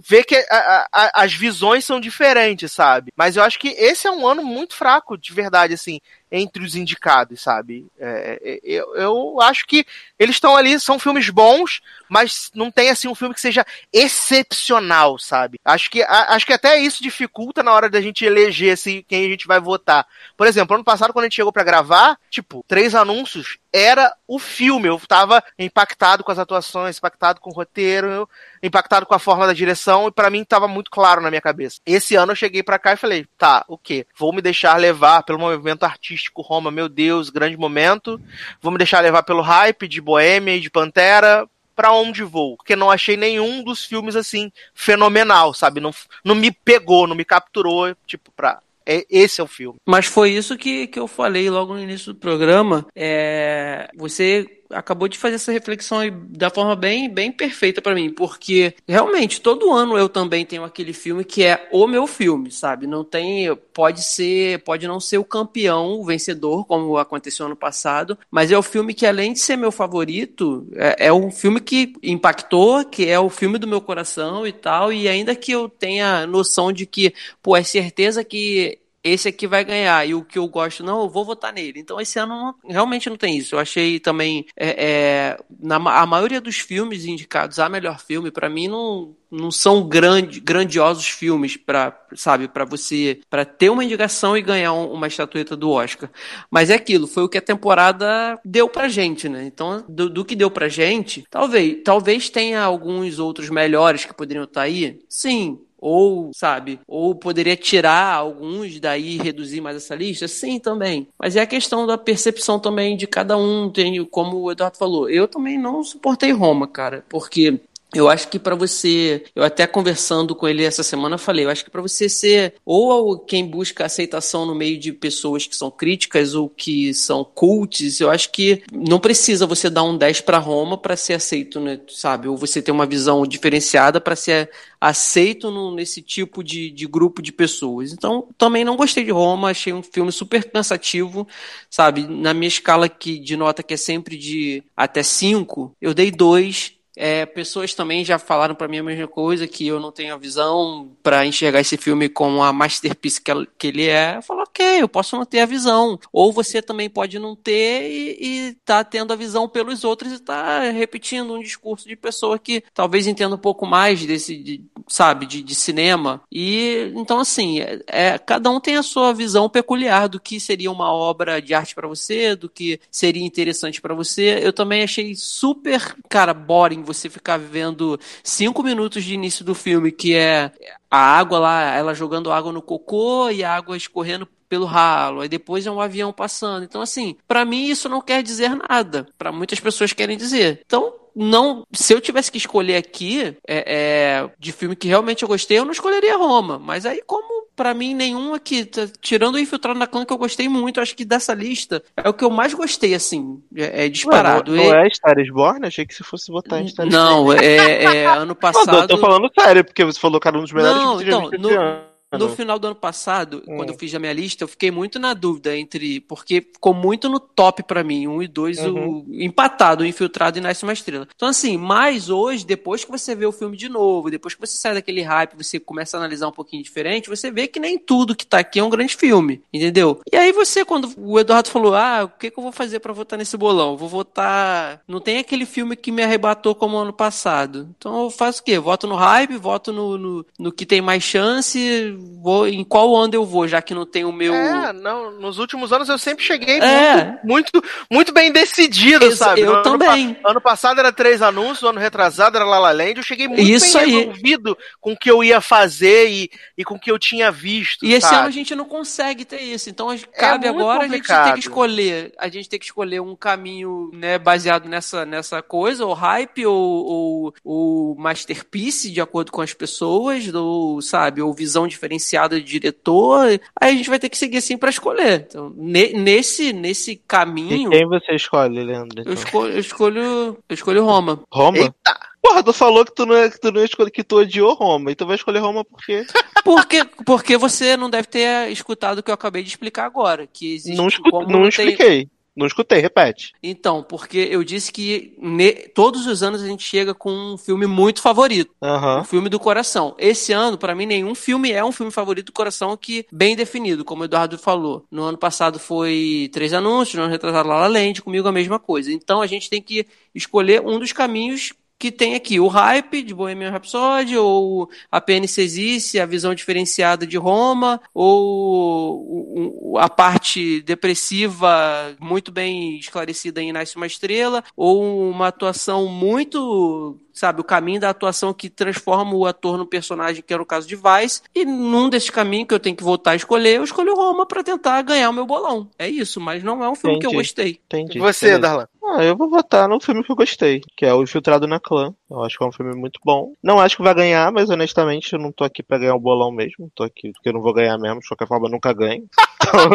ver que a, a, as visões são diferentes, sabe? Mas eu acho que esse é um ano muito fraco, de verdade, assim entre os indicados, sabe? É, eu, eu acho que eles estão ali, são filmes bons, mas não tem assim um filme que seja excepcional, sabe? Acho que, a, acho que até isso dificulta na hora da gente eleger assim, quem a gente vai votar. Por exemplo, ano passado, quando a gente chegou para gravar, tipo, três anúncios era o filme. Eu tava impactado com as atuações, impactado com o roteiro, impactado com a forma da direção, e para mim tava muito claro na minha cabeça. Esse ano eu cheguei para cá e falei, tá, o quê? Vou me deixar levar pelo movimento artístico Roma, meu Deus, grande momento. Vou me deixar levar pelo hype de Boêmia e de Pantera. Pra onde vou? Porque não achei nenhum dos filmes assim fenomenal, sabe? Não, não me pegou, não me capturou, tipo, pra, é, esse é o filme. Mas foi isso que, que eu falei logo no início do programa. É, você acabou de fazer essa reflexão da forma bem, bem perfeita para mim, porque realmente todo ano eu também tenho aquele filme que é o meu filme, sabe? Não tem, pode ser, pode não ser o campeão, o vencedor, como aconteceu ano passado, mas é o filme que além de ser meu favorito, é, é um filme que impactou, que é o filme do meu coração e tal, e ainda que eu tenha noção de que, pô, é certeza que esse aqui vai ganhar e o que eu gosto não, eu vou votar nele. Então esse ano não, realmente não tem isso. Eu achei também é, é, na a maioria dos filmes indicados a melhor filme para mim não não são grande, grandiosos filmes para sabe para você para ter uma indicação e ganhar um, uma estatueta do Oscar mas é aquilo foi o que a temporada deu pra gente né então do, do que deu pra gente talvez talvez tenha alguns outros melhores que poderiam estar aí sim ou, sabe, ou poderia tirar alguns daí e reduzir mais essa lista? Sim, também. Mas é a questão da percepção também de cada um, tem, como o Eduardo falou. Eu também não suportei Roma, cara, porque eu acho que para você, eu até conversando com ele essa semana falei, eu acho que para você ser ou quem busca aceitação no meio de pessoas que são críticas ou que são cults, eu acho que não precisa você dar um 10 para Roma para ser aceito, né, sabe? Ou você ter uma visão diferenciada para ser aceito no, nesse tipo de, de grupo de pessoas. Então, também não gostei de Roma, achei um filme super cansativo, sabe? Na minha escala que, de nota que é sempre de até 5, eu dei 2 é, pessoas também já falaram para mim a mesma coisa, que eu não tenho a visão para enxergar esse filme como a masterpiece que, ele é. Eu falo, ok, eu posso não ter a visão. Ou você também pode não ter e, e tá tendo a visão pelos outros e tá repetindo um discurso de pessoa que talvez entenda um pouco mais desse, de, sabe, de, de, cinema. E então, assim, é, é, cada um tem a sua visão peculiar do que seria uma obra de arte para você, do que seria interessante para você. Eu também achei super, cara, boring você ficar vendo cinco minutos de início do filme, que é a água lá, ela jogando água no cocô e a água escorrendo pelo ralo, aí depois é um avião passando. Então, assim, para mim isso não quer dizer nada. Para muitas pessoas querem dizer. Então, não. Se eu tivesse que escolher aqui, é, é, de filme que realmente eu gostei, eu não escolheria Roma. Mas aí, como pra mim nenhum aqui, tá- tirando o Infiltrado na Clã, que eu gostei muito, acho que dessa lista é o que eu mais gostei, assim. É, é disparado. Ué, não, não é Star is Born? Achei que se fosse votar em Star is Não, Born. é, é ano Não, passado. tô falando sério, porque você falou que era um dos melhores Não, já então, no- ano. No final do ano passado, Hum. quando eu fiz a minha lista, eu fiquei muito na dúvida entre. Porque ficou muito no top pra mim, um e dois, Uhum. o empatado, o infiltrado e Nasce uma Estrela. Então, assim, mas hoje, depois que você vê o filme de novo, depois que você sai daquele hype, você começa a analisar um pouquinho diferente, você vê que nem tudo que tá aqui é um grande filme, entendeu? E aí você, quando o Eduardo falou, ah, o que, que eu vou fazer pra votar nesse bolão? Vou votar. Não tem aquele filme que me arrebatou como ano passado. Então eu faço o quê? Voto no hype, voto no, no, no que tem mais chance, vou em qual ano eu vou, já que não tem o meu. É, não, nos últimos anos eu sempre cheguei É. muito, muito, muito bem decidido, sabe? eu No ano também. pa- Ano, passado era três anúncios, ano retrasado era La La Land, eu cheguei muito Isso bem aí. resolvido com o que eu ia fazer e, e com o que eu tinha visto, E esse sabe? ano a gente não consegue ter isso. Então cabe É agora a gente ter complicado. que escolher. A gente tem que escolher um caminho, né, baseado nessa, nessa coisa, ou hype, ou, ou, ou masterpiece, de acordo com as pessoas, ou, sabe, ou visão diferenciada de diretor. Aí a gente vai ter que seguir assim pra escolher. Então, ne- nesse, nesse E caminho, quem você escolhe, Leandro? eu então? escolho, eu escolho. Eu escolho Roma. Roma? Porra, tu falou que tu não é, que tu não escolhe, que tu odiou Roma. Então vai escolher Roma por quê? Porque, porque você não deve ter escutado o que eu acabei de explicar agora. Que existe Não, não tem- expliquei. Não escutei, repete. Então, porque eu disse que ne- todos os anos a gente chega com um filme muito favorito. Aham. Um filme do coração. Esse ano, pra mim, nenhum filme é um filme favorito do coração que bem definido, como o Eduardo falou. No ano passado foi Três Anúncios, no ano retrasado La La Land, comigo a mesma coisa. Então a gente tem que escolher um dos caminhos que tem aqui o hype de Bohemian Rhapsody, ou a PNC existe, a visão diferenciada de Roma, ou a parte depressiva muito bem esclarecida em Nasce uma Estrela, ou uma atuação muito, sabe, o caminho da atuação que transforma o ator no personagem, que era o caso de Vice, e num desses caminhos que eu tenho que voltar a escolher, eu escolho Roma pra tentar ganhar o meu bolão. É isso, mas não é um filme que eu Entendi. gostei. Entendi. Você, Beleza. Darlan? Ah, eu vou votar no filme que eu gostei, que é O Infiltrado na Clã. Eu acho que é um filme muito bom. Não acho que vai ganhar, mas honestamente eu não tô aqui pra ganhar o bolão mesmo. Tô aqui porque eu não vou ganhar mesmo. De qualquer forma, eu nunca ganho. Então,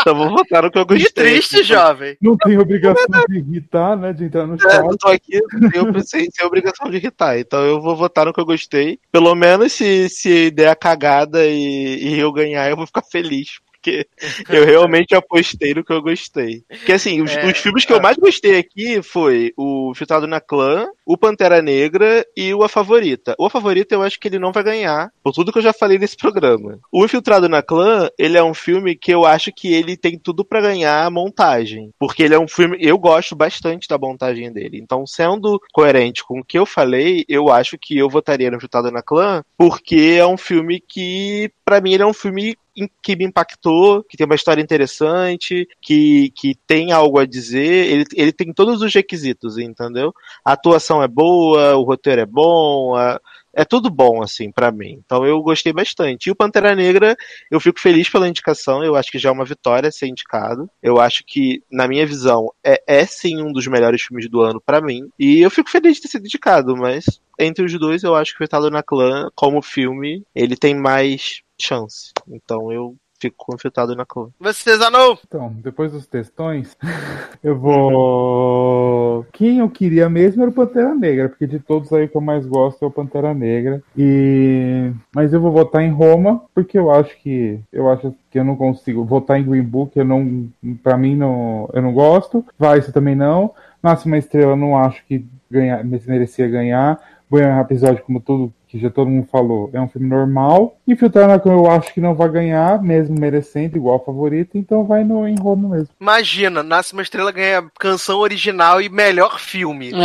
então vou votar no que eu gostei. Que triste, jovem. Não tem obrigação de irritar, né? De entrar no É, chat. eu tô aqui eu sem, sem obrigação de irritar. Então eu vou votar no que eu gostei. Pelo menos se, se der a cagada e, e eu ganhar, eu vou ficar feliz. Porque eu realmente apostei no que eu gostei. Porque assim, os, É, os filmes que eu ah. mais gostei aqui foi o Filtrado na Clã, o Pantera Negra e o A Favorita. O A Favorita eu acho que ele não vai ganhar, por tudo que eu já falei nesse programa. O Infiltrado na Clã, ele é um filme que eu acho que ele tem tudo pra ganhar a montagem. Porque ele é um filme, eu gosto bastante da montagem dele. Então, sendo coerente com o que eu falei, eu acho que eu votaria no Infiltrado na Clã, porque é um filme que, pra mim, ele é um filme que me impactou, que tem uma história interessante, que, que tem algo a dizer, ele, ele tem todos os requisitos, entendeu? A atuação é boa, o roteiro é bom, a- é tudo bom, assim, pra mim. Então eu gostei bastante. E o Pantera Negra, eu fico feliz pela indicação, eu acho que já é uma vitória ser indicado. Eu acho que, na minha visão, é, é sim um dos melhores filmes do ano pra mim. E eu fico feliz de ter sido indicado, mas entre os dois, eu acho que o Fetado na Clã, como filme, ele tem mais chance. Então eu fico com o Fetado na Clã. Você, Zanou? Então, depois dos textões, eu vou. Quem eu queria mesmo era o Pantera Negra, porque de todos aí que eu mais gosto é o Pantera Negra. E mas eu vou votar em Roma, porque eu acho que eu acho que eu não consigo votar em Green Book, eu não, para mim não, eu não gosto. Vice também não. Uma estrela, não acho que ganhar, merecia ganhar. Bohemian Episódio, como tudo que já todo mundo falou, é um filme normal. Infiltrado na Clã eu acho que não vai ganhar, mesmo merecendo, igual favorito, então vai no em Roma mesmo. Imagina, Nasce uma Estrela ganha canção original e melhor filme.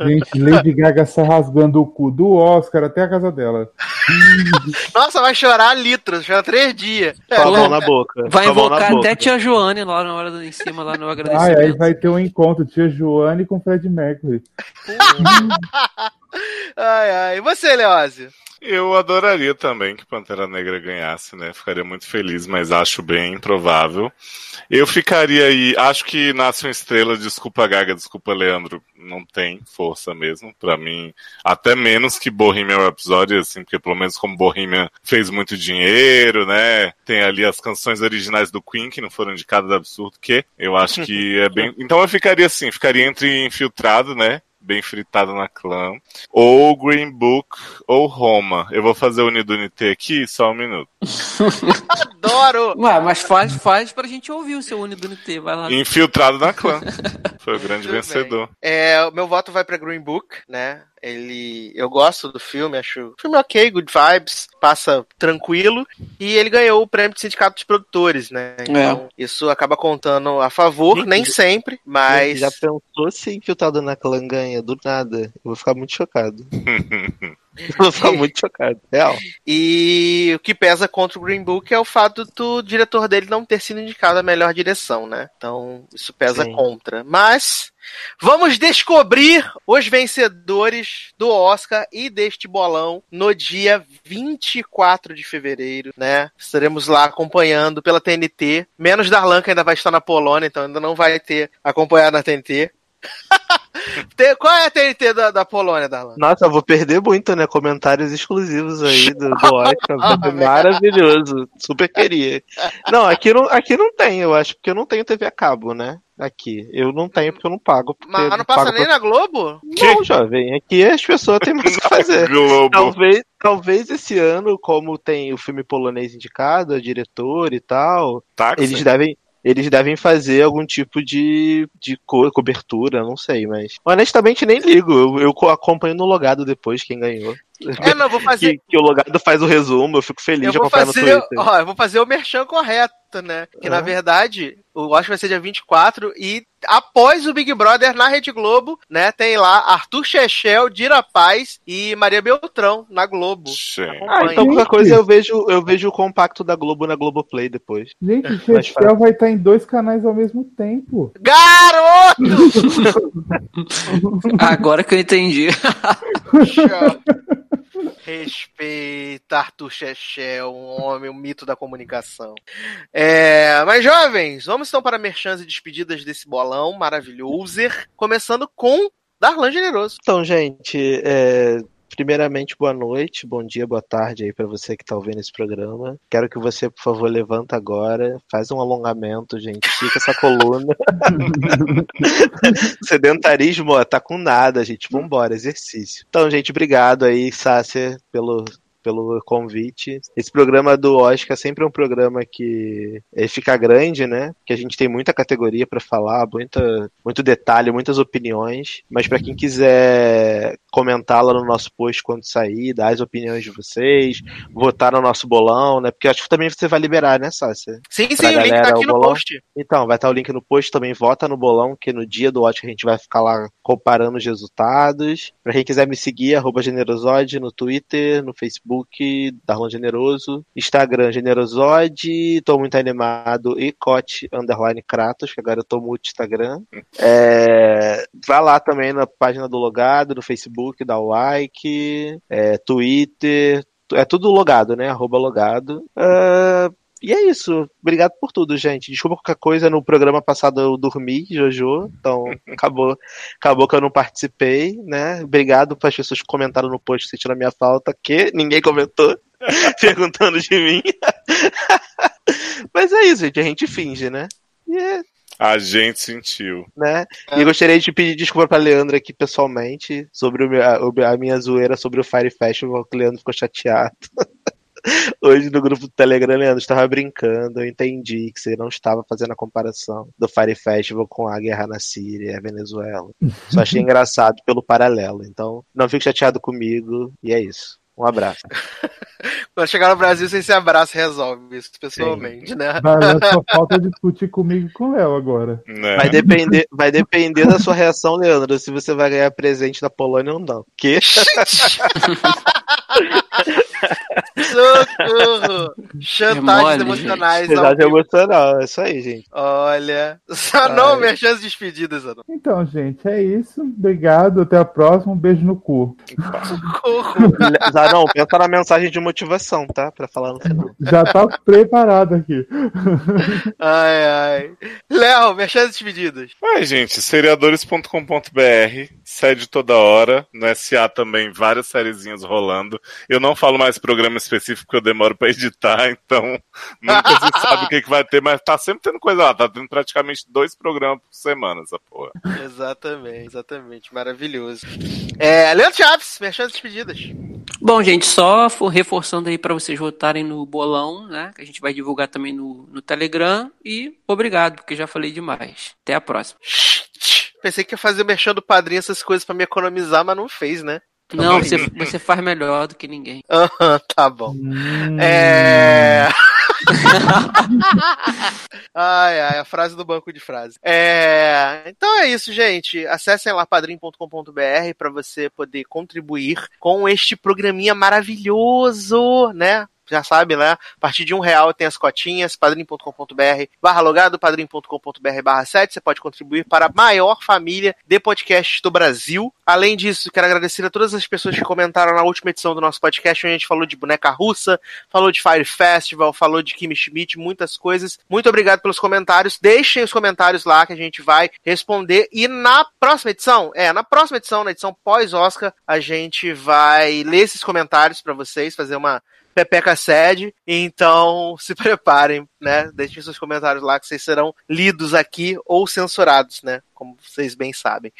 Gente, Lady Gaga se rasgando o cu do Oscar até a casa dela. Nossa, vai chorar litros, chora três dias. Com a mão na boca. Vai com a mão na invocar boca. até tia Joane lá na hora do, em cima, lá no agradecimento. aí vai ter um encontro, tia Joane com Fred Mercury. Ai, ai. E você, Leózio? Eu adoraria também que Pantera Negra ganhasse, né? Ficaria muito feliz, mas acho bem improvável. Eu ficaria aí, acho que Nasce uma Estrela, desculpa Gaga, desculpa Leandro, não tem força mesmo, Pra mim, até menos que Bohemian Rhapsody, assim, porque pelo menos como Bohemian fez muito dinheiro, né? Tem ali as canções originais do Queen que não foram indicadas absurdo que eu acho que é bem. Então eu ficaria assim, ficaria entre Infiltrado, né? Bem fritado na clã. Ou Green Book ou Roma. Eu vou fazer o Unidunité aqui, só um minuto. Adoro! Ué, mas faz, faz pra gente ouvir o seu Unidunité, vai lá. Infiltrado na clã. Foi o grande Tudo vencedor. É, o meu voto vai pra Green Book, né? Ele, eu gosto do filme, acho o filme ok, good vibes, passa tranquilo e ele ganhou o prêmio do sindicato dos produtores, né? Então isso acaba contando a favor, Gente, nem sempre, mas Já pensou se infiltrado na clã ganha do nada? Eu vou ficar muito chocado. Eu muito chocado. Real. E o que pesa contra o Green Book é o fato do diretor dele não ter sido indicado a melhor direção, né? Então, isso pesa Sim. contra. Mas vamos descobrir os vencedores do Oscar e deste bolão no dia 24 de fevereiro, né? Estaremos lá acompanhando pela TNT. Menos Darlan, que ainda vai estar na Polônia, então ainda não vai ter acompanhado na TNT. Tem- Qual é a TNT da, da Polônia, Darlan? Nossa, eu vou perder muito, né? Comentários exclusivos aí do, do Oscar. Maravilhoso. Super queria. Não, aqui não, aqui não tem, eu acho, porque eu não tenho TV a cabo, né? Aqui. Eu não tenho porque eu não pago. Mas eu não passa pago nem pra- na Globo? Não, jovem. Aqui as pessoas têm mais o que fazer. Globo. Talvez, talvez esse ano, como tem o filme polonês indicado, a diretor e tal, Táxi? eles devem. Eles devem fazer algum tipo de, de co- cobertura, não sei, mas. Honestamente, nem ligo. Eu, eu co- acompanho no logado depois quem ganhou. É, não, vou fazer. Que, que o logado faz o resumo, eu fico feliz Eu de acompanhar no fazer, Twitter. ó, eu vou fazer o merchan correto, né? Que na É. verdade, o Oscar vai ser dia 24 e após o Big Brother na Rede Globo, né, tem lá Arthur Chechel, Dira Paz e Maria Beltrão na Globo. Sim. Ah, então qualquer coisa eu vejo, eu vejo o compacto da Globo na Globoplay depois. Gente, o Chechel vai estar em dois canais ao mesmo tempo. Garoto! Agora que eu entendi. Respeita Arthur Chechel, um homem, um mito da comunicação. É, mas jovens, vamos então para merchans e despedidas desse bolão maravilhoso, começando com Darlan Generoso. Então, gente, é, primeiramente, boa noite, bom dia, boa tarde aí pra você que tá ouvindo esse programa. Quero que você, por favor, levanta agora, faz um alongamento, gente, estica essa coluna. Sedentarismo, ó, tá com nada, gente. Vambora, exercício. Então, gente, obrigado aí, Sácia, pelo pelo convite. Esse programa do Oscar sempre é um programa que é, fica grande, né? Que a gente tem muita categoria para falar, muita, muito detalhe, muitas opiniões. Mas para quem quiser comentar lá no nosso post quando sair, dar as opiniões de vocês, votar no nosso bolão, né? Porque acho que também você vai liberar, né, Sácia? Sim, Pra sim, o link tá galera, aqui no bolão. post. Então, vai estar o link no post também. Vota no bolão, que no dia do Oscar a gente vai ficar lá comparando os resultados. Pra quem quiser me seguir, arroba Generosode no Twitter, no Facebook, Darlan Generoso, Instagram Generosode, tô muito animado, e Cote Underline Kratos, que agora eu tô multi Instagram. É, vai lá também na página do Logado, no Facebook, dá o like, é, Twitter, é tudo logado, né? Arroba logado. Ah, e é isso. Obrigado por tudo, gente. Desculpa qualquer coisa. No programa passado eu dormi, Jojo. Então acabou, acabou que eu não participei, né? Obrigado para as pessoas que comentaram no post sentindo a minha falta, que ninguém comentou, perguntando de mim. Mas é isso, gente. A gente finge, né? E é, A gente sentiu. né? E eu gostaria de pedir desculpa pra Leandro aqui pessoalmente sobre o meu- a, a minha zoeira sobre o Fire Festival, que o Leandro ficou chateado. Hoje no grupo do Telegram, Leandro estava brincando. Eu entendi que você não estava fazendo a comparação do Fire Festival com a guerra na Síria e a Venezuela. Só achei engraçado pelo paralelo. Então, não fique chateado comigo. E é isso. Um abraço. Quando chegar no Brasil, você se abraça e resolve isso pessoalmente, né? Darlan só falta discutir comigo e com o Léo agora. Né? Vai depender, vai depender da sua reação, Leandro, se você vai ganhar presente da Polônia ou não. Que? Socorro! Chantagens mole, emocionais. vivo. emocional, é isso aí, gente. Olha. Só não minhas chances despedidas, Zanon. Então, gente, é isso. Obrigado. Até a próxima. Um beijo no cu. Socorro. Zanon, pensa na mensagem de motivação, tá? Pra falar no final. Já tá preparado aqui. Ai, ai. Léo, minhas chances despedidas. Ai, gente, seriadores.com.br, sede toda hora. No SA também, várias sériezinhas rolando. Eu não falo mais programa específico porque eu demoro pra editar, então nunca se sabe o que, que vai ter, mas tá sempre tendo coisa lá. Tá tendo praticamente dois programas por semana, essa porra. Exatamente, exatamente. Maravilhoso. É, Leandro Chaves, minhas chances despedidas. Bom, gente, só for reforçando aí pra vocês votarem no bolão, né? Que a gente vai divulgar também no, no Telegram. E obrigado, porque já falei demais. Até a próxima. Pensei que ia fazer mexendo do padrinho essas coisas pra me economizar, mas não fez, né? Não, você, você faz melhor do que ninguém. Aham, tá bom. É. ai, ai, a frase do banco de frase. É... Então é isso, gente. Acessem lá padrim.com.br para você poder contribuir com este programinha maravilhoso, né? Já sabe, né? A partir de um real tem as cotinhas, padrim.com.br barra logado, padrim.com.br barra 7. Você pode contribuir para a maior família de podcasts do Brasil. Além disso, quero agradecer a todas as pessoas que comentaram na última edição do nosso podcast, onde a gente falou de boneca russa, falou de Fire Festival, falou de Kimi Schmidt, muitas coisas. Muito obrigado pelos comentários. Deixem os comentários lá que a gente vai responder. E na próxima edição, é, na próxima edição, na edição pós-Oscar, a gente vai ler esses comentários para vocês, fazer uma Pepeca Sede, então se preparem, né? Deixem seus comentários lá que vocês serão lidos aqui ou censurados, né? Como vocês bem sabem.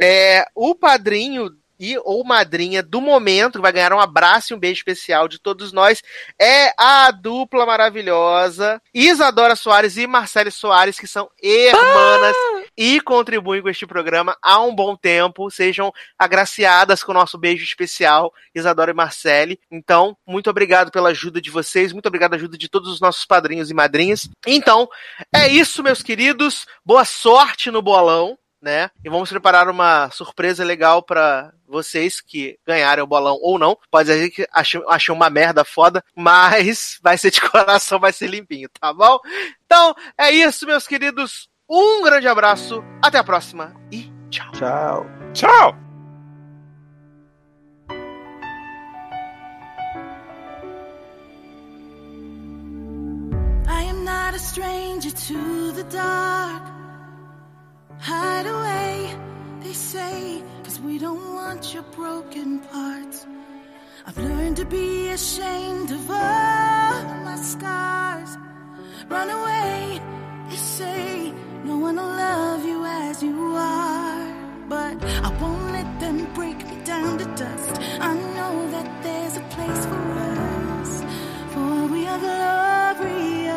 É, o padrinho e ou madrinha do momento, que vai ganhar um abraço e um beijo especial de todos nós, é a dupla maravilhosa Isadora Soares e Marcele Soares, que são irmãs e contribuem com este programa há um bom tempo. Sejam agraciadas com o nosso beijo especial, Isadora e Marcele. Então, muito obrigado pela ajuda de vocês, muito obrigado pela ajuda de todos os nossos padrinhos e madrinhas. Então, é isso, meus queridos. Boa sorte no bolão né? E vamos preparar uma surpresa legal para vocês que ganharem o bolão ou não. Pode ser que achei, uma merda foda, mas vai ser de coração, vai ser limpinho, tá bom? Então, é isso, meus queridos. Um grande abraço, até a próxima e tchau. Tchau. Tchau! I am not a stranger to the dark. Hide away, they say, cause we don't want your broken parts. I've learned to be ashamed of all my scars. Run away, they say, no one will love you as you are. But I won't let them break me down to dust. I know that there's a place for us, for we are glorious.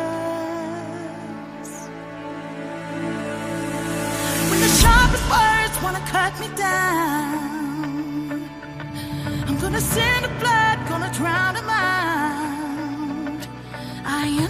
When the sharpest words wanna cut me down, I'm gonna send the blood, gonna drown them out. I am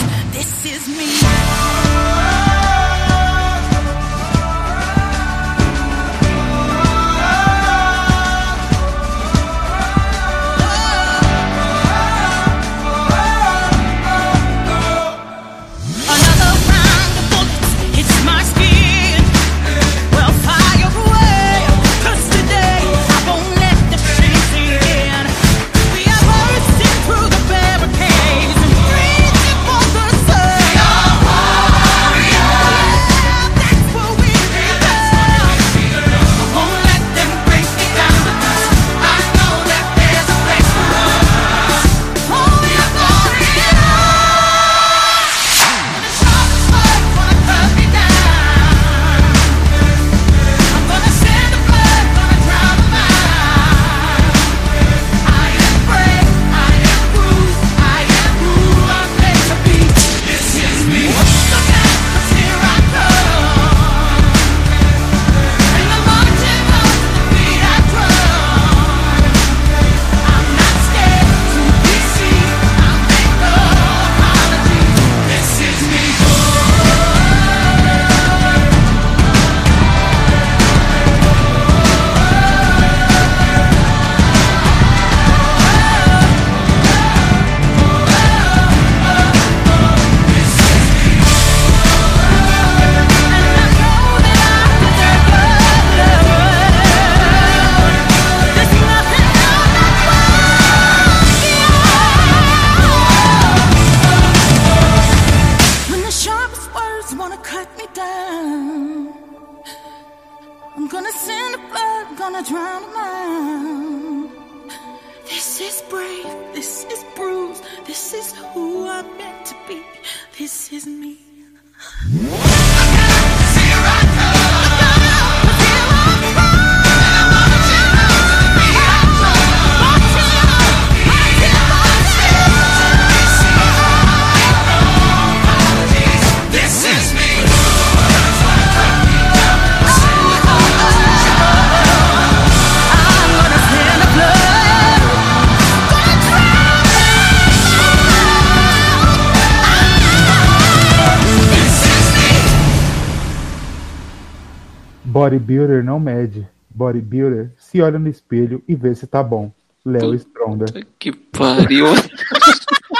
Bodybuilder não mede. Bodybuilder se olha no espelho e vê se tá bom. Léo Stronda. Que pariu.